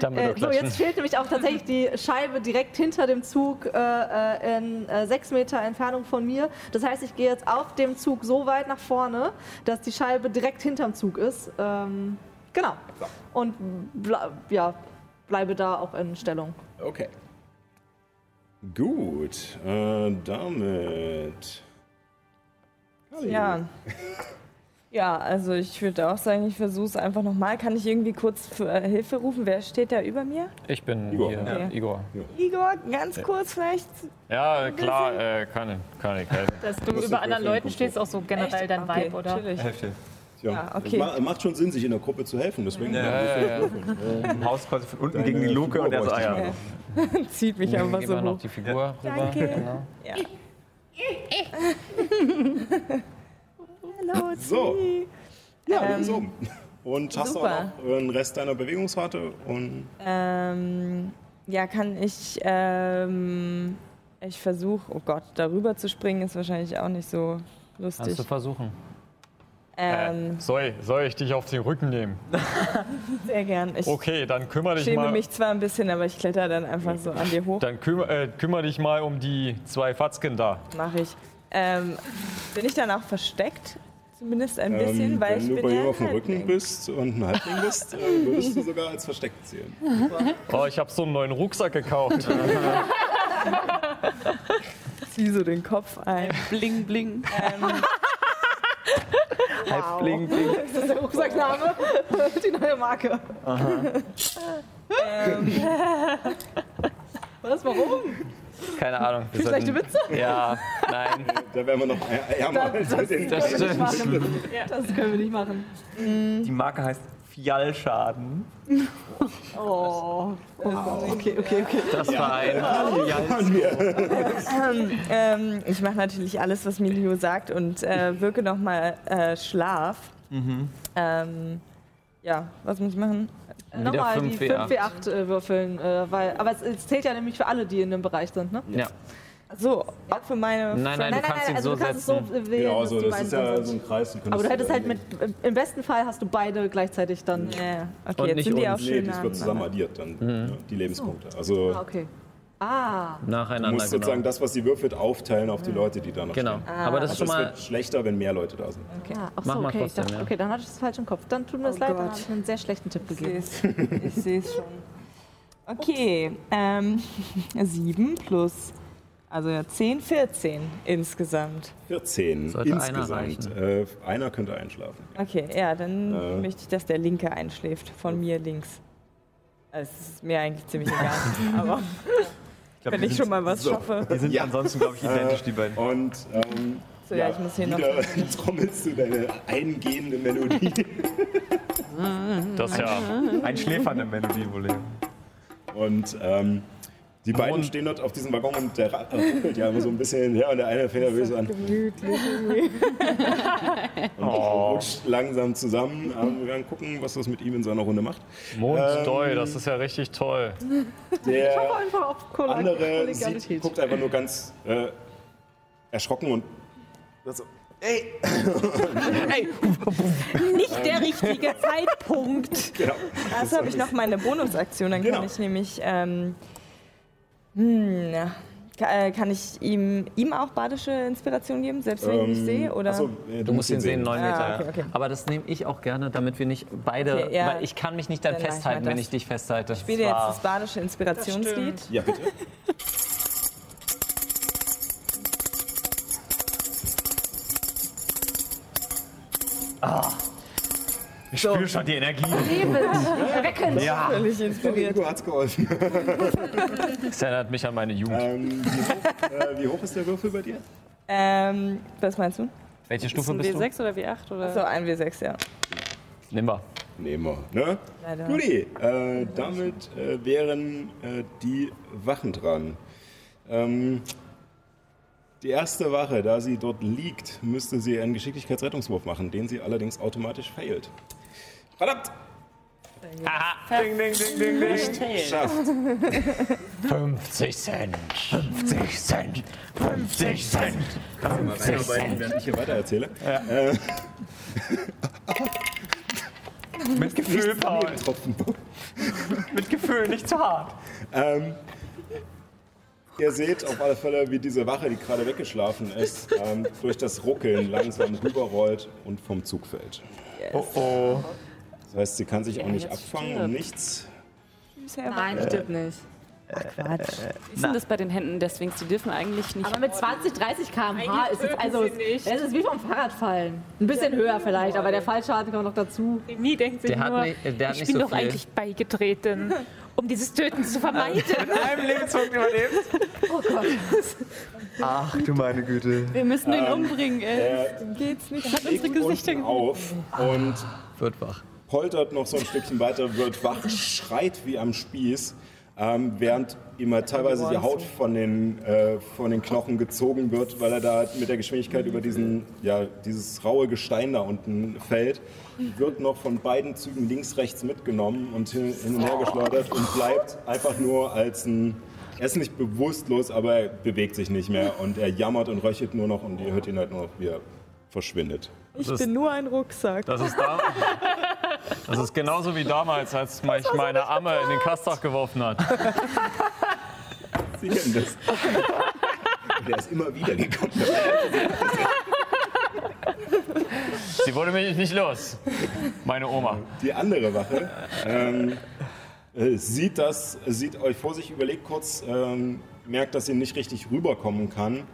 Dumbledore Äh, so, jetzt fehlt nämlich auch tatsächlich die Scheibe direkt hinter dem Zug äh, äh, in äh, sechs Meter Entfernung von mir. Das heißt, ich gehe jetzt auf dem Zug so weit nach vorne, dass die Scheibe direkt hinterm Zug ist. Ähm, genau. So. Und ble ja, bleibe da auch in Stellung. Okay. Gut, äh, damit. Ja. Ja, also ich würde auch sagen, ich versuche es einfach nochmal. Kann ich irgendwie kurz für äh, Hilfe rufen? Wer steht da über mir? Ich bin Igor. hier. Okay. Igor. Igor, ganz kurz vielleicht. Ja, klar, äh, kann, kann ich helfen. Dass du über anderen Leuten stehst, auch so generell dein Okay, Vibe, oder? Hälfte. Ja, Ja, okay. es ma- macht schon Sinn, sich in der Gruppe zu helfen. Deswegen Ja, ja, ja. Im Haus quasi von unten Deine gegen die Luke Figur und er so, ah ja. Zieht mich einfach gehen so wir noch hoch. die Figur rüber. Danke. Genau. Ja. Hallo, So. Ja, Ähm, so. Und hast du auch noch den Rest deiner Bewegungsrate und Ähm, ja, kann ich. Ähm, ich versuche, oh Gott, darüber zu springen ist wahrscheinlich auch nicht so lustig. Kannst du versuchen. Ähm, Äh, soll, soll ich dich auf den Rücken nehmen? sehr gern. Ich Okay, dann kümmere dich schäme mal. mich zwar ein bisschen, aber ich kletter dann einfach so an dir hoch. Dann kümmere, äh, kümmere dich mal um die zwei Fatzken da. Mache ich. Ähm, bin ich dann auch versteckt? Zumindest ein bisschen, ähm, weil wenn ich du bin bei ja ihm auf dem Rücken bist und ein Halbling bist, äh, würdest du sogar als versteckt zählen. Oh, ich habe so einen neuen Rucksack gekauft. Zieh so den Kopf ein. Bling, bling. Ähm, Halbling, bling. Das ist der Rucksackname. Die neue Marke. ähm, Was? Warum? Keine Ahnung. wir Schlechte Witze? Ja, nein. Da wären wir noch ärmer als mit den Das stimmt. Das können wir nicht machen. Die Marke heißt Fialschaden. Oh. Okay, okay, okay. Das war ein. ähm, ich mache natürlich alles, was Milio sagt und äh, wirke nochmal äh, Schlaf. Ähm, ja, was muss ich machen? Wieder Nochmal die 5W8. 5W8 äh, würfeln, äh, weil, aber es, es zählt ja nämlich für alle, die in dem Bereich sind, ne? Ja. So, auch für meine. Nein, nein, du kannst ihn also so du kannst es setzen. so äh, wählen, Genau, dass so, das ist ja drin so ein Kreis. könntest Aber du hättest halt dann- mit, im besten Fall hast du beide gleichzeitig dann. Ja, okay, Und jetzt nicht sind die auch uns. Nee, schön das wird zusammen addiert dann, ja, die Lebenspunkte. Also Ah, okay. Ah, du Nacheinander, musst sozusagen genau. das, was sie würfelt, aufteilen auf die Leute, die da noch Genau. stehen. Aber das ist Also schon es mal. wird schlechter, wenn mehr Leute da sind. ah ach Mach so, mal okay. Ich trotzdem, dachte, ja. okay, dann hatte ich das falsch im Kopf. Dann tut mir das Oh leid, dann Gott. habe ich einen sehr schlechten Tipp gegeben. Ich sehe es schon. Okay, ähm, 7 plus, also ja 10, 14 insgesamt. 14 Sollte einer insgesamt. Äh, einer könnte einschlafen. Okay, ja, dann Äh. möchte ich, dass der Linke einschläft, von mir links. Es ist mir eigentlich ziemlich egal, aber Ich glaub, wenn ich sind- schon mal was so. schaffe. Die sind Ja. ansonsten, glaube ich, identisch, die beiden. Und ähm, So, ja, ich muss hier noch- wieder trommelst du deine eingehende Melodie. Das ist ja. Einschläfernde Melodie wohl. ja. Und ähm, die beiden Und- stehen dort auf diesem Waggon und der ra- äh, ruckelt ja immer so ein bisschen her und der eine fängt nervös an und Oh. rutscht langsam zusammen. Aber wir werden gucken, was das mit ihm in seiner Runde macht. Mondstoi, Ähm, das ist ja richtig toll. Der Einfach auf Kolleg- andere sieht, guckt einfach nur ganz äh, erschrocken und so, ey, Nicht der richtige Zeitpunkt. genau. Also habe ich noch meine Bonusaktion, dann kann Genau. ich nämlich, ähm, hm, ja, äh, kann ich ihm, ihm auch badische Inspiration geben, selbst wenn ich ihn nicht sehe? Oder? achso, äh, Du musst ihn sehen, 9 Meter. Ah, okay, okay. Aber das nehme ich auch gerne, damit wir nicht beide. Okay, ja. Weil ich kann mich nicht dann Dann festhalten, wenn das. ich dich festhalte. Ich spiele Das jetzt das badische Inspirationslied. Ja, bitte. Ich spüre schon die Energie. Erweckend. Ja. Völlig inspiriert. Hugo hat's geholfen. Das erinnert mich an meine Jugend. ähm, wie, hoch, äh, wie hoch ist der Würfel bei dir? Ähm, was meinst du? Welche Ist Stufe ein bist du? W6 oder W8? Oder? So, ein W6, ja. Nimm mal. Nehmen wir. Ne? Leider. Äh, damit äh, wären äh, die Wachen dran. Ähm, die erste Wache, da sie dort liegt, müsste sie einen Geschicklichkeitsrettungswurf machen, den sie allerdings automatisch failt. Verdammt! Ding, ding, ding, ding, ding. Nicht schafft. 50 Cent. 50 Cent. 50 Cent. 50 Cent. während ich hier weiter erzähle. Äh, Mit Gefühl, Paul. Mit Gefühl, nicht zu hart. Ähm, ihr seht auf alle Fälle, wie diese Wache, die gerade weggeschlafen ist, ähm, durch das Ruckeln langsam rüberrollt und vom Zug fällt. Oh oh. Das heißt, sie kann sich auch nicht abfangen und nichts. Nein, stimmt nicht. Quatsch. Wie ist denn das bei den Händen der Sphinx? Die dürfen eigentlich nicht. Aber mit 20, 30 km/h ist es also. Es ist wie vom Fahrradfallen. Ein bisschen höher vielleicht, aber der Fallschaden kommt noch dazu. Nie denkt sich Der hat nur, nicht- der hat ich nicht bin so doch viel. eigentlich beigetreten, um dieses Töten zu vermeiden. Mit einem Lebenspunkt überlebt. Oh Gott. Ach du meine Güte. Wir müssen ihn Ähm, umbringen, ey. Er Geht's nicht? Hat unsere Gesichter auf und Wird wach. Poltert noch so ein Stückchen weiter, wird wach, schreit wie am Spieß, ähm, während ihm halt teilweise die Haut von den, äh, von den Knochen gezogen wird, weil er da mit der Geschwindigkeit über diesen, ja, dieses raue Gestein da unten fällt, wird noch von beiden Zügen links, rechts mitgenommen und hin, hin und her geschleudert und bleibt einfach nur als ein, er ist nicht bewusstlos, aber er bewegt sich nicht mehr und er jammert und röchelt nur noch und ihr hört ihn halt nur noch, wie er verschwindet. Ich Das- bin nur ein Rucksack. Das ist, da, das ist genauso wie damals, als mich meine Amme in den Kastach geworfen hat. Sie kennen das. Der ist immer wieder gekommen. Sie wurde mich nicht los. Meine Oma. Die andere Wache ähm, äh, sieht das, sieht euch vor sich, überlegt kurz, ähm, merkt, dass sie nicht richtig rüberkommen kann,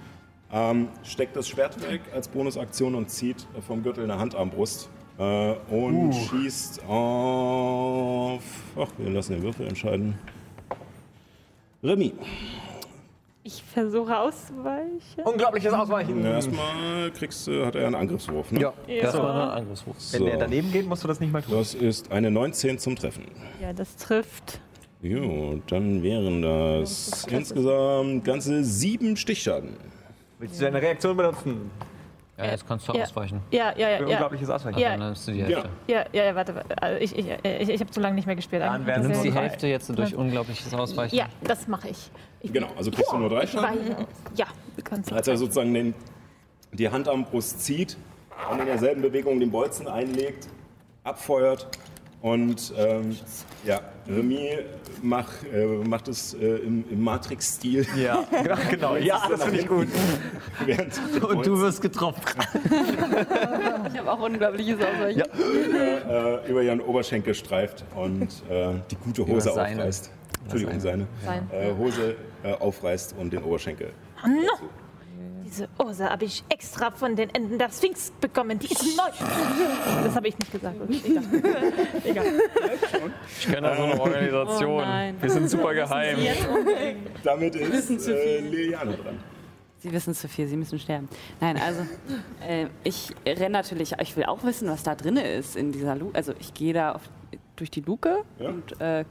ähm, steckt das Schwert weg als Bonusaktion und zieht vom Gürtel eine Handarmbrust äh, und schießt auf. Ach, wir lassen den Würfel entscheiden. Remy. Ich versuche auszuweichen. Unglaubliches Ausweichen. Erstmal kriegst du, hat er einen Angriffswurf. Ne? Ja. Das war ein Angriffswurf. Wenn der daneben geht, musst du das nicht mal tun. Das ist eine 19 zum Treffen. Ja, das trifft. Jo, dann wären das insgesamt ganze sieben Stichschaden. Willst du deine Reaktion benutzen? Ja, jetzt kannst du Ja. ausweichen. Ja, ja, ja. Ja. unglaubliches Ausweichen. Ja. Dann nimmst du die. Hälfte. Ja, ja, ja, warte. warte. Also ich ich, ich, ich habe zu lange nicht mehr gespielt. Dann werden Du nimmst die drei. Hälfte jetzt durch unglaubliches Ausweichen. Ja, das mache ich. ich. Genau, also kriegst du nur drei Schaden. Weil, ja, du kannst Als er sozusagen den, die Hand am Brust zieht und in derselben Bewegung den Bolzen einlegt, abfeuert und ähm, ja, Remy mach, äh, macht es äh, im, im Matrix-Stil. Ja, genau. Ja, das finde ich gut. Und du wirst getroffen. Ich habe auch unglaubliches Ausweichen. äh, über ihren Oberschenkel streift und äh, die gute Hose seine. aufreißt. Entschuldigung, seine. Sein. Äh, Hose äh, aufreißt und den Oberschenkel. Diese Hose habe ich extra von den Enden der Sphinx bekommen. Die ist neu. Das habe ich nicht gesagt. Okay, egal. Ich kenne da so eine Organisation. Oh. Wir sind super geheim. Damit ist äh, Liliane dran. Sie wissen zu viel, Sie müssen sterben. Nein, also äh, ich renne natürlich, ich will auch wissen, was da drin ist in dieser Luke. Also ich gehe da auf, durch die Luke Ja. und äh,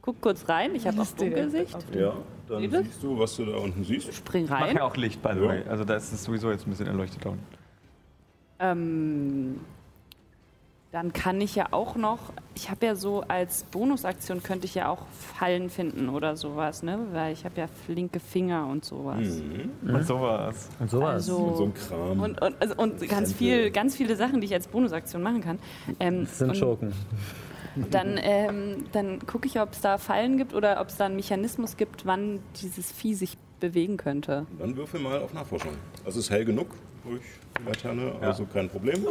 guck kurz rein. Ich habe auch Dunkelsicht. Ja, dann Seht siehst du, was du da unten siehst. Spring Mach rein. ja auch Licht, by the way. Also da ist es sowieso jetzt ein bisschen erleuchtet da unten. Ähm, dann kann ich ja auch noch, ich habe ja so als Bonusaktion könnte ich ja auch Fallen finden oder sowas, ne? Weil ich habe ja flinke Finger und sowas. Und sowas. Und sowas. Also, Und so ein Kram. und, und, also, und ganz, viel, ganz viele Sachen, die ich als Bonusaktion machen kann. Ähm, Das sind und. Dann, ähm, dann gucke ich, ob es da Fallen gibt oder ob es da einen Mechanismus gibt, wann dieses Vieh sich bewegen könnte. Dann würfel mal auf Nachforschung. Also ist hell genug durch die Laterne, also kein Problem.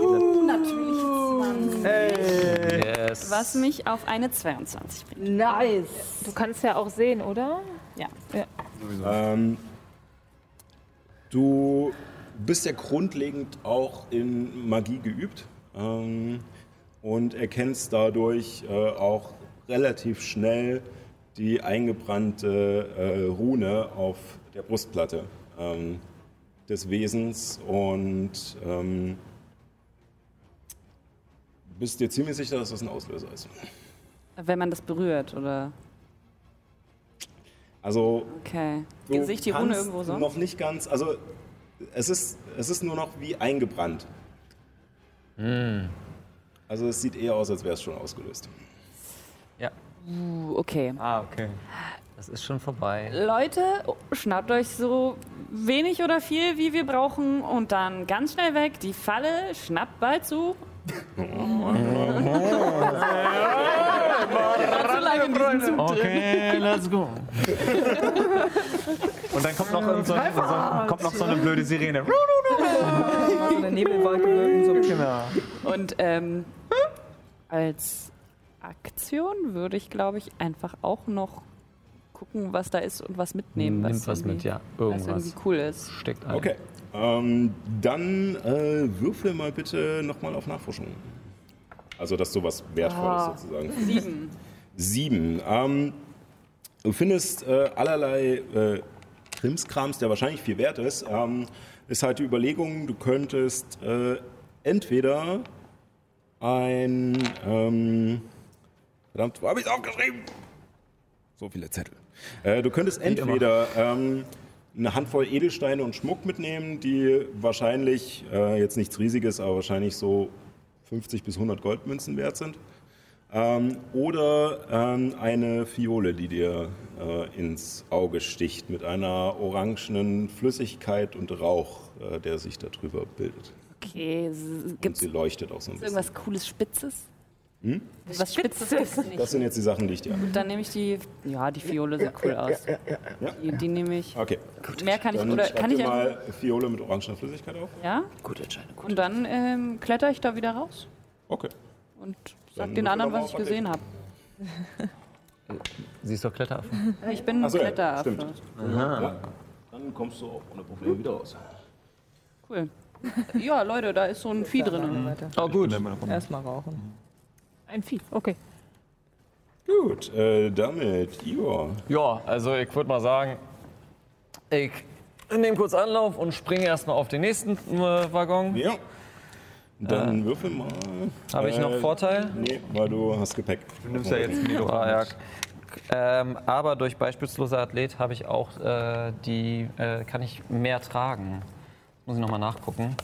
Yes. Was mich auf eine 22 bringt. Nice. Du kannst ja auch sehen, oder? Ja. Ähm, du bist ja grundlegend auch in Magie geübt ähm, und erkennst dadurch äh, auch relativ schnell die eingebrannte äh, Rune auf der Brustplatte ähm, des Wesens und ähm, bist dir ziemlich sicher, dass das ein Auslöser ist. Wenn man das berührt, oder? Also Okay. Du Sehe ich die Rune irgendwo sonst? Noch nicht ganz. Also es ist, es ist nur noch wie eingebrannt. Hm. Also es sieht eher aus, als wäre es schon ausgelöst. Uh, okay. Ah, okay. Das ist schon vorbei. Leute, schnappt euch so wenig oder viel, wie wir brauchen und dann ganz schnell weg. Die Falle schnappt bald zu. Okay, let's go. Und dann kommt noch, irgend so, so, kommt noch so eine blöde Sirene. So eine Nebelwolke so Genau. Und ähm, als Aktion würde ich, glaube ich, einfach auch noch gucken, was da ist und was mitnehmen. Nimm was mit, ja. Irgendwas. Was irgendwie cool ist. Steckt ein. Okay. Ähm, dann äh, würfel mal bitte nochmal auf Nachforschung. Also, dass sowas Wertvolles Ah. sozusagen. Sieben. Sieben. Ähm, du findest äh, allerlei äh, Krimskrams, der wahrscheinlich viel wert ist. Ähm, ist halt die Überlegung, du könntest äh, entweder ein. Ähm, verdammt, wo habe ich es aufgeschrieben? So viele Zettel. Äh, du könntest entweder ähm, eine Handvoll Edelsteine und Schmuck mitnehmen, die wahrscheinlich, äh, jetzt nichts Riesiges, aber wahrscheinlich so 50 bis 100 Goldmünzen wert sind. Ähm, oder ähm, eine Fiole, die dir äh, ins Auge sticht mit einer orangenen Flüssigkeit und Rauch, äh, der sich darüber bildet. Okay, Und gibt es sie leuchtet auch so ein bisschen. irgendwas Cooles Spitzes? Hm? Was Spitzes gibt's nicht. Das sind jetzt die Sachen, die ich dir Gut, dann nehme ich die. Ja, die Fiole sieht cool aus. Die, die nehme ich. Okay. Mehr kann ich. Dann Oder kann ich mal Fiole mit orangener Flüssigkeit auf. Ja? Gute Entscheidung. Und dann ähm, kletter ich da wieder raus Okay. und Dann sag den würfel anderen, was ich gesehen habe. Sie ist doch Kletteraffe. Ich bin so, ja, Kletteraffe. stimmt. Ja. Dann kommst du auch ohne Probleme wieder raus. Cool. Ja, Leute, da ist so ein Vieh drin. Oh, gut. Erstmal rauchen. Ein Vieh, okay. Gut, äh, damit Igor. Ja, also ich würde mal sagen, ich nehme kurz Anlauf und springe erstmal auf den nächsten äh, Waggon. Ja. Dann würfel mal. Habe ich noch Äh, Vorteil? Nee, weil du hast Gepäck. Du nimmst ja jetzt Milo Ah, ja. Ähm, aber durch beispielsloser Athlet habe ich auch äh, die, äh, kann ich mehr tragen. Muss ich nochmal nachgucken.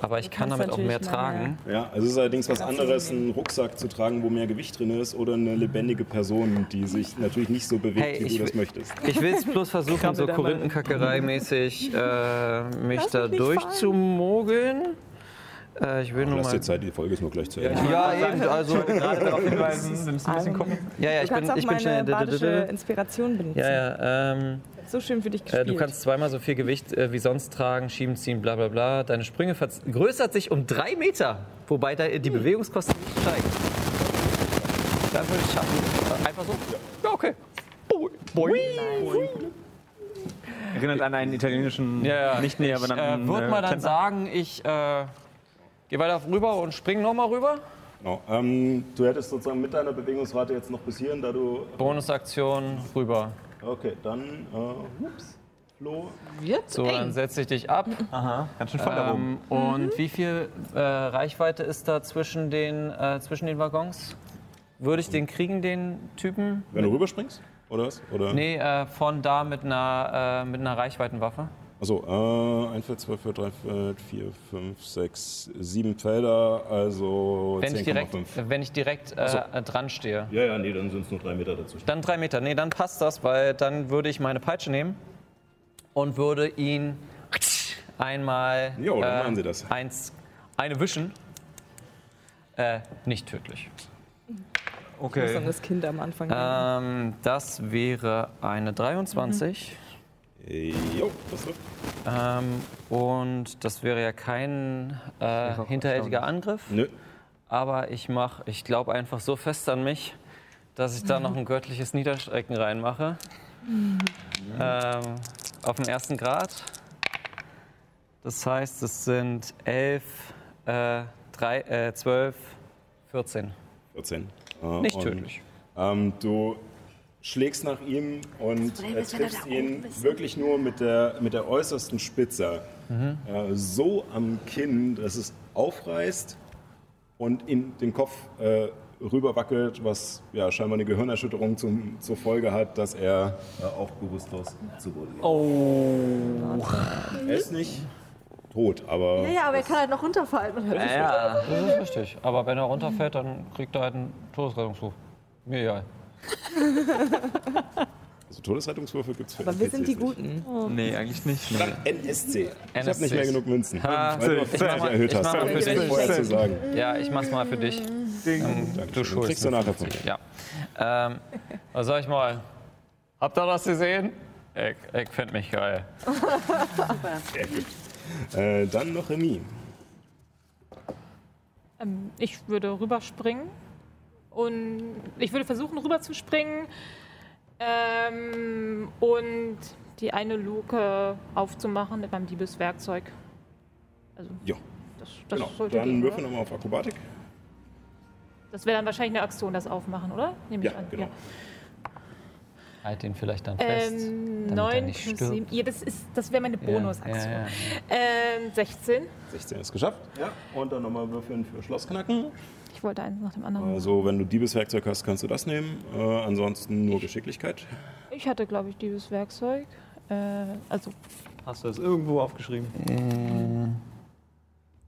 Aber ich kann damit auch mehr tragen. Ja, also es ist allerdings was anderes, einen Rucksack zu tragen, wo mehr Gewicht drin ist, oder eine lebendige Person, die sich natürlich nicht so bewegt, Hey, wie ich du das will- möchtest. Ich will es bloß versuchen, so. Korinthenkackerei-mäßig äh, mich Lass da durchzumogeln. Äh, ich will nur Lass mal. dir Zeit, die Folge ist nur gleich zu Ende. Ja, eben, also. gerade darauf hinweisen, nimmst du ein bisschen gucken. Ja, ja, ich bin, ich bin meine schnell. badische Inspiration benutzen. Ja, ja. Ähm, So schön für dich äh, gespielt. du kannst zweimal so viel Gewicht äh, wie sonst tragen, schieben, ziehen, bla bla bla. Deine Sprünge vergrößert sich um drei Meter, wobei da die Bewegungskosten nicht steigen. Dann würde ich schaffen. Äh, Einfach so? Ja, okay. Erinnert an einen italienischen, Ja, ja. nicht näher Ich äh, benannten. würde mal dann Klempner. sagen, ich äh, gehe weiter rüber und springe nochmal rüber. Genau. Ähm, du hättest sozusagen mit deiner Bewegungsrate jetzt noch bis hierhin, da du. Bonusaktion rüber. Okay, dann. Äh, ups. Flo. So, dann setze ich dich ab. Aha, ganz schön voll da oben. Ähm, und wie viel äh, Reichweite ist da zwischen den, äh, zwischen den Waggons? Würde ich den kriegen, den Typen? Wenn du rüberspringst? Oder was? Oder? Nee, äh, von da mit einer, äh, mit einer Reichweitenwaffe. Achso, äh, 1 Feld, 2 Feld, 3 Feld, 4, 5, 6, 7 Felder, also Wenn ich direkt, 10,5. wenn ich direkt äh, äh, dran stehe. Ja, ja, nee, dann sind es nur 3 Meter dazwischen. Dann drei Meter. Nee, dann passt das, weil dann würde ich meine Peitsche nehmen und würde ihn einmal Jo, dann machen Sie das. eins, eine wischen. Äh, nicht tödlich. Okay. dann das Kind am Anfang. Ähm, das wäre eine 23. Äh, Jo, das trifft. Ähm, und das wäre ja kein äh, hinterhältiger Angriff. Nö. Aber ich mache, ich glaube einfach so fest an mich, dass ich da noch ein göttliches Niederstrecken reinmache. Ähm, auf dem ersten Grad. Das heißt, es sind 11, äh, äh, 12, 14. 14. Äh, Nicht und, tödlich. Ähm, du schlägst nach ihm und äh, triffst ihn wirklich nur mit der, mit der äußersten Spitze. Äh, so am Kinn, dass es aufreißt und in den Kopf äh, rüberwackelt, was ja scheinbar eine Gehirnerschütterung zum, zur Folge hat, dass er äh, auch bewusstlos zu Boden geht. Oh. Er ist nicht tot, aber Ja, ja, aber er kann halt noch runterfallen. Und hört Ja, das ist richtig. Aber wenn er runterfällt, dann kriegt er halt einen Todesrettungsruf. Mir egal. also Todesrettungswürfe gibt es für Aber wir sind die. Guten. Oh. Nee, eigentlich nicht. Nee. NSC. Ich habe nicht mehr genug Münzen. Ha, weil du auf ich mach 50 mal- erhöht ich hast. mal für dich. nicht vorher zu sagen. Ja, ich mach's mal für dich. Ähm, du schuldest. Kriegst du mir nachher von 50. Ja. Ähm, was sag ich mal? Habt ihr das gesehen? Ich, ich find mich geil. Sehr gut. Äh, dann noch Remy. Ähm, ich würde rüberspringen und ich würde versuchen rüberzuspringen Ähm, und die eine Luke aufzumachen mit meinem Diebeswerkzeug. Also, Ja, das, das genau. sollte Dann gehen, würfel oder? nochmal auf Akrobatik. Das wäre dann wahrscheinlich eine Aktion, das Aufmachen, oder? Nehme ich Ja, an. genau. Halt den vielleicht dann fest. Ähm, damit er 9 nicht plus stirbt. 7. Ja, das, ist, das wäre meine Ja, Bonusaktion. ja, ja. Ähm, 16. 16 ist geschafft. Ja. Und dann nochmal würfeln für Schlossknacken. Ich wollte eins nach dem anderen. Also, wenn du Diebeswerkzeug hast, kannst du das nehmen. Äh, ansonsten nur Geschicklichkeit. Ich hatte, glaube ich, dieses Werkzeug. Äh, also Hast du das irgendwo aufgeschrieben?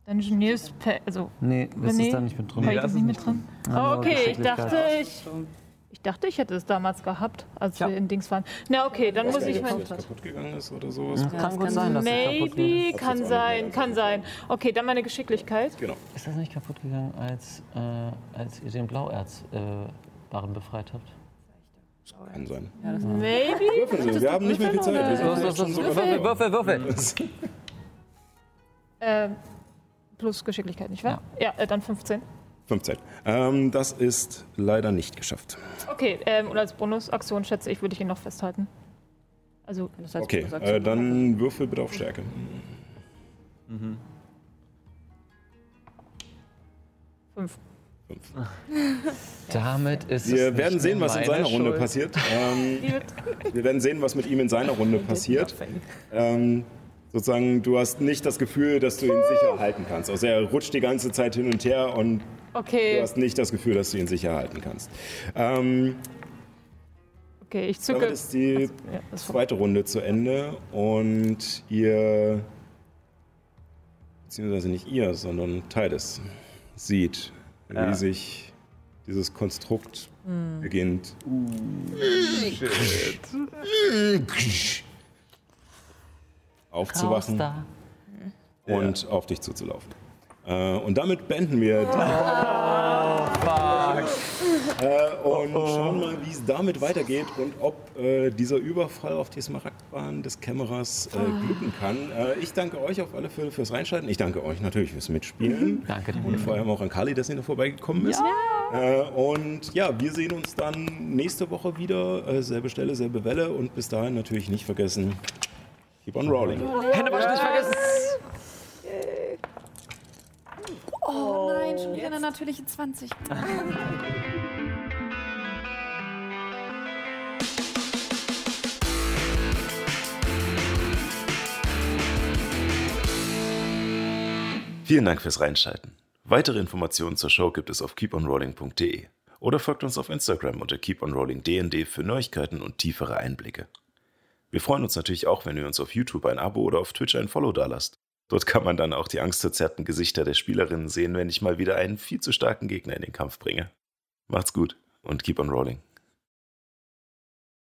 Engineers, Pa- also Nee, das Nee, ist da nicht mit drin. Ich das ist nicht mit drin? Ja, Oh, okay, ich dachte, ich, ich dachte, ich hätte es damals gehabt, als wir in Dings waren. Na okay, dann muss ich mein... kaputt gegangen ist oder sowas. Kann gut sein, dass es kaputt ging. Maybe, kann sein, kann sein. Okay, dann meine Geschicklichkeit. Genau. Ist das nicht kaputt gegangen, als, äh, als ihr den Blauerz-Barren befreit habt? Kann sein. Maybe? Würfeln Sie, wir haben nicht mehr viel Zeit. Würfel. Würfel, Würfel. Äh, plus Geschicklichkeit, nicht wahr? Ja, äh, dann 15. 15. Ähm, das ist leider nicht geschafft. Okay, ähm, und als Bonusaktion schätze ich, würde ich ihn noch festhalten. Also, Das heißt, Okay, äh, dann würfel bitte auf Stärke. fünf. Fünf. Damit ist es Wir nicht werden sehen, was in seiner Runde Schuld. passiert. Ähm, wir werden sehen, was mit ihm in seiner Runde passiert. Ähm, sozusagen, du hast nicht das Gefühl, dass du ihn sicher halten kannst. Also er rutscht die ganze Zeit hin und her und du Okay, hast nicht das Gefühl, dass du ihn sicher halten kannst. Ähm, okay, ich zücke. damit ist die zweite Runde zu Ende und ihr, beziehungsweise nicht ihr, sondern Tides, sieht, wie Ja. sich dieses Konstrukt beginnt aufzuwachen Chaos da. und auf dich zuzulaufen. Äh, und damit beenden wir die äh, und schauen mal, wie es damit weitergeht und ob äh, dieser Überfall auf die Smaragdbahn des Kämmerers äh, glücken kann. Äh, ich danke euch auf alle Fälle fürs Reinschalten. Ich danke euch natürlich fürs Mitspielen. Danke dir. Und vor allem auch an Kali, dass ihr noch vorbeigekommen ist. Äh, und ja, wir sehen uns dann nächste Woche wieder. Äh, selbe Stelle, selbe Welle. Und bis dahin natürlich nicht vergessen, keep on rolling. Hände waschen nicht vergessen. Oh nein, schon wieder eine natürliche 20. Vielen Dank fürs Reinschalten. Weitere Informationen zur Show gibt es auf keeponrolling.de oder folgt uns auf Instagram unter keeponrollingdnd für Neuigkeiten und tiefere Einblicke. Wir freuen uns natürlich auch, wenn ihr uns auf YouTube ein Abo oder auf Twitch ein Follow dalasst. Dort kann man dann auch die angstverzerrten Gesichter der Spielerinnen sehen, wenn ich mal wieder einen viel zu starken Gegner in den Kampf bringe. Macht's gut und keep on rolling.